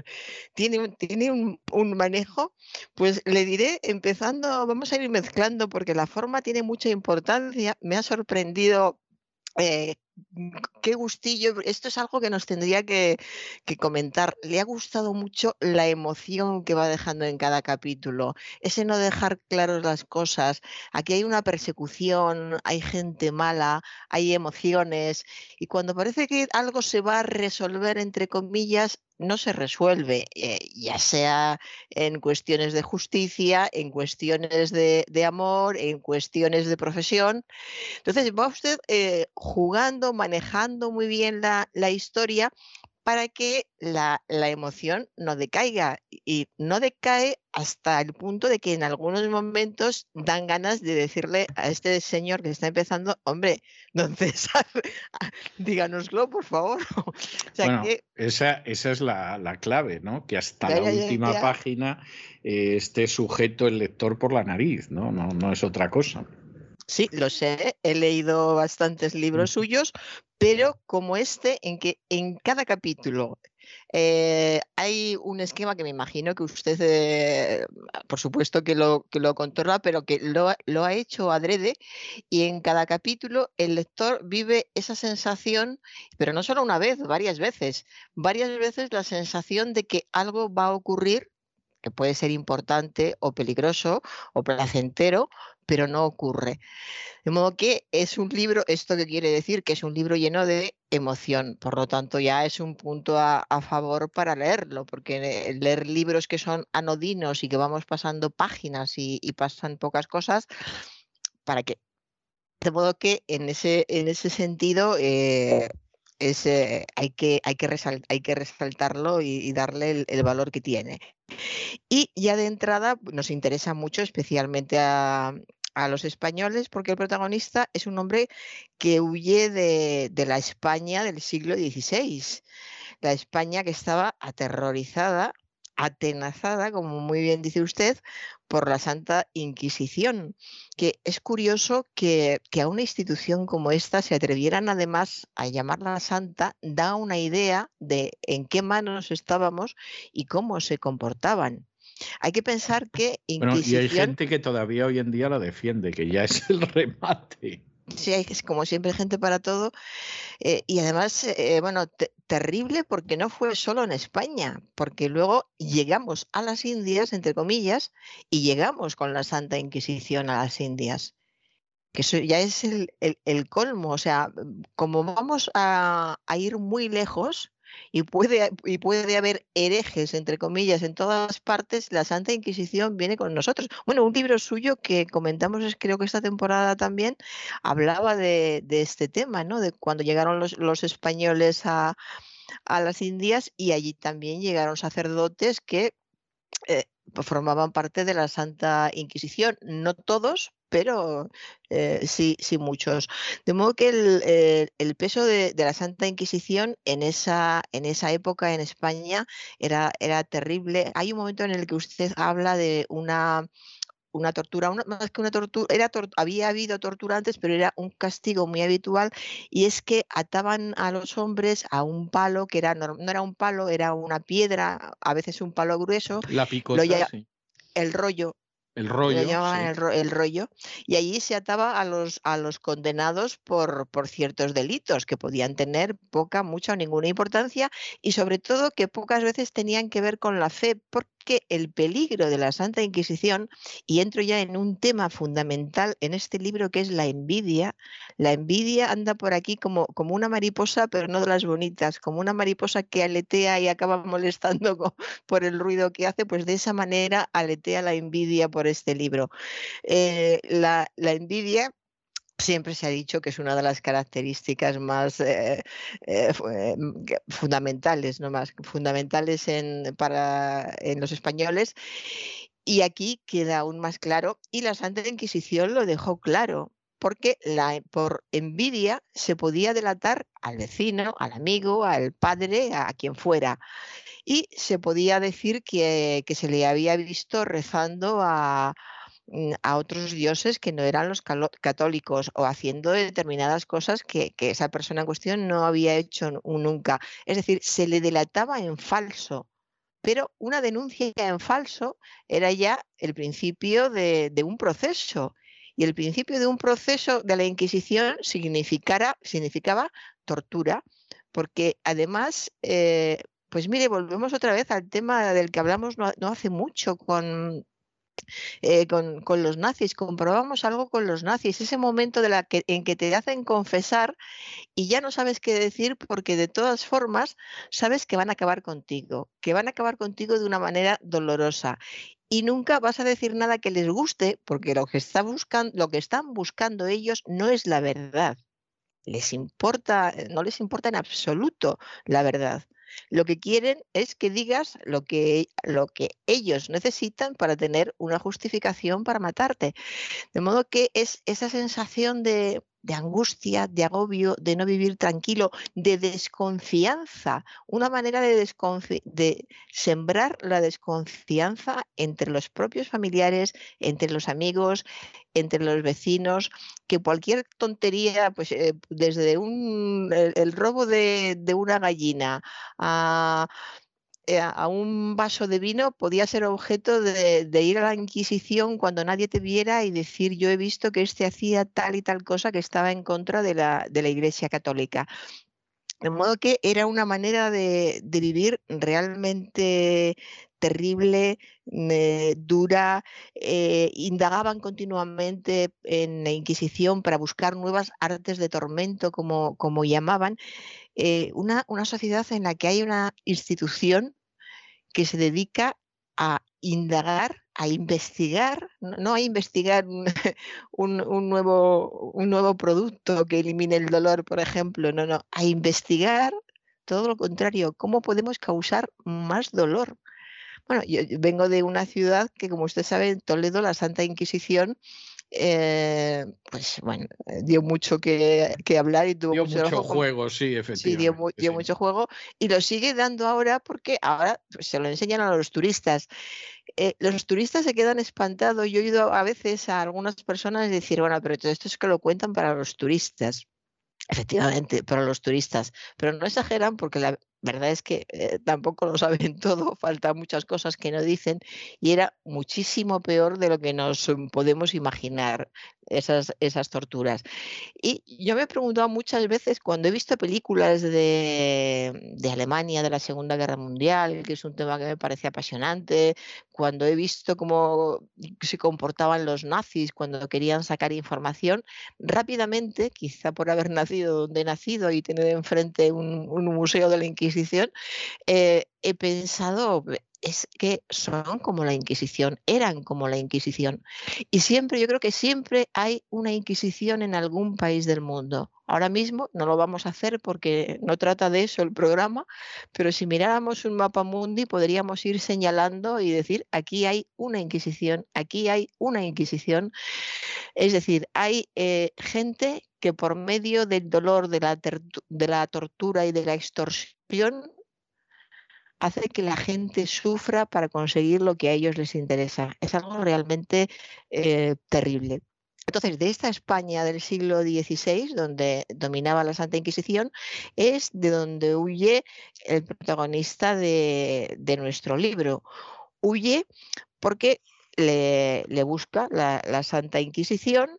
tiene, tiene un, un, manejo. Pues le diré, empezando, vamos a ir mezclando, porque la forma tiene mucha importancia. Me ha sorprendido eh, qué gustillo. Esto es algo que nos tendría que, comentar. Le ha gustado mucho la emoción que va dejando en cada capítulo, ese no dejar claras las cosas. Aquí hay una persecución, hay gente mala, hay emociones, y cuando parece que algo se va a resolver, entre comillas, no se resuelve, eh, ya sea en cuestiones de justicia, en cuestiones de, amor, en cuestiones de profesión. Entonces va usted eh, jugando, manejando muy bien la, la historia para que la, emoción no decaiga y no decae hasta el punto de que en algunos momentos dan ganas de decirle a este señor que está empezando, hombre, don César, díganoslo, por favor. esa, esa es la, clave, ¿no? Que hasta la última página eh, esté sujeto el lector por la nariz, ¿no? No, no es otra cosa. Sí, lo sé, he leído bastantes libros suyos, pero como este, en que en cada capítulo eh, hay un esquema que me imagino que usted, eh, por supuesto que lo, que lo controla, pero que lo, lo, ha hecho adrede y en cada capítulo el lector vive esa sensación, pero no solo una vez, varias veces, varias veces la sensación de que algo va a ocurrir que puede ser importante o peligroso o placentero, pero no ocurre. De modo que es un libro, esto que quiere decir que es un libro lleno de emoción, por lo tanto ya es un punto a, favor para leerlo, porque leer libros que son anodinos y que vamos pasando páginas y, pasan pocas cosas, ¿para qué? De modo que en ese, en ese sentido eh, es, eh, hay, que, hay, que hay que resaltarlo y, darle el, valor que tiene. Y ya de entrada nos interesa mucho, especialmente a, los españoles, porque el protagonista es un hombre que huye de, de la España del siglo XVI, la España que estaba aterrorizada atenazada, como muy bien dice usted, por la Santa Inquisición, que es curioso que, a una institución como esta se atrevieran además a llamarla Santa, da una idea de en qué manos estábamos y cómo se comportaban. Hay que pensar que Inquisición... y hay gente que todavía hoy en día la defiende, que ya es el remate. Sí, hay como siempre gente para todo. Eh, y además, eh, bueno, terrible porque no fue solo en España, porque luego llegamos a las Indias, entre comillas, y llegamos con la Santa Inquisición a las Indias. Que eso ya es el, el, colmo. O sea, como vamos a, a ir muy lejos, y puede, y puede haber herejes, entre comillas, en todas partes, la Santa Inquisición viene con nosotros. Bueno, un libro suyo que comentamos, creo que esta temporada también, hablaba de, este tema, ¿no? De cuando llegaron los, españoles a, a las Indias y allí también llegaron sacerdotes que eh, formaban parte de la Santa Inquisición. No todos, pero eh, sí, sí muchos. De modo que el, eh, peso de, la Santa Inquisición en esa, en esa época en España era, era terrible. Hay un momento en el que usted habla de una una tortura, más que una tortura, era había habido tortura antes, pero era un castigo muy habitual y es que ataban a los hombres a un palo que era no, era un palo, era una piedra, a veces un palo grueso. La picota, sí. El rollo, el rollo. el, rollo. Y allí se ataba a los, a los condenados por, por ciertos delitos que podían tener poca, mucha o ninguna importancia y sobre todo que pocas veces tenían que ver con la fe, porque el peligro de la Santa Inquisición, y entro ya en un tema fundamental en este libro que es la envidia, la envidia anda por aquí como, como una mariposa, pero no de las bonitas, como una mariposa que aletea y acaba molestando por el ruido que hace, pues de esa manera aletea la envidia por este libro. Eh, la, la envidia siempre se ha dicho que es una de las características más eh, eh, mm, fundamentales, no más fundamentales en, para, en los españoles. Y aquí queda aún más claro, y la Santa Inquisición lo dejó claro, porque por envidia se podía delatar al vecino, al amigo, al padre, a quien fuera. Y se podía decir que, que se le había visto rezando a, a otros dioses que no eran los católicos o haciendo determinadas cosas que, esa persona en cuestión no había hecho nunca. Es decir, se le delataba en falso. Pero una denuncia en falso era ya el principio de, un proceso. Y el principio de un proceso de la Inquisición significaba tortura, porque además, eh, pues mire, volvemos otra vez al tema del que hablamos no hace mucho con, eh, con, los nazis, comprobamos algo con los nazis, ese momento de la que, en que te hacen confesar y ya no sabes qué decir porque de todas formas sabes que van a acabar contigo, que van a acabar contigo de una manera dolorosa y nunca vas a decir nada que les guste porque lo que, lo que están buscando ellos no es la verdad. Les importa, no les importa en absoluto la verdad. Lo que quieren es que digas lo que, lo que ellos necesitan para tener una justificación para matarte. De modo que es esa sensación de, de angustia, de agobio, de no vivir tranquilo, de desconfianza, una manera de, de, sembrar la desconfianza entre los propios familiares, entre los amigos, entre los vecinos, que cualquier tontería, pues eh, desde un, el, robo de, de, una gallina a a un vaso de vino podía ser objeto de, ir a la Inquisición cuando nadie te viera y decir yo he visto que este hacía tal y tal cosa que estaba en contra de la, de la Iglesia Católica. De modo que era una manera de, vivir realmente terrible, eh, dura, eh, indagaban continuamente en la Inquisición para buscar nuevas artes de tormento, como, como llamaban, una, una sociedad en la que hay una institución que se dedica a indagar, a investigar, no a investigar un, nuevo, un nuevo producto que elimine el dolor, por ejemplo, no, no, a investigar todo lo contrario, cómo podemos causar más dolor. Bueno, yo vengo de una ciudad que, como usted sabe, en Toledo, la Santa Inquisición eh, pues bueno, eh, dio mucho que, hablar y tuvo dio mucho, juego, sí, efectivamente. Sí, dio, mucho juego y lo sigue dando ahora porque ahora pues, se lo enseñan a los turistas. Eh, los turistas se quedan espantados. Yo he oído a veces a algunas personas decir, bueno, pero todo esto es que lo cuentan para los turistas. Efectivamente, para los turistas, pero no exageran porque la verdad es que eh, tampoco lo saben todo, faltan muchas cosas que no dicen y era muchísimo peor de lo que nos mm, podemos imaginar esas, esas torturas. Y yo me he preguntado muchas veces cuando he visto películas de, de Alemania de la Segunda Guerra Mundial, que es un tema que me parece apasionante, cuando he visto cómo se comportaban los nazis cuando querían sacar información, rápidamente, quizá por haber nacido donde he nacido y tener enfrente un, un museo de la Inquisición, eh, he pensado, es que son como la Inquisición, eran como la Inquisición. Y siempre, yo creo que siempre hay una Inquisición en algún país del mundo. Ahora mismo no lo vamos a hacer porque no trata de eso el programa, pero si miráramos un mapa mundi podríamos ir señalando y decir, aquí hay una Inquisición, aquí hay una Inquisición. Es decir, hay eh, gente que por medio del dolor, de la, tortura y de la extorsión hace que la gente sufra para conseguir lo que a ellos les interesa. Es algo realmente eh, terrible. Entonces, de esta España del siglo XVI, donde dominaba la Santa Inquisición, es de donde huye el protagonista de, nuestro libro. Huye porque le, busca la, Santa Inquisición,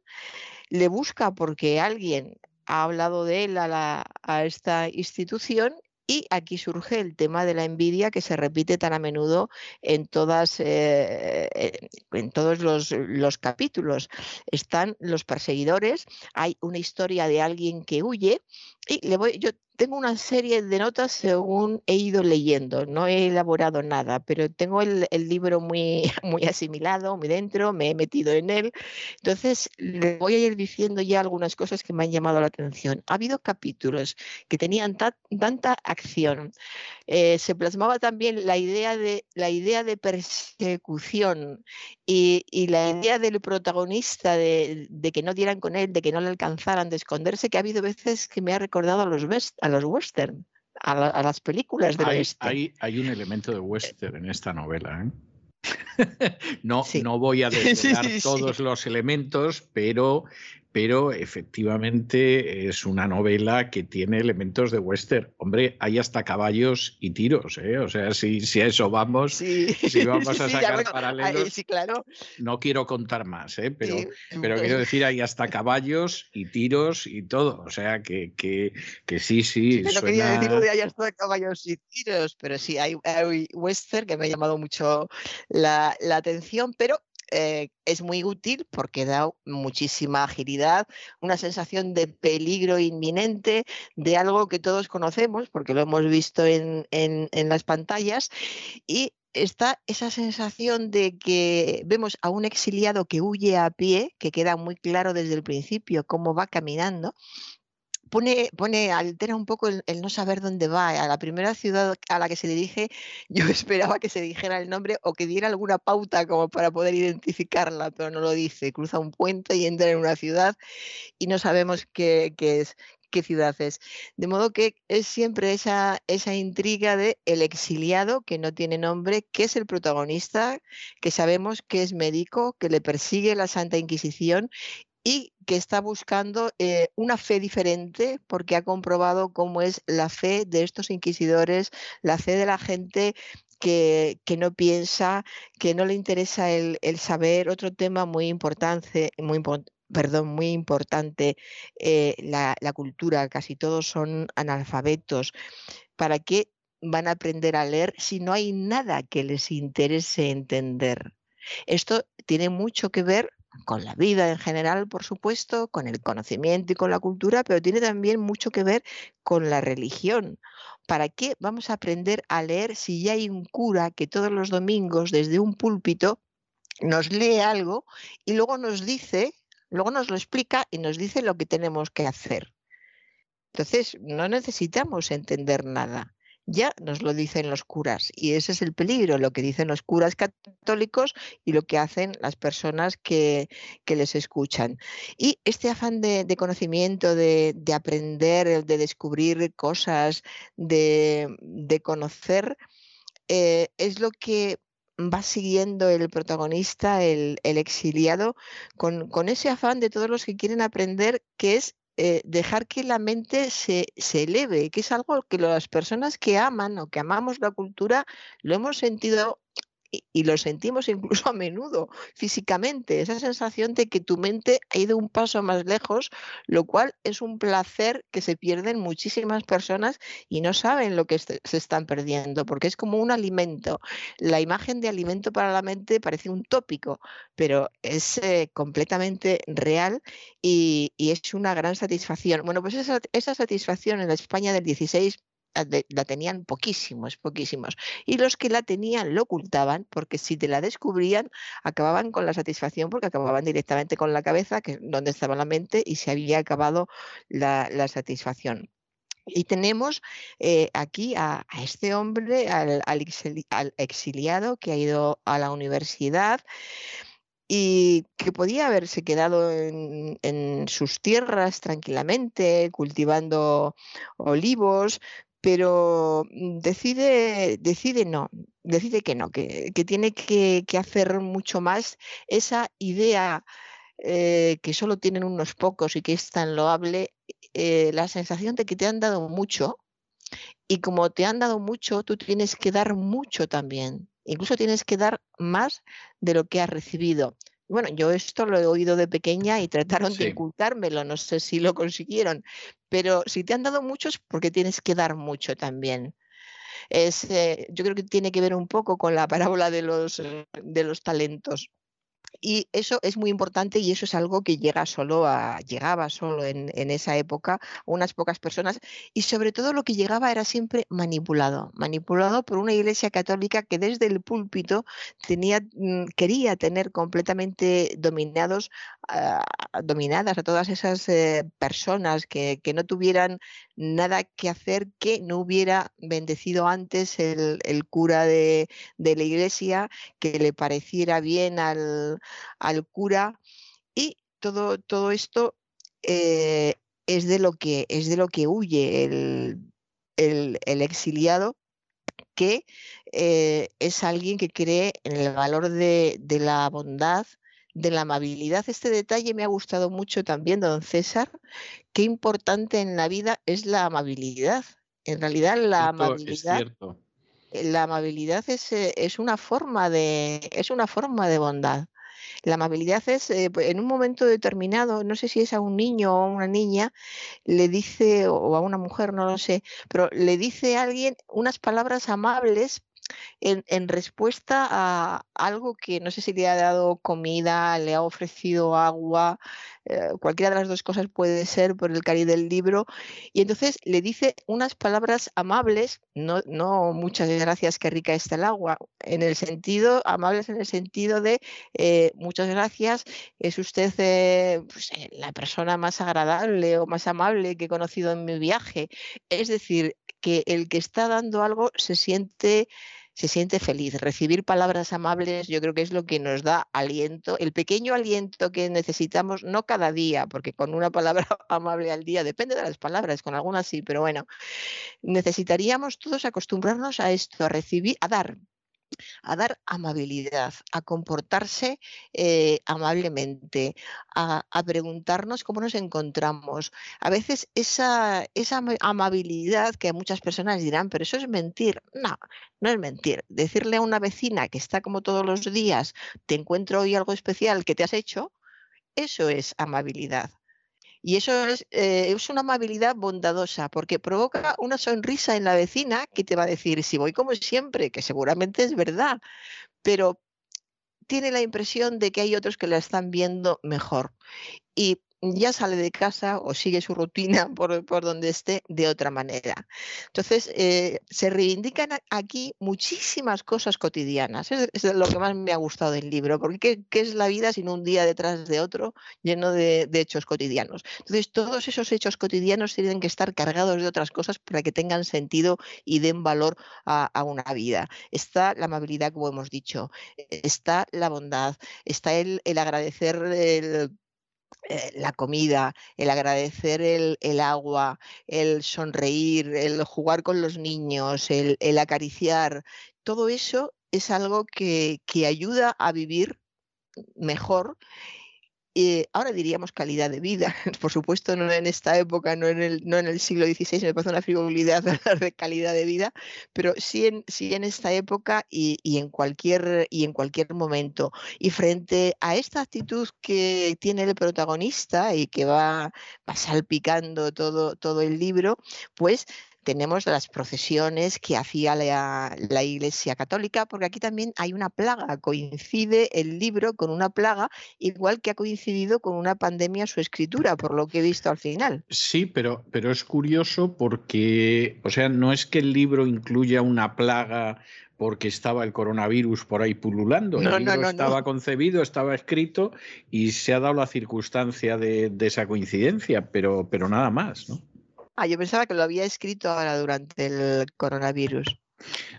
le busca porque alguien ha hablado de él a, a esta institución y aquí surge el tema de la envidia que se repite tan a menudo en, todas, eh, en todos los, capítulos. Están los perseguidores, hay una historia de alguien que huye y le voy, yo tengo una serie de notas según he ido leyendo, no he elaborado nada, pero tengo el, libro muy, muy asimilado, muy dentro, me he metido en él. Entonces, le voy a ir diciendo ya algunas cosas que me han llamado la atención. Ha habido capítulos que tenían tanta acción. Eh, se plasmaba también la idea de, la idea de persecución y, la idea del protagonista de, que no dieran con él, de que no le alcanzaran, de esconderse, que ha habido veces que me ha recordado a los, a los western, a, las películas de hay, hay, hay, un elemento de western en esta novela. ¿eh? no, no voy a desvelar todos los elementos, pero pero efectivamente es una novela que tiene elementos de western. Hombre, hay hasta caballos y tiros, ¿eh? O sea, si, si a eso vamos, si vamos a sacar paralelos, claro. no quiero contar más, ¿eh? Pero, pero quiero decir, hay hasta caballos y tiros y todo. O sea, que, que, que sí, sí. Pero quería decir de hay hasta caballos y tiros, pero sí, hay, hay western que me ha llamado mucho la, la atención, pero eh, es muy útil porque da muchísima agilidad, una sensación de peligro inminente, de algo que todos conocemos porque lo hemos visto en, las pantallas y está esa sensación de que vemos a un exiliado que huye a pie, que queda muy claro desde el principio cómo va caminando, pone, altera un poco el, no saber dónde va. A la primera ciudad a la que se dirige, yo esperaba que se dijera el nombre o que diera alguna pauta como para poder identificarla, pero no lo dice. Cruza un puente y entra en una ciudad y no sabemos qué, qué ciudad es. De modo que es siempre esa, esa intriga de el exiliado que no tiene nombre, que es el protagonista, que sabemos que es médico, que le persigue la Santa Inquisición y que está buscando eh, una fe diferente porque ha comprobado cómo es la fe de estos inquisidores, la fe de la gente que, no piensa, que no le interesa el, saber. Otro tema muy importante, muy importante, eh, la, cultura. Casi todos son analfabetos. ¿Para qué van a aprender a leer si no hay nada que les interese entender? Esto tiene mucho que ver con la vida en general, por supuesto, con el conocimiento y con la cultura, pero tiene también mucho que ver con la religión. ¿Para qué vamos a aprender a leer si ya hay un cura que todos los domingos desde un púlpito nos lee algo y luego nos dice, luego nos lo explica y nos dice lo que tenemos que hacer? Entonces, no necesitamos entender nada ya nos lo dicen los curas. Y ese es el peligro, lo que dicen los curas católicos y lo que hacen las personas que, les escuchan. Y este afán de, conocimiento, de, aprender, de descubrir cosas, de, conocer, eh, es lo que va siguiendo el protagonista, el, exiliado, con, con, ese afán de todos los que quieren aprender, que es eh, dejar que la mente se, se eleve, que es algo que las personas que aman o que amamos la cultura lo hemos sentido y, lo sentimos incluso a menudo físicamente, esa sensación de que tu mente ha ido un paso más lejos, lo cual es un placer que se pierden muchísimas personas y no saben lo que se están perdiendo, porque es como un alimento. La imagen de alimento para la mente parece un tópico, pero es eh, completamente real y, y es una gran satisfacción. Bueno, pues esa, esa satisfacción en la España del 16 la de- la tenían poquísimos, poquísimos. Y los que la tenían lo ocultaban porque si te la descubrían acababan con la satisfacción porque acababan directamente con la cabeza, que es donde estaba la mente, y se había acabado la, satisfacción. Y tenemos eh, aquí a, este hombre, al exiliado que ha ido a la universidad y que podía haberse quedado en, en sus tierras tranquilamente, cultivando olivos, pero mm, decide, decide no, decide que no, que, tiene que, que hacer mucho más. Esa idea eh, que solo tienen unos pocos y que es tan loable, eh, la sensación de que te han dado mucho y como te han dado mucho, tú tienes que dar mucho también. Incluso tienes que dar más de lo que has recibido. Bueno, yo esto lo he oído de pequeña y trataron de Sí. inculcármelo, no sé si lo consiguieron, pero si te han dado mucho es porque tienes que dar mucho también. Es, eh, yo creo que tiene que ver un poco con la parábola de los, eh, de los talentos. Y eso es muy importante y eso es algo que llega solo a, llegaba solo en, en esa época a unas pocas personas y sobre todo lo que llegaba era siempre manipulado, manipulado por una iglesia católica que desde el púlpito tenía, mm, quería tener completamente dominados, ah, dominadas a todas esas eh, personas que, que no tuvieran nada que hacer que no hubiera bendecido antes el, el cura de, de la iglesia, que le pareciera bien al, al cura. Y todo, todo esto eh, es, de lo que, es de lo que huye el, el- exiliado, que eh, es alguien que cree en el valor de, de la bondad, de la amabilidad. Este detalle me ha gustado mucho también, don César. Qué importante en la vida es la amabilidad. En realidad la Esto es amabilidad cierto. eh, la amabilidad es, eh, es una forma de, es una forma de bondad. La amabilidad es, eh, pues, en un momento determinado, no sé si es a un niño o a una niña, le dice, o a una mujer, no lo sé, pero le dice a alguien unas palabras amables en, respuesta a algo que no sé si le ha dado comida, le ha ofrecido agua, eh, cualquiera de las dos cosas puede ser por el cariz del libro, y entonces le dice unas palabras amables, no, muchas gracias, qué rica está el agua, en el sentido, amables en el sentido de eh, muchas gracias, es usted eh, pues, la persona más agradable o más amable que he conocido en mi viaje. Es decir, que el que está dando algo se siente se siente feliz. Recibir palabras amables yo creo que es lo que nos da aliento, el pequeño aliento que necesitamos, no cada día, porque con una palabra amable al día, depende de las palabras, con algunas sí, pero bueno, necesitaríamos todos acostumbrarnos a esto, a recibir, a dar, a dar amabilidad, a comportarse eh, amablemente, a, a preguntarnos cómo nos encontramos. A veces esa, esa ama- amabilidad que muchas personas dirán, pero eso es mentir. No, no es mentir. Decirle a una vecina que está como todos los días, te encuentro hoy algo especial que te has hecho, eso es amabilidad. Y eso es, eh, es una amabilidad bondadosa, porque provoca una sonrisa en la vecina que te va a decir, si voy como siempre, que seguramente es verdad, pero tiene la impresión de que hay otros que la están viendo mejor. Y ya sale de casa o sigue su rutina por, por donde esté de otra manera. Entonces, eh, se reivindican aquí muchísimas cosas cotidianas. Es, lo que más me ha gustado del libro, porque ¿qué, qué es la vida sin un día detrás de otro lleno de, de hechos cotidianos? Entonces, todos esos hechos cotidianos tienen que estar cargados de otras cosas para que tengan sentido y den valor a, a una vida. Está la amabilidad, como hemos dicho, está la bondad, está el, el agradecer el, eh, la comida, el agradecer el, el agua, el sonreír, el jugar con los niños, el, el acariciar, todo eso es algo que, que ayuda a vivir mejor eh, ahora diríamos calidad de vida. Por supuesto, no en esta época, no en el, no en el siglo XVI, me parece una frivolidad de calidad de vida, pero sí en, sí en esta época y, y, en cualquier, y en cualquier momento. Y frente a esta actitud que tiene el protagonista y que va, va salpicando todo, todo el libro, pues tenemos las procesiones que hacía la, la, Iglesia Católica, porque aquí también hay una plaga, coincide el libro con una plaga, igual que ha coincidido con una pandemia su escritura, por lo que he visto al final. Sí, pero, pero es curioso porque, o sea, no es que el libro incluya una plaga porque estaba el coronavirus por ahí pululando. No, el libro no, estaba concebido, estaba escrito y se ha dado la circunstancia de, de esa coincidencia, pero, pero nada más, ¿no? Ah, yo pensaba que lo había escrito ahora durante el coronavirus.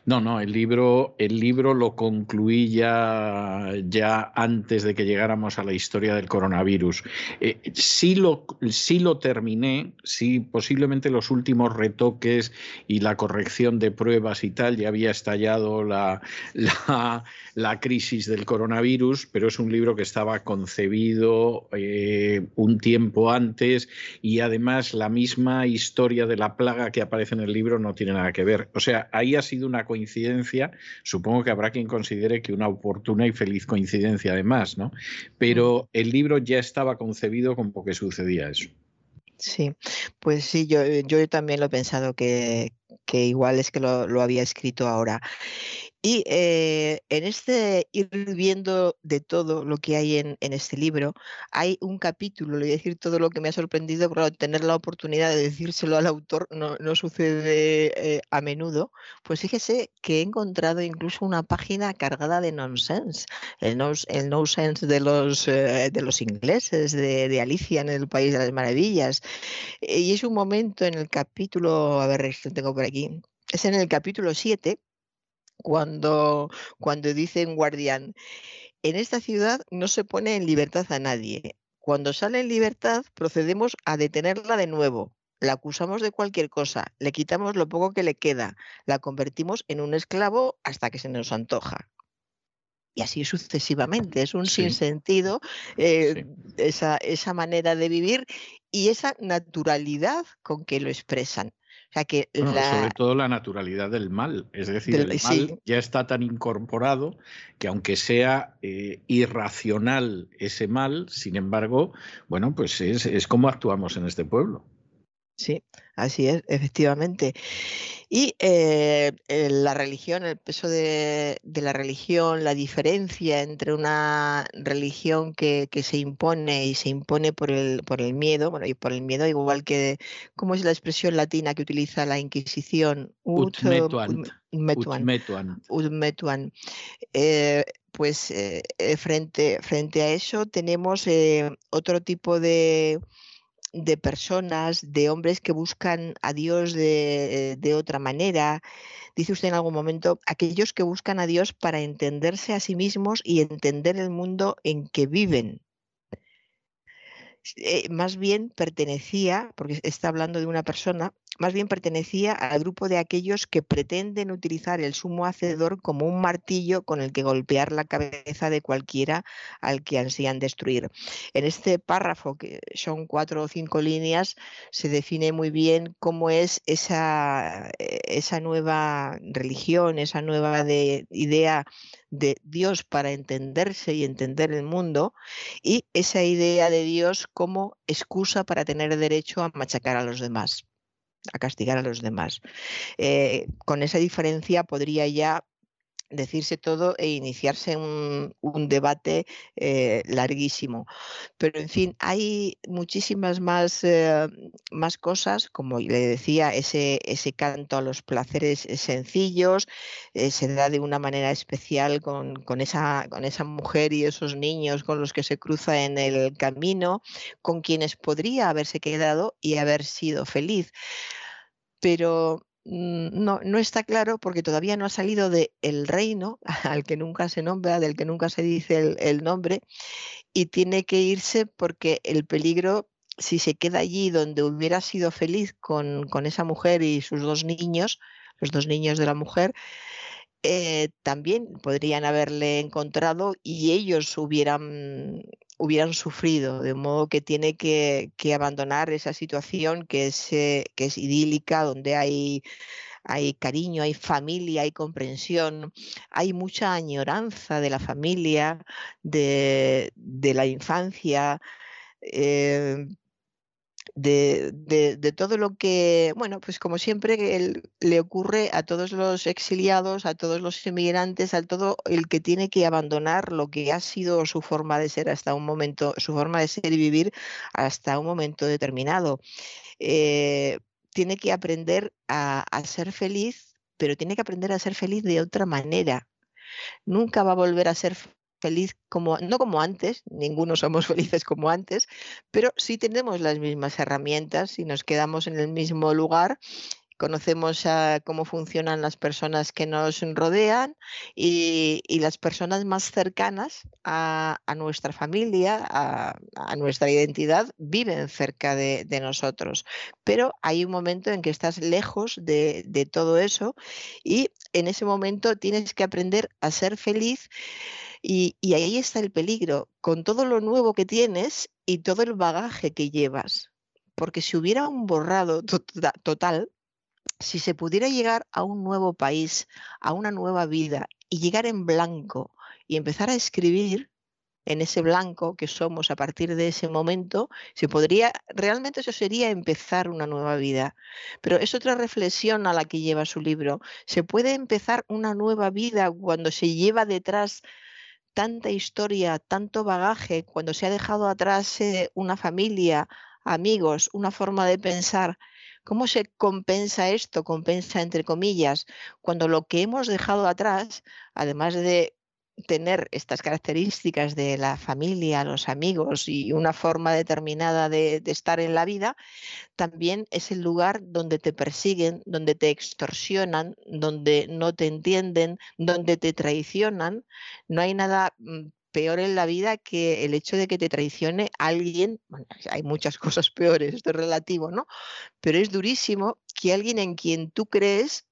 No, no, el libro, el libro lo concluí ya, ya antes de que llegáramos a la historia del coronavirus. Eh, sí, lo, sí lo terminé, sí, posiblemente los últimos retoques y la corrección de pruebas y tal, ya había estallado la, la, crisis del coronavirus, pero es un libro que estaba concebido eh, un tiempo antes y además la misma historia de la plaga que aparece en el libro no tiene nada que ver. O sea, ahí ha sido una coincidencia, supongo que habrá quien considere que una oportuna y feliz coincidencia además, ¿no? Pero el libro ya estaba concebido como que sucedía eso. Sí, pues sí, yo, yo también lo he pensado que, que igual es que lo, lo había escrito ahora. Y eh, en este ir viendo de todo lo que hay en, este libro, hay un capítulo, le voy a decir todo lo que me ha sorprendido, pero tener la oportunidad de decírselo al autor no, no sucede eh, a menudo. Pues fíjese que he encontrado incluso una página cargada de nonsense, el, no, el nonsense de los, eh, de los ingleses, de, de, Alicia en el País de las Maravillas. Y es un momento en el capítulo, a ver, lo tengo por aquí, es en el capítulo 7 cuando, cuando dice un guardián, en esta ciudad no se pone en libertad a nadie. Cuando sale en libertad, procedemos a detenerla de nuevo. La acusamos de cualquier cosa, le quitamos lo poco que le queda, la convertimos en un esclavo hasta que se nos antoja. Y así sucesivamente. Es un sí. sinsentido eh, sí. esa, esa manera de vivir y esa naturalidad con que lo expresan. O sea que bueno, la... Sobre todo la naturalidad del mal. Es decir, del, el mal sí. ya está tan incorporado que aunque sea eh, irracional ese mal, sin embargo, bueno, pues es, es como actuamos en este pueblo. Sí, así es, efectivamente. Y eh, la religión, el peso de, de, la religión, la diferencia entre una religión que, que, se impone y se impone por el, por el miedo, bueno, y por el miedo, igual que, ¿cómo es la expresión latina que utiliza la Inquisición? Utmetuan. Utmetuan. Eh, pues eh, frente, frente a eso tenemos eh, otro tipo de de personas, de hombres que buscan a Dios de, de, otra manera. Dice usted en algún momento, aquellos que buscan a Dios para entenderse a sí mismos y entender el mundo en que viven. Eh, más bien pertenecía, porque está hablando de una persona, más bien pertenecía al grupo de aquellos que pretenden utilizar el sumo hacedor como un martillo con el que golpear la cabeza de cualquiera al que ansían destruir. En este párrafo, que son cuatro o cinco líneas, se define muy bien cómo es esa, eh, nueva religión, esa nueva de, idea de Dios para entenderse y entender el mundo y esa idea de Dios como excusa para tener derecho a machacar a los demás a castigar a los demás. Eh, con esa diferencia podría ya decirse todo e iniciarse un, un debate eh, larguísimo. Pero en fin, hay muchísimas más, eh, más cosas, como le decía, ese, ese canto a los placeres sencillos, eh, se da de una manera especial con, con, esa, con esa mujer y esos niños con los que se cruza en el camino, con quienes podría haberse quedado y haber sido feliz. Pero no, no está claro porque todavía no ha salido de el reino al que nunca se nombra, del que nunca se dice el, el nombre, y tiene que irse porque el peligro si se queda allí donde hubiera sido feliz con, con, esa mujer y sus dos niños, los dos niños de la mujer, eh, también podrían haberle encontrado y ellos hubieran, hubieran sufrido, de modo que tiene que, abandonar esa situación que es, eh, que es idílica, donde hay hay cariño, hay familia, hay comprensión, hay mucha añoranza de la familia, de, de la infancia. eh, de, de- todo lo que, bueno, pues como siempre le ocurre a todos los exiliados, a todos los inmigrantes, a todo el que tiene que abandonar lo que ha sido su forma de ser hasta un momento, su forma de ser y vivir hasta un momento determinado. Eh, tiene que aprender a, a ser feliz, pero tiene que aprender a ser feliz de otra manera nunca va a volver a ser feliz como, no como antes, ninguno somos felices como antes, pero sí tenemos las mismas herramientas y nos quedamos en el mismo lugar. Conocemos cómo funcionan las personas que nos rodean y, y las personas más cercanas a, nuestra familia, a, nuestra identidad, viven cerca de, de nosotros. Pero hay un momento en que estás lejos de, de todo eso y en ese momento tienes que aprender a ser feliz y, ahí está el peligro, con todo lo nuevo que tienes y todo el bagaje que llevas. Porque si hubiera un borrado to- total, si se pudiera llegar a un nuevo país, a una nueva vida y llegar en blanco y empezar a escribir en ese blanco que somos a partir de ese momento, se podría, realmente eso sería empezar una nueva vida. Pero es otra reflexión a la que lleva su libro. Se puede empezar una nueva vida cuando se lleva detrás tanta historia, tanto bagaje, cuando se ha dejado atrás eh, una familia, amigos, una forma de pensar. ¿Cómo se compensa esto? Compensa entre comillas, cuando lo que hemos dejado atrás, además de tener estas características de la familia, los amigos y una forma determinada de, estar en la vida, también es el lugar donde te persiguen, donde te extorsionan, donde no te entienden, donde te traicionan. No hay nada mm, peor en la vida que el hecho de que te traicione alguien. Hay muchas cosas peores, esto es relativo, ¿no? Pero es durísimo que alguien en quien tú crees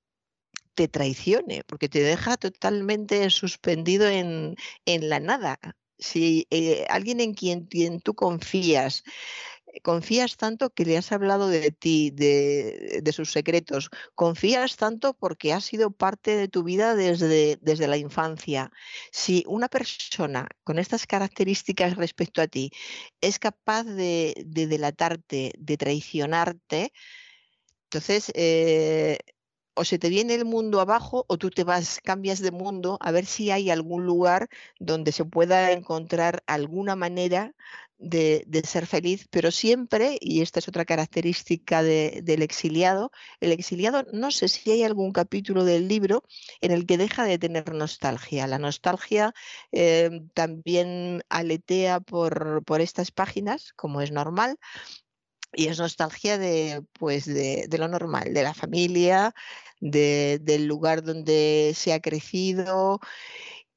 te traicione, porque te deja totalmente suspendido en, en la nada. Si eh, alguien en quien, tú confías, confías tanto que le has hablado de ti, de, de sus secretos, confías tanto porque ha sido parte de tu vida desde, desde la infancia. Si una persona con estas características respecto a ti es capaz de, de delatarte, de traicionarte, entonces eh, o se te viene el mundo abajo o tú te vas, cambias de mundo a ver si hay algún lugar donde se pueda encontrar alguna manera de, ser feliz, pero siempre, y esta es otra característica de- del exiliado, el exiliado, no sé si hay algún capítulo del libro en el que deja de tener nostalgia. La nostalgia eh, también aletea por estas páginas, como es normal, y es nostalgia de, pues de, de lo normal, de la familia, de- del lugar donde se ha crecido.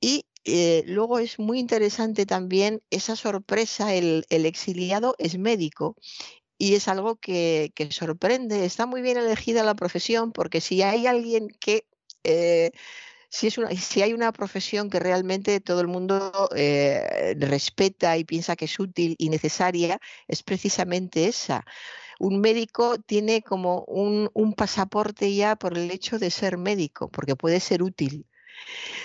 Y eh, luego es muy interesante también esa sorpresa, el, el exiliado es médico. Y es algo que, que sorprende. Está muy bien elegida la profesión porque si hay alguien que... eh, si, es una, si hay una profesión que realmente todo el mundo eh, respeta y piensa que es útil y necesaria, es precisamente esa. Un médico tiene como un, un pasaporte ya por el hecho de ser médico, porque puede ser útil.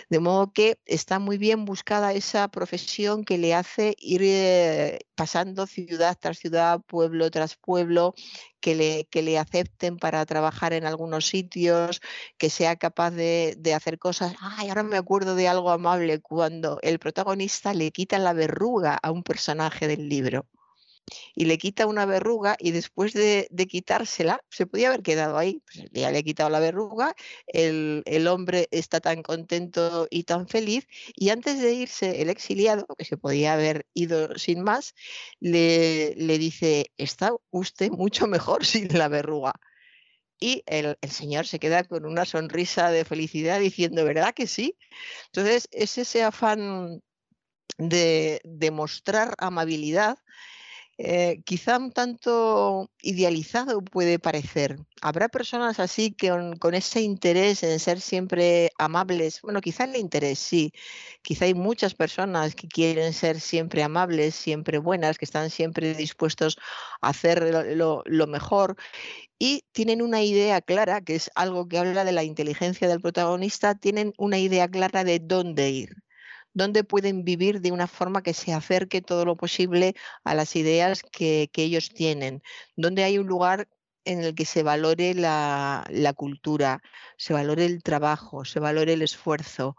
De modo que está muy bien buscada esa profesión que le hace ir eh, pasando ciudad tras ciudad, pueblo tras pueblo, que le, que le acepten para trabajar en algunos sitios, que sea capaz de, de hacer cosas. Ay, ahora me acuerdo de algo amable cuando el protagonista le quita la verruga a un personaje del libro y le quita una verruga y después de, quitársela, se podía haber quedado ahí, pues ya le he quitado la verruga, el, hombre está tan contento y tan feliz y antes de irse el exiliado, que se podía haber ido sin más, le, le dice, está usted mucho mejor sin la verruga. Y el, el señor se queda con una sonrisa de felicidad diciendo, ¿verdad que sí? Entonces, es ese afán de, de mostrar amabilidad eh, quizá un tanto idealizado puede parecer. Habrá personas así que con, ese interés en ser siempre amables. Bueno, quizá el interés sí. Quizá hay muchas personas que quieren ser siempre amables, siempre buenas, que están siempre dispuestos a hacer lo, lo mejor y tienen una idea clara, que es algo que habla de la inteligencia del protagonista, tienen una idea clara de dónde ir dónde pueden vivir de una forma que se acerque todo lo posible a las ideas que, ellos tienen, donde hay un lugar en el que se valore la, cultura, se valore el trabajo, se valore el esfuerzo.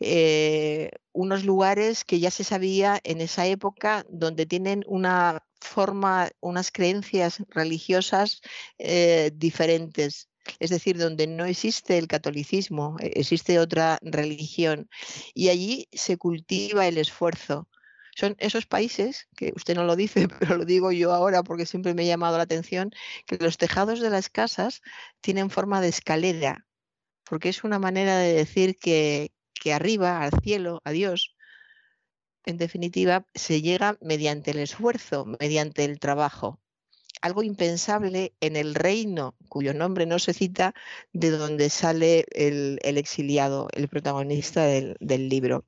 Eh, unos lugares que ya se sabía en esa época donde tienen una forma, unas creencias religiosas eh, diferentes es decir, donde no existe el catolicismo, e, existe otra religión, y allí se cultiva el esfuerzo. Son esos países, que usted no lo dice, pero lo digo yo ahora porque siempre me ha llamado la atención, que los tejados de las casas tienen forma de escalera, porque es una manera de decir que, que arriba, al cielo, a Dios, en definitiva, se llega mediante el esfuerzo, mediante el trabajo algo impensable en el reino cuyo nombre no se cita, de donde sale el, exiliado, el protagonista del, libro.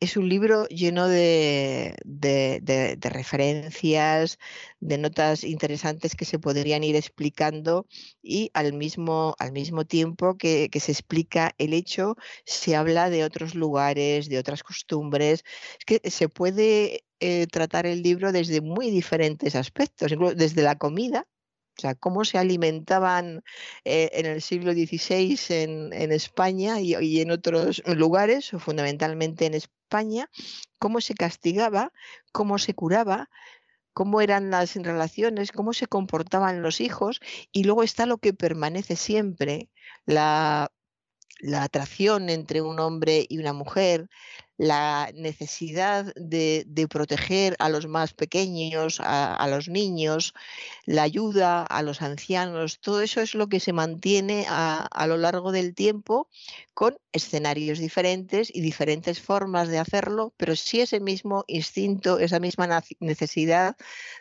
Es un libro lleno de, referencias, de notas interesantes que se podrían ir explicando y al mismo, al mismo tiempo que, que, se explica el hecho, se habla de otros lugares, de otras costumbres. Es que se puede eh, tratar el libro desde muy diferentes aspectos, incluso desde la comida, o sea, cómo se alimentaban eh, en el siglo XVI en, España y, en otros lugares, fundamentalmente en España, cómo se castigaba, cómo se curaba, cómo eran las relaciones, cómo se comportaban los hijos, y luego está lo que permanece siempre, la la atracción entre un hombre y una mujer, la necesidad de, proteger a los más pequeños, a, los niños, la ayuda a los ancianos, todo eso es lo que se mantiene a, a, lo largo del tiempo con escenarios diferentes y diferentes formas de hacerlo, pero sí ese mismo instinto, esa misma necesidad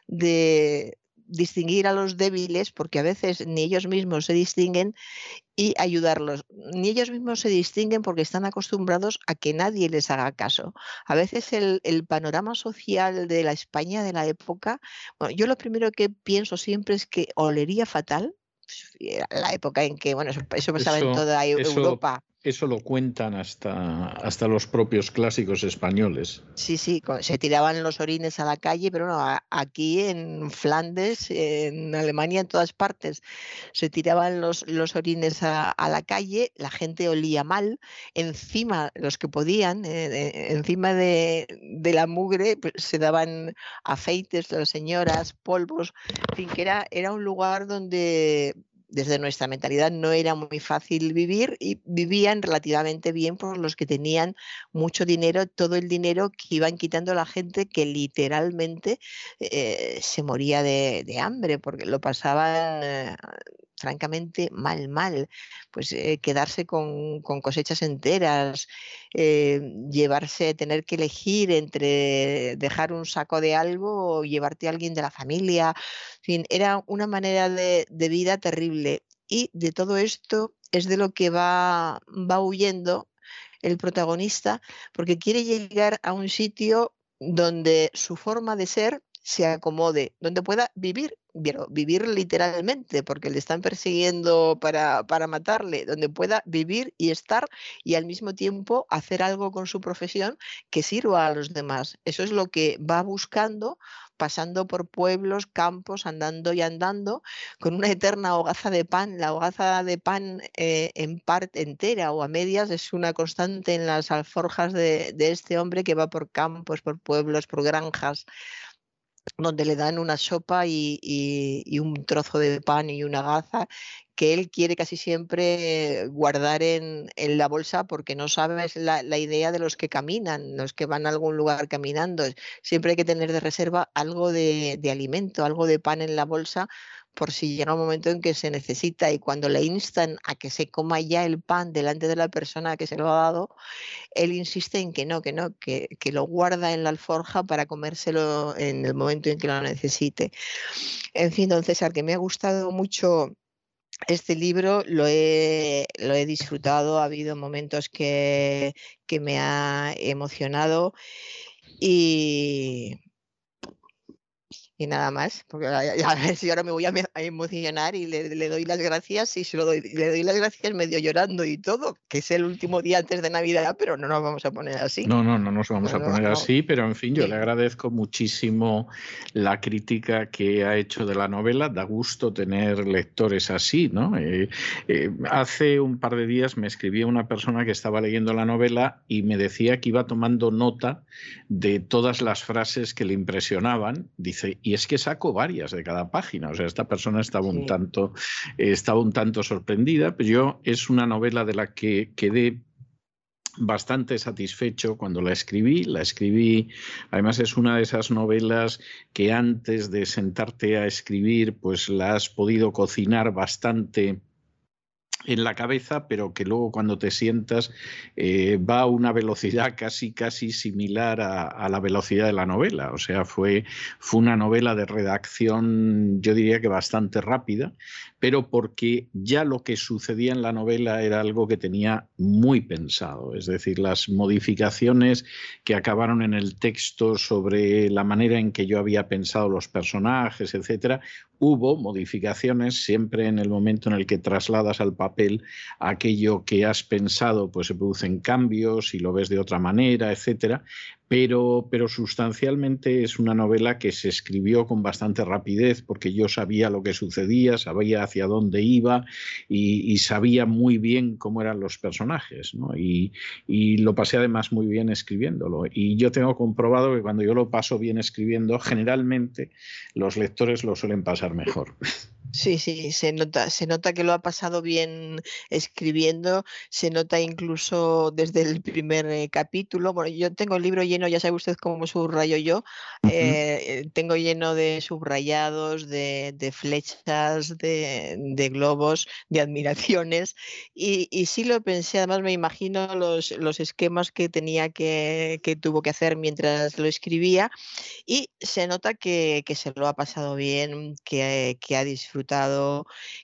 de, distinguir a los débiles, porque a veces ni ellos mismos se distinguen, y ayudarlos. Ni ellos mismos se distinguen porque están acostumbrados a que nadie les haga caso. A veces el, panorama social de la España de la época, bueno, yo lo primero que pienso siempre es que olería fatal, la época en que, bueno, eso, pasaba en toda Europa. Eso lo cuentan hasta, hasta los propios clásicos españoles. Sí, sí, se tiraban los orines a la calle, pero no, aquí en Flandes, en Alemania, en todas partes, se tiraban los, los orines a, la calle, la gente olía mal, encima, los que podían, eh, eh, encima de, la mugre, pues, se daban afeites las señoras, polvos, en fin, que era, era un lugar donde desde nuestra mentalidad no era muy fácil vivir y vivían relativamente bien por los que tenían mucho dinero, todo el dinero que iban quitando la gente que literalmente eh, se moría de, hambre porque lo pasaban eh, francamente mal, mal. Pues eh, quedarse con, cosechas enteras, llevarse, tener que elegir entre dejar un saco de algo o llevarte a alguien de la familia. era una manera de vida terrible y de todo esto es de lo que va, va huyendo el protagonista, porque quiere llegar a un sitio donde su forma de ser se acomode, donde pueda vivir, vivir literalmente, porque le están persiguiendo para, para, matarle, donde pueda vivir y estar y al mismo tiempo hacer algo con su profesión que sirva a los demás. Eso es lo que va buscando pasando por pueblos, campos, andando y andando, con una eterna hogaza de pan. La hogaza de pan eh, en parte entera o a medias es una constante en las alforjas de, este hombre que va por campos, por pueblos, por granjas donde le dan una sopa y, un trozo de pan y una gaza que él quiere casi siempre guardar en, la bolsa porque no sabes la, la, idea de los que caminan, los que van a algún lugar caminando. Siempre hay que tener de reserva algo de, alimento, algo de pan en la bolsa por si llega un momento en que se necesita y cuando le instan a que se coma ya el pan delante de la persona que se lo ha dado, él insiste en que no, que no, que, que lo guarda en la alforja para comérselo en el momento en que lo necesite. En fin, don César, que me ha gustado mucho este libro lo he, lo he disfrutado, ha habido momentos que, que me ha emocionado y, y nada más, porque a, a ver si ahora me voy a, me- a emocionar y le, le doy las gracias y se lo doy, le doy las gracias medio llorando y todo, que es el último día antes de Navidad, pero no nos vamos a poner así. No, no, no nos vamos No, a poner no. así, pero en fin, yo Sí. le agradezco muchísimo la crítica que ha hecho de la novela. Da gusto tener lectores así, ¿no? Eh, eh, hace un par de días me escribía una persona que estaba leyendo la novela y me decía que iba tomando nota de todas las frases que le impresionaban. Dice, y es que saco varias de cada página. O sea, esta persona estaba un Sí. tanto, eh, estaba un tanto sorprendida. Pero yo es una novela de la que quedé bastante satisfecho cuando la escribí. La escribí, además es una de esas novelas que antes de sentarte a escribir, pues la has podido cocinar bastante en la cabeza, pero que luego cuando te sientas eh, va a una velocidad casi casi similar a, a la velocidad de la novela. O sea, fue, fue una novela de redacción, yo diría que bastante rápida, pero porque ya lo que sucedía en la novela era algo que tenía muy pensado, es decir, las modificaciones que acabaron en el texto sobre la manera en que yo había pensado los personajes, etcétera, hubo modificaciones siempre en el momento en el que trasladas al papel aquello que has pensado, pues se producen cambios y lo ves de otra manera, etcétera. Pero, pero sustancialmente es una novela que se escribió con bastante rapidez porque yo sabía lo que sucedía, sabía hacia dónde iba y, sabía muy bien cómo eran los personajes. y lo pasé además muy bien escribiéndolo. Y yo tengo comprobado que cuando yo lo paso bien escribiendo, generalmente los lectores lo suelen pasar mejor. Sí, sí, se nota, se nota que lo ha pasado bien escribiendo, se nota incluso desde el primer eh, capítulo. Bueno, yo tengo el libro lleno, ya sabe usted cómo subrayo yo, eh, eh, tengo lleno de subrayados, de, de flechas, de, de globos, de admiraciones, y, y sí lo pensé, además me imagino los, los esquemas que tenía que, que tuvo que hacer mientras lo escribía, y se nota que, que se lo ha pasado bien, que, que ha disfrutado,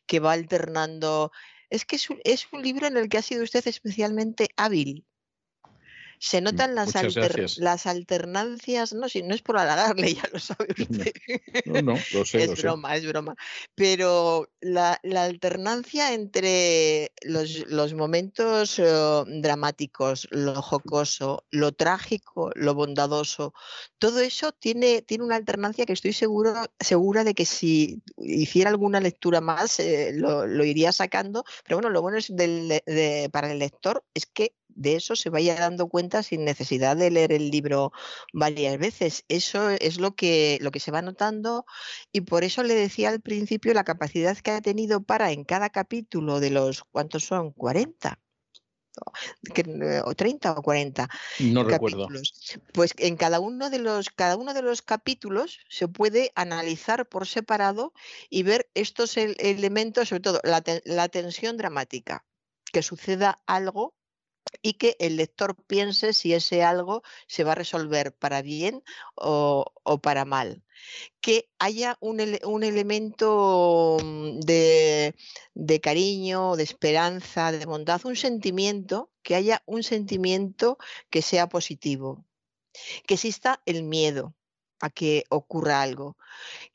que va alternando. Es que es un, es un libro en el que ha sido usted especialmente hábil. Se notan las, alter- las alternancias, no, si no es por halagarle, ya lo sabe usted. No, no, lo sé, Es lo sé. broma, es broma. Pero la, la alternancia entre los, los momentos eh, dramáticos, lo jocoso, lo trágico, lo bondadoso, todo eso tiene, tiene una alternancia que estoy seguro, segura de que si hiciera alguna lectura más eh, lo, lo iría sacando. Pero bueno, lo bueno es del de- para el lector es que de eso se vaya dando cuenta sin necesidad de leer el libro varias veces. Eso es lo que, lo que se va notando y por eso le decía al principio la capacidad que ha tenido para en cada capítulo de los, ¿cuántos son? 40 o- que, eh, o 30 o 40 No recuerdo. capítulos. Pues en cada uno de los cada uno de los capítulos se puede analizar por separado y ver estos el- elementos, sobre todo la, la tensión dramática, que suceda algo y que el lector piense si ese algo se va a resolver para bien o, para mal. Que haya un elemento mm, de, de cariño, de esperanza, de bondad, un sentimiento, que haya un sentimiento que sea positivo. Que exista el miedo a que ocurra algo,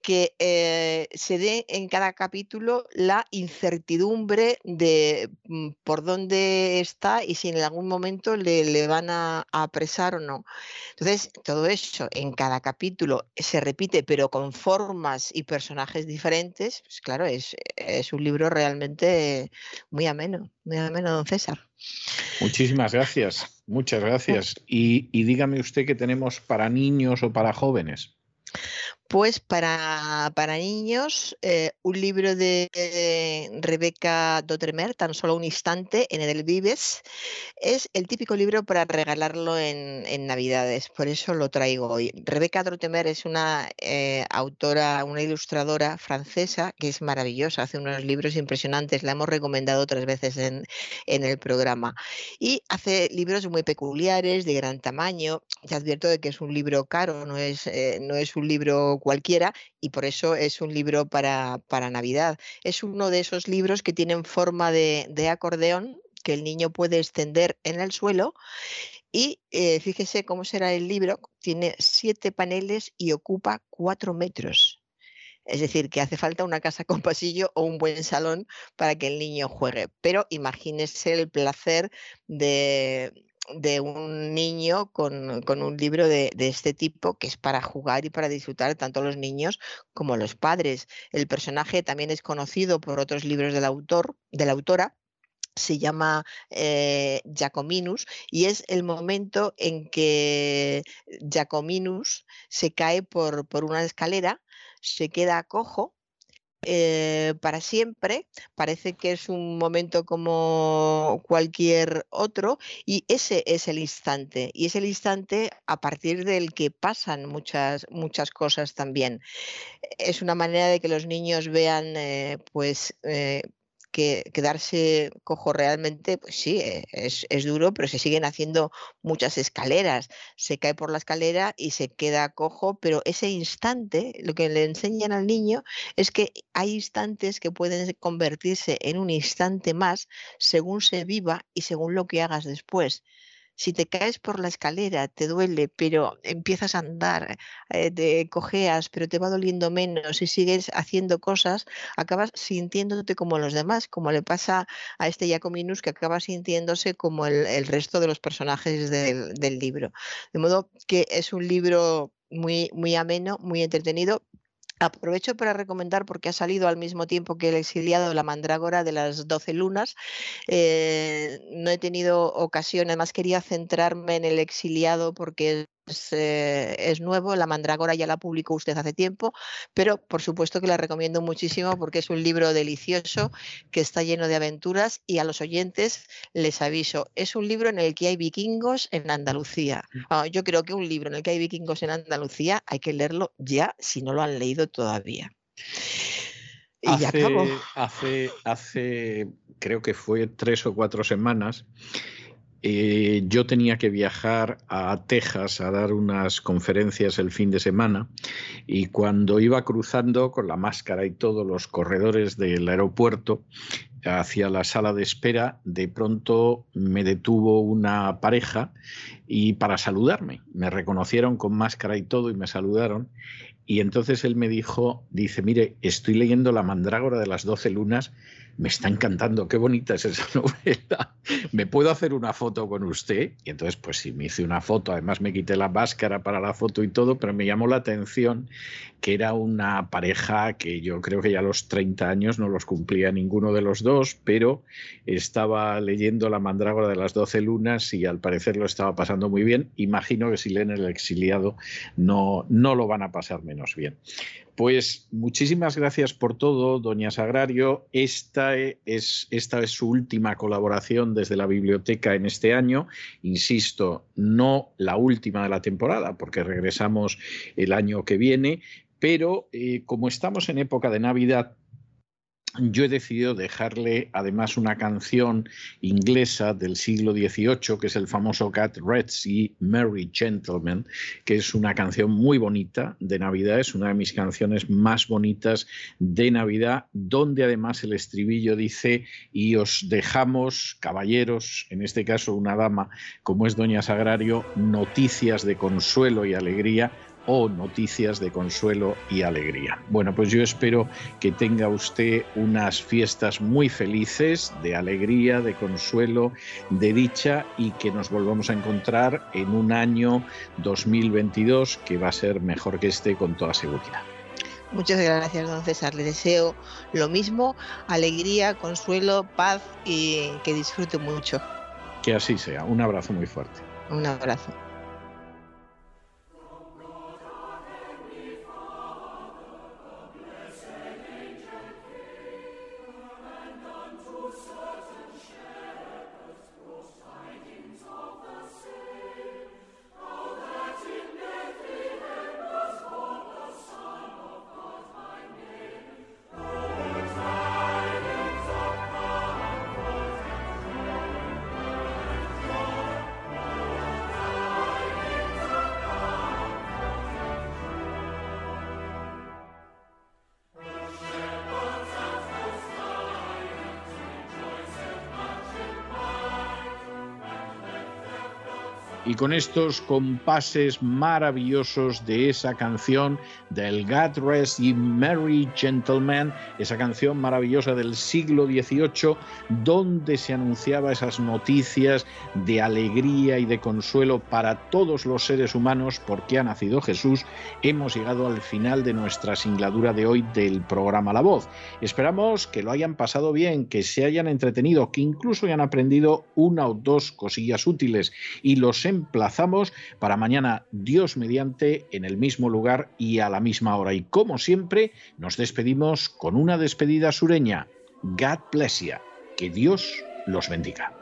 que eh, se dé en cada capítulo la incertidumbre de mm, por dónde está y si en algún momento le, le van a, a apresar o no. Entonces, todo eso en cada capítulo se repite, pero con formas y personajes diferentes, pues claro, es, es un libro realmente muy ameno, muy ameno, don César. Muchísimas gracias, muchas gracias. Y, y dígame usted qué tenemos para niños o para jóvenes. Pues para, para niños, eh, un libro de eh, Rebeca Dotremer, tan solo un instante, en el Vives, es el típico libro para regalarlo en, en Navidades, por eso lo traigo hoy. Rebeca Dotremer es una eh, autora, una ilustradora francesa que es maravillosa, hace unos libros impresionantes, la hemos recomendado otras veces en, en el programa. Y hace libros muy peculiares, de gran tamaño. Te advierto de que es un libro caro, no es, no es un libro cualquiera y por eso es un libro para, para Navidad. Es uno de esos libros que tienen forma de, de acordeón que el niño puede extender en el suelo y eh, fíjese cómo será el libro. Tiene siete paneles y ocupa cuatro metros. Es decir, que hace falta una casa con pasillo o un buen salón para que el niño juegue. Pero imagínese el placer de, de un niño con, con un libro de, de, este tipo que es para jugar y para disfrutar tanto los niños como los padres. El personaje también es conocido por otros libros del autor, de la autora, se llama eh, Jacominus y es el momento en que Jacominus se cae por, por una escalera, se queda cojo eh, para siempre. Parece que es un momento como cualquier otro y ese es el instante. Y es el instante a partir del que pasan muchas, muchas cosas también. Es una manera de que los niños vean eh, pues eh, que quedarse cojo realmente, pues sí, eh, es, es, duro, pero se siguen haciendo muchas escaleras. Se cae por la escalera y se queda cojo, pero ese instante, lo que le enseñan al niño es que hay instantes que pueden convertirse en un instante más según se viva y según lo que hagas después si te caes por la escalera, te duele, pero empiezas a andar, eh, te cojeas, pero te va doliendo menos y sigues haciendo cosas, acabas sintiéndote como los demás, como le pasa a este Jacominus que acaba sintiéndose como el, resto de los personajes del, del libro. De modo que es un libro muy, muy ameno, muy entretenido, Aprovecho para recomendar, porque ha salido al mismo tiempo que el exiliado La Mandrágora de las Doce Lunas. Eh, no he tenido ocasión, además quería centrarme en el exiliado porque es, eh, es, nuevo, La Mandrágora ya la publicó usted hace tiempo, pero por supuesto que la recomiendo muchísimo porque es un libro delicioso que está lleno de aventuras y a los oyentes les aviso, es un libro en el que hay vikingos en Andalucía. Ah, yo creo que un libro en el que hay vikingos en Andalucía hay que leerlo ya si no lo han leído todavía. Y hace, ya acabo. hace, hace, creo que fue tres o cuatro semanas, eh, yo tenía que viajar a Texas a dar unas conferencias el fin de semana y cuando iba cruzando con la máscara y todos los corredores del aeropuerto hacia la sala de espera, de pronto me detuvo una pareja y para saludarme, me reconocieron con máscara y todo y me saludaron. Y entonces él me dijo, dice, mire, estoy leyendo La mandrágora de las doce lunas me está encantando, qué bonita es esa novela. ¿Me puedo hacer una foto con usted? Y entonces, pues sí, me hice una foto, además me quité la máscara para la foto y todo, pero me llamó la atención que era una pareja que yo creo que ya a los 30 años no los cumplía ninguno de los dos, pero estaba leyendo La mandrágora de las doce lunas y al parecer lo estaba pasando muy bien. Imagino que si leen El exiliado no, no lo van a pasar menos bien. Pues muchísimas gracias por todo, doña Sagrario. Esta es, esta es su última colaboración desde la biblioteca en este año. Insisto, no la última de la temporada, porque regresamos el año que viene, pero eh, como estamos en época de Navidad, yo he decidido dejarle además una canción inglesa del siglo XVIII, que es el famoso Cat Reds y Merry Gentleman, que es una canción muy bonita de Navidad, es una de mis canciones más bonitas de Navidad, donde además el estribillo dice, y os dejamos, caballeros, en este caso una dama como es Doña Sagrario, noticias de consuelo y alegría o noticias de consuelo y alegría. Bueno, pues yo espero que tenga usted unas fiestas muy felices, de alegría, de consuelo, de dicha y que nos volvamos a encontrar en un año 2022 que va a ser mejor que este con toda seguridad. Muchas gracias, don César. Le deseo lo mismo, alegría, consuelo, paz y que disfrute mucho. Que así sea. Un abrazo muy fuerte. Un abrazo. Y con estos compases maravillosos de esa canción del God Rest Ye Merry Gentlemen, esa canción maravillosa del siglo XVIII, donde se anunciaba esas noticias de alegría y de consuelo para todos los seres humanos porque ha nacido Jesús, hemos llegado al final de nuestra singladura de hoy del programa La Voz. Esperamos que lo hayan pasado bien, que se hayan entretenido, que incluso hayan aprendido una o dos cosillas útiles y los emplazamos para mañana, Dios mediante, en el mismo lugar y a la misma hora. Y como siempre, nos despedimos con una despedida sureña. God bless you. Que Dios los bendiga.